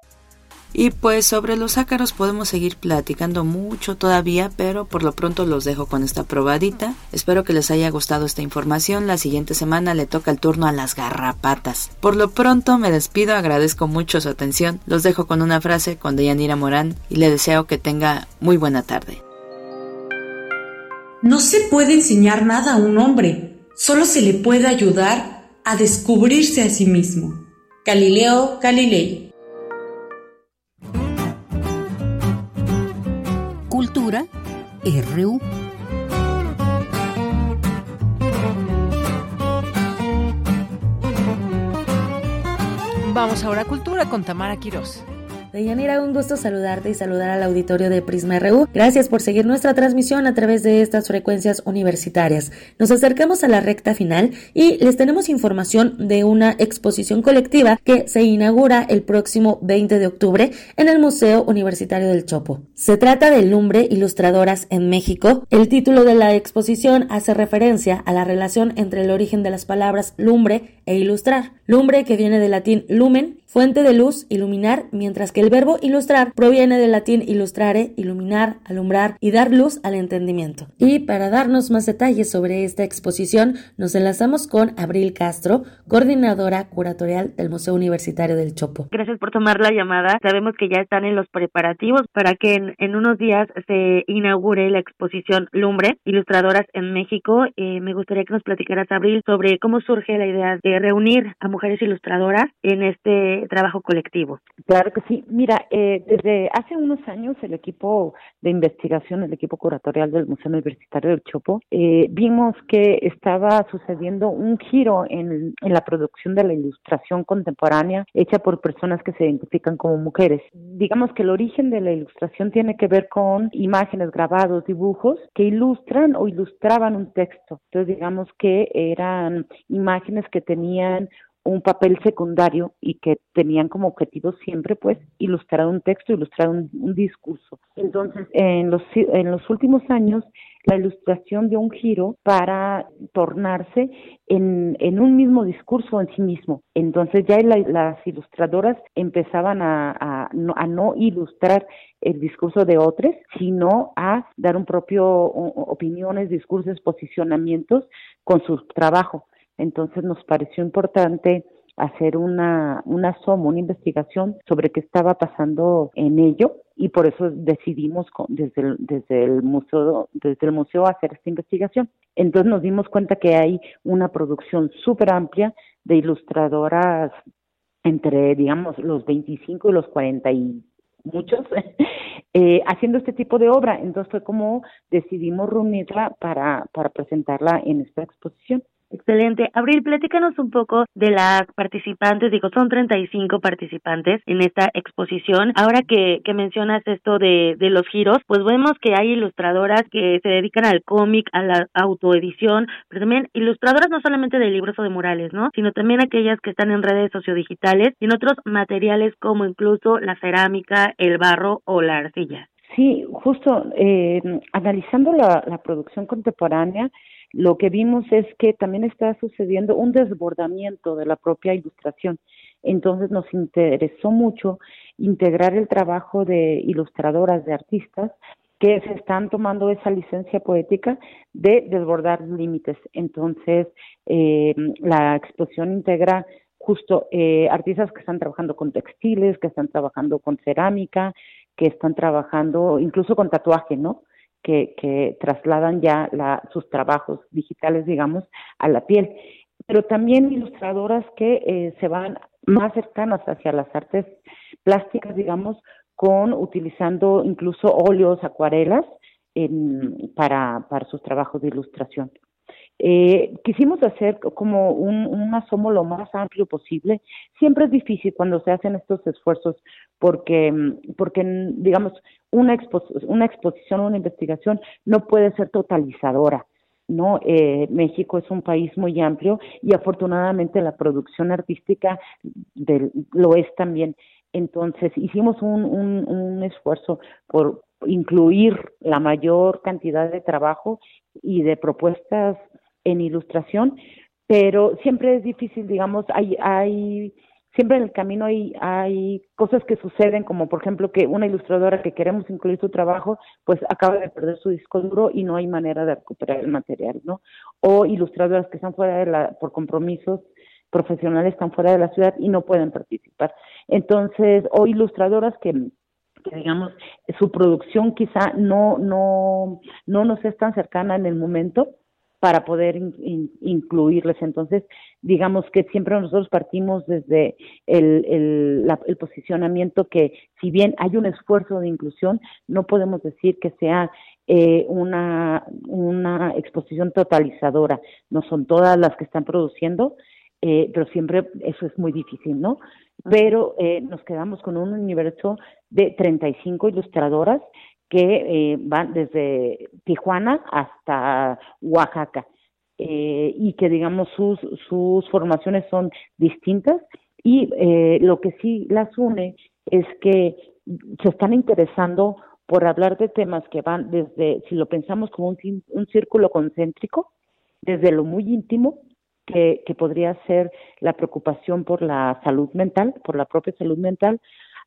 Y pues sobre los ácaros podemos seguir platicando mucho todavía, pero por lo pronto los dejo con esta probadita. Espero que les haya gustado esta información. La siguiente semana le toca el turno a las garrapatas. Por lo pronto me despido, agradezco mucho su atención. Los dejo con una frase con Deyanira Morán y le deseo que tenga muy buena tarde. No se puede enseñar nada a un hombre, solo se le puede ayudar a descubrirse a sí mismo. Galileo Galilei Cultura RU. Vamos ahora a Cultura con Tamara Quirós. Deyanira, un gusto saludarte y saludar al auditorio de Prisma RU. Gracias por seguir nuestra transmisión a través de estas frecuencias universitarias. Nos acercamos a la recta final y les tenemos información de una exposición colectiva que se inaugura el próximo 20 de octubre en el Museo Universitario del Chopo. Se trata de Lumbre Ilustradoras en México. El título de la exposición hace referencia a la relación entre el origen de las palabras lumbre e ilustrar. Lumbre que viene del latín lumen, fuente de luz, iluminar, mientras que el verbo ilustrar proviene del latín illustrare, iluminar, alumbrar y dar luz al entendimiento. Y para darnos más detalles sobre esta exposición, nos enlazamos con Abril Castro, coordinadora curatorial del Museo Universitario del Chopo. Gracias por tomar la llamada. Sabemos que ya están en los preparativos para que en, unos días se inaugure la exposición Lumbre, Ilustradoras en México. Eh, me gustaría que nos platicaras, Abril, sobre cómo surge la idea de reunir a mujeres ilustradoras en este trabajo colectivo. Claro que sí. Mira, eh, desde hace unos años el equipo de investigación, el equipo curatorial del Museo Universitario del Chopo, eh, vimos que estaba sucediendo un giro en, en la producción de la ilustración contemporánea hecha por personas que se identifican como mujeres. Digamos que el origen de la ilustración tiene que ver con imágenes, grabados, dibujos que ilustran o ilustraban un texto. Entonces digamos que eran imágenes que tenían un papel secundario y que tenían como objetivo siempre pues ilustrar un texto, ilustrar un, discurso. Entonces, en los, en los últimos años, la ilustración dio un giro para tornarse en, en un mismo discurso en sí mismo. Entonces ya las ilustradoras empezaban a, no, a no ilustrar el discurso de otros, sino a dar un propio opiniones, discursos, posicionamientos con su trabajo. Entonces nos pareció importante hacer una, una soma, una investigación sobre qué estaba pasando en ello y por eso decidimos desde el, desde el museo desde el museo hacer esta investigación. Entonces nos dimos cuenta que hay una producción súper amplia de ilustradoras entre, digamos, los 25 y los 40 y muchos, [LAUGHS] eh, haciendo este tipo de obra. Entonces fue como decidimos reunirla para, para presentarla en esta exposición. Excelente. Abril, platícanos un poco de las participantes. Digo, son 35 participantes en esta exposición. Ahora que, que mencionas esto de, de los giros, pues vemos que hay ilustradoras que se dedican al cómic, a la autoedición, pero también ilustradoras no solamente de libros o de murales, ¿no? Sino también aquellas que están en redes sociodigitales y en otros materiales como incluso la cerámica, el barro o la arcilla. Sí, justo eh, analizando la, la producción contemporánea, lo que vimos es que también está sucediendo un desbordamiento de la propia ilustración. Entonces nos interesó mucho integrar el trabajo de ilustradoras, de artistas, que se están tomando esa licencia poética de desbordar límites. Entonces, eh, la exposición integra justo eh, artistas que están trabajando con textiles, que están trabajando con cerámica, que están trabajando incluso con tatuaje, ¿no? Que, que trasladan ya la, sus trabajos digitales, digamos, a la piel. Pero también ilustradoras que eh, se van más cercanas hacia las artes plásticas, digamos, con utilizando incluso óleos, acuarelas en, para, para sus trabajos de ilustración. Eh, quisimos hacer como un, asomo lo más amplio posible. Siempre es difícil cuando se hacen estos esfuerzos porque, porque digamos, una, expo una exposición una investigación no puede ser totalizadora. ¿no? Eh, México es un país muy amplio y afortunadamente la producción artística del, lo es también. Entonces hicimos un, un esfuerzo por incluir la mayor cantidad de trabajo y de propuestas en ilustración, pero siempre es difícil, digamos, hay, hay siempre en el camino hay, hay cosas que suceden, como por ejemplo que una ilustradora que queremos incluir su trabajo, pues acaba de perder su disco duro y no hay manera de recuperar el material, ¿no? O ilustradoras que están fuera de la, por compromisos profesionales están fuera de la ciudad y no pueden participar. Entonces, o ilustradoras que digamos su producción quizá no no no nos es tan cercana en el momento para poder incluirles. Entonces, digamos que siempre nosotros partimos desde el, el, el, posicionamiento que si bien hay un esfuerzo de inclusión, no podemos decir que sea eh, una, una exposición totalizadora. No son todas las que están produciendo, eh, pero siempre eso es muy difícil, ¿no? Pero eh, nos quedamos con un universo de 35 ilustradoras que eh, van desde Tijuana hasta Oaxaca eh, y que digamos sus, sus formaciones son distintas. Y eh, lo que sí las une es que se están interesando por hablar de temas que van desde, si lo pensamos como un, un círculo concéntrico, desde lo muy íntimo, que, que podría ser la preocupación por la salud mental, por la propia salud mental,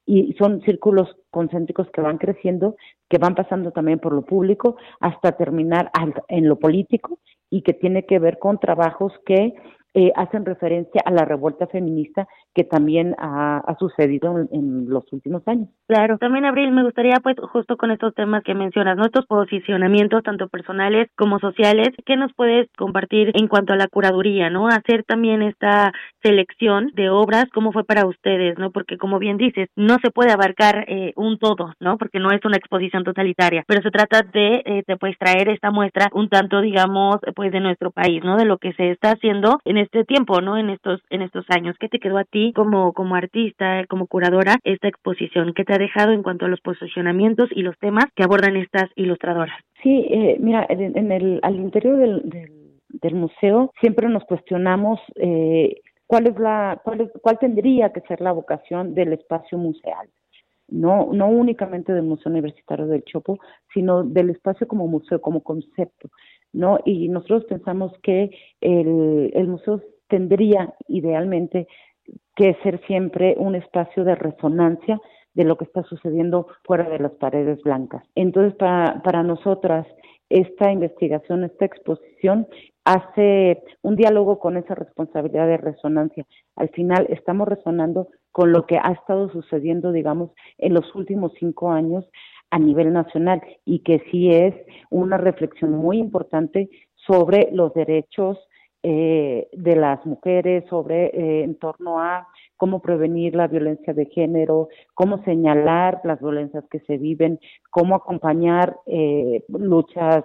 y son círculos concéntricos que van creciendo, que van pasando también por lo público hasta terminar en lo político y que tiene que ver con trabajos que eh, hacen referencia a la revuelta feminista que también ha, sucedido en, los últimos años. Claro, también Abril, me gustaría pues justo con estos temas que mencionas, nuestros posicionamientos tanto personales como sociales, ¿qué nos puedes compartir en cuanto a la curaduría, no? Hacer también esta selección de obras, ¿cómo fue para ustedes, no? Porque como bien dices, no se puede abarcar eh, un todo, ¿no? Porque no es una exposición totalitaria, pero se trata de, eh, de pues traer esta muestra un tanto, digamos, pues de nuestro país, ¿no? De lo que se está haciendo en este tiempo, ¿no? En estos en estos años. ¿Qué te quedó a ti como como artista, como curadora esta exposición? ¿Qué te ha dejado en cuanto a los posicionamientos y los temas que abordan estas ilustradoras? Sí, eh, mira, en, el al interior del, del, museo siempre nos cuestionamos eh, cuál es la cuál cuál tendría que ser la vocación del espacio museal no, no únicamente del Museo Universitario del Chopo, sino del espacio como museo, como concepto. ¿No? Y nosotros pensamos que el, el museo tendría idealmente que ser siempre un espacio de resonancia de lo que está sucediendo fuera de las paredes blancas. Entonces, para, para nosotras, esta investigación, esta exposición hace un diálogo con esa responsabilidad de resonancia. Al final estamos resonando con lo que ha estado sucediendo, digamos, en los últimos cinco años a nivel nacional y que sí es una reflexión muy importante sobre los derechos eh, de las mujeres, sobre eh, en torno a cómo prevenir la violencia de género, cómo señalar las violencias que se viven, cómo acompañar eh, luchas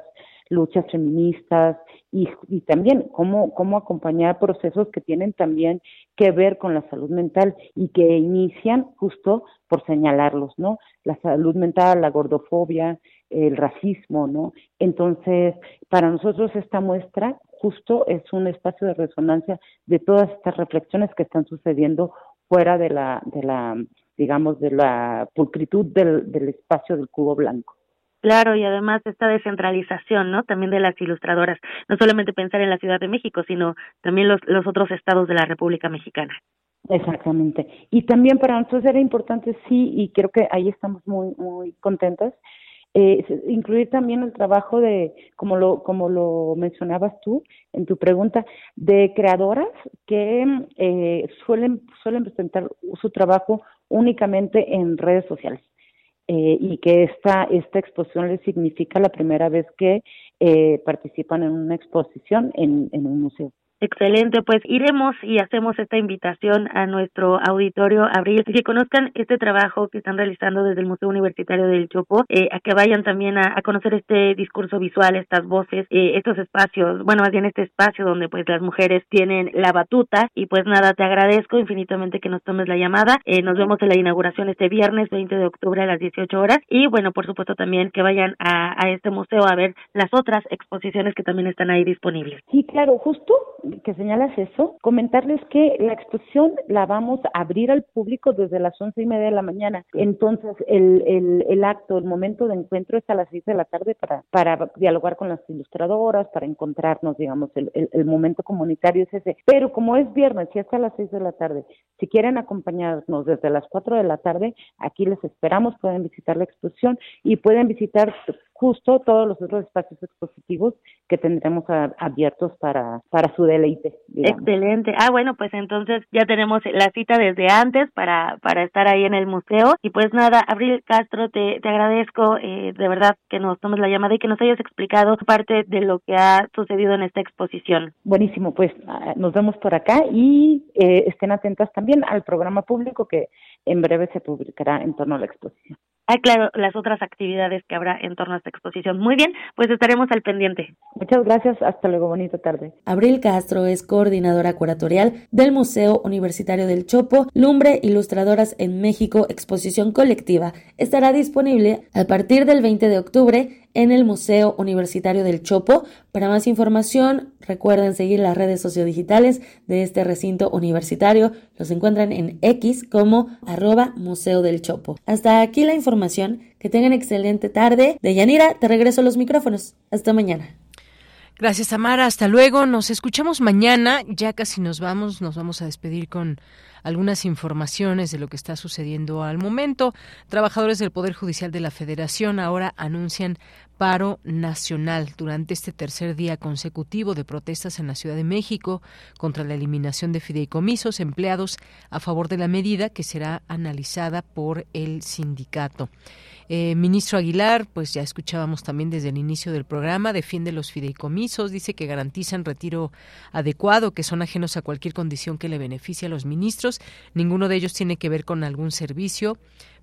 luchas feministas y, y también cómo, cómo acompañar procesos que tienen también que ver con la salud mental y que inician justo por señalarlos, ¿no? La salud mental, la gordofobia, el racismo, ¿no? Entonces, para nosotros esta muestra justo es un espacio de resonancia de todas estas reflexiones que están sucediendo fuera de la, de la digamos, de la pulcritud del, del espacio del cubo blanco. Claro, y además esta descentralización, ¿no? También de las ilustradoras. No solamente pensar en la Ciudad de México, sino también los, los otros estados de la República Mexicana. Exactamente. Y también para nosotros era importante, sí, y creo que ahí estamos muy, muy contentas, eh, incluir también el trabajo de, como lo, como lo mencionabas tú en tu pregunta, de creadoras que eh, suelen, suelen presentar su trabajo únicamente en redes sociales. Eh, y que esta, esta exposición les significa la primera vez que eh, participan en una exposición en, en un museo. Excelente, pues iremos y hacemos esta invitación a nuestro auditorio Abril, que conozcan este trabajo que están realizando desde el Museo Universitario del Chopo, eh, a que vayan también a, conocer este discurso visual, estas voces, eh, estos espacios, bueno, más bien este espacio donde pues las mujeres tienen la batuta. Y pues nada, te agradezco infinitamente que nos tomes la llamada, eh, nos vemos en la inauguración este viernes 20 de octubre a las 18 horas. Y bueno, por supuesto también que vayan a, a este museo a ver las otras exposiciones que también están ahí disponibles. Sí, claro, justo que señalas eso, comentarles que la exposición la vamos a abrir al público desde las once y media de la mañana. Entonces, el, el, el acto, el momento de encuentro es a las seis de la tarde para, para dialogar con las ilustradoras, para encontrarnos, digamos, el, el, el momento comunitario es ese. Pero como es viernes y hasta las seis de la tarde, si quieren acompañarnos desde las cuatro de la tarde, aquí les esperamos, pueden visitar la exposición y pueden visitar justo todos los otros espacios expositivos que tendremos a, abiertos para, para su deleite. Digamos. Excelente. Ah, bueno, pues entonces ya tenemos la cita desde antes para, para estar ahí en el museo. Y pues nada, Abril Castro, te, te agradezco eh, de verdad que nos tomes la llamada y que nos hayas explicado parte de lo que ha sucedido en esta exposición. Buenísimo, pues nos vemos por acá y eh, estén atentas también al programa público que en breve se publicará en torno a la exposición. Ah, claro, las otras actividades que habrá en torno a esta exposición. Muy bien, pues estaremos al pendiente. Muchas gracias, hasta luego, bonita tarde. Abril Castro es coordinadora curatorial del Museo Universitario del Chopo, Lumbre Ilustradoras en México, exposición colectiva. Estará disponible a partir del 20 de octubre en el Museo Universitario del Chopo. Para más información, recuerden seguir las redes sociodigitales de este recinto universitario. Los encuentran en X como arroba Museo del Chopo. Hasta aquí la información. Que tengan excelente tarde. De Yanira, te regreso los micrófonos. Hasta mañana. Gracias, Tamara. Hasta luego. Nos escuchamos mañana. Ya casi nos vamos. Nos vamos a despedir con algunas informaciones de lo que está sucediendo al momento. Trabajadores del Poder Judicial de la Federación ahora anuncian paro nacional durante este tercer día consecutivo de protestas en la Ciudad de México contra la eliminación de fideicomisos empleados a favor de la medida que será analizada por el sindicato. Eh, ministro Aguilar, pues ya escuchábamos también desde el inicio del programa, defiende los fideicomisos, dice que garantizan retiro adecuado, que son ajenos a cualquier condición que le beneficie a los ministros. Ninguno de ellos tiene que ver con algún servicio,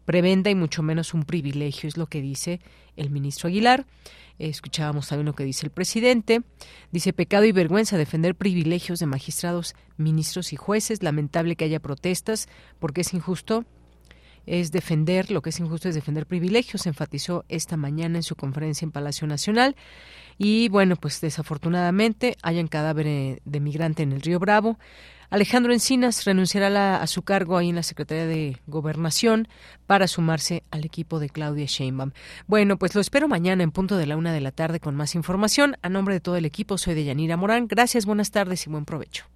prebenda y mucho menos un privilegio, es lo que dice el ministro Aguilar. Escuchábamos también lo que dice el presidente. Dice pecado y vergüenza defender privilegios de magistrados, ministros y jueces. Lamentable que haya protestas porque es injusto es defender, lo que es injusto es defender privilegios, enfatizó esta mañana en su conferencia en Palacio Nacional. Y bueno, pues desafortunadamente hayan cadáver de migrante en el río Bravo. Alejandro Encinas renunciará a, su cargo ahí en la Secretaría de Gobernación para sumarse al equipo de Claudia Sheinbaum. Bueno, pues lo espero mañana en punto de la una de la tarde con más información. A nombre de todo el equipo, soy de Yanira Morán. Gracias, buenas tardes y buen provecho.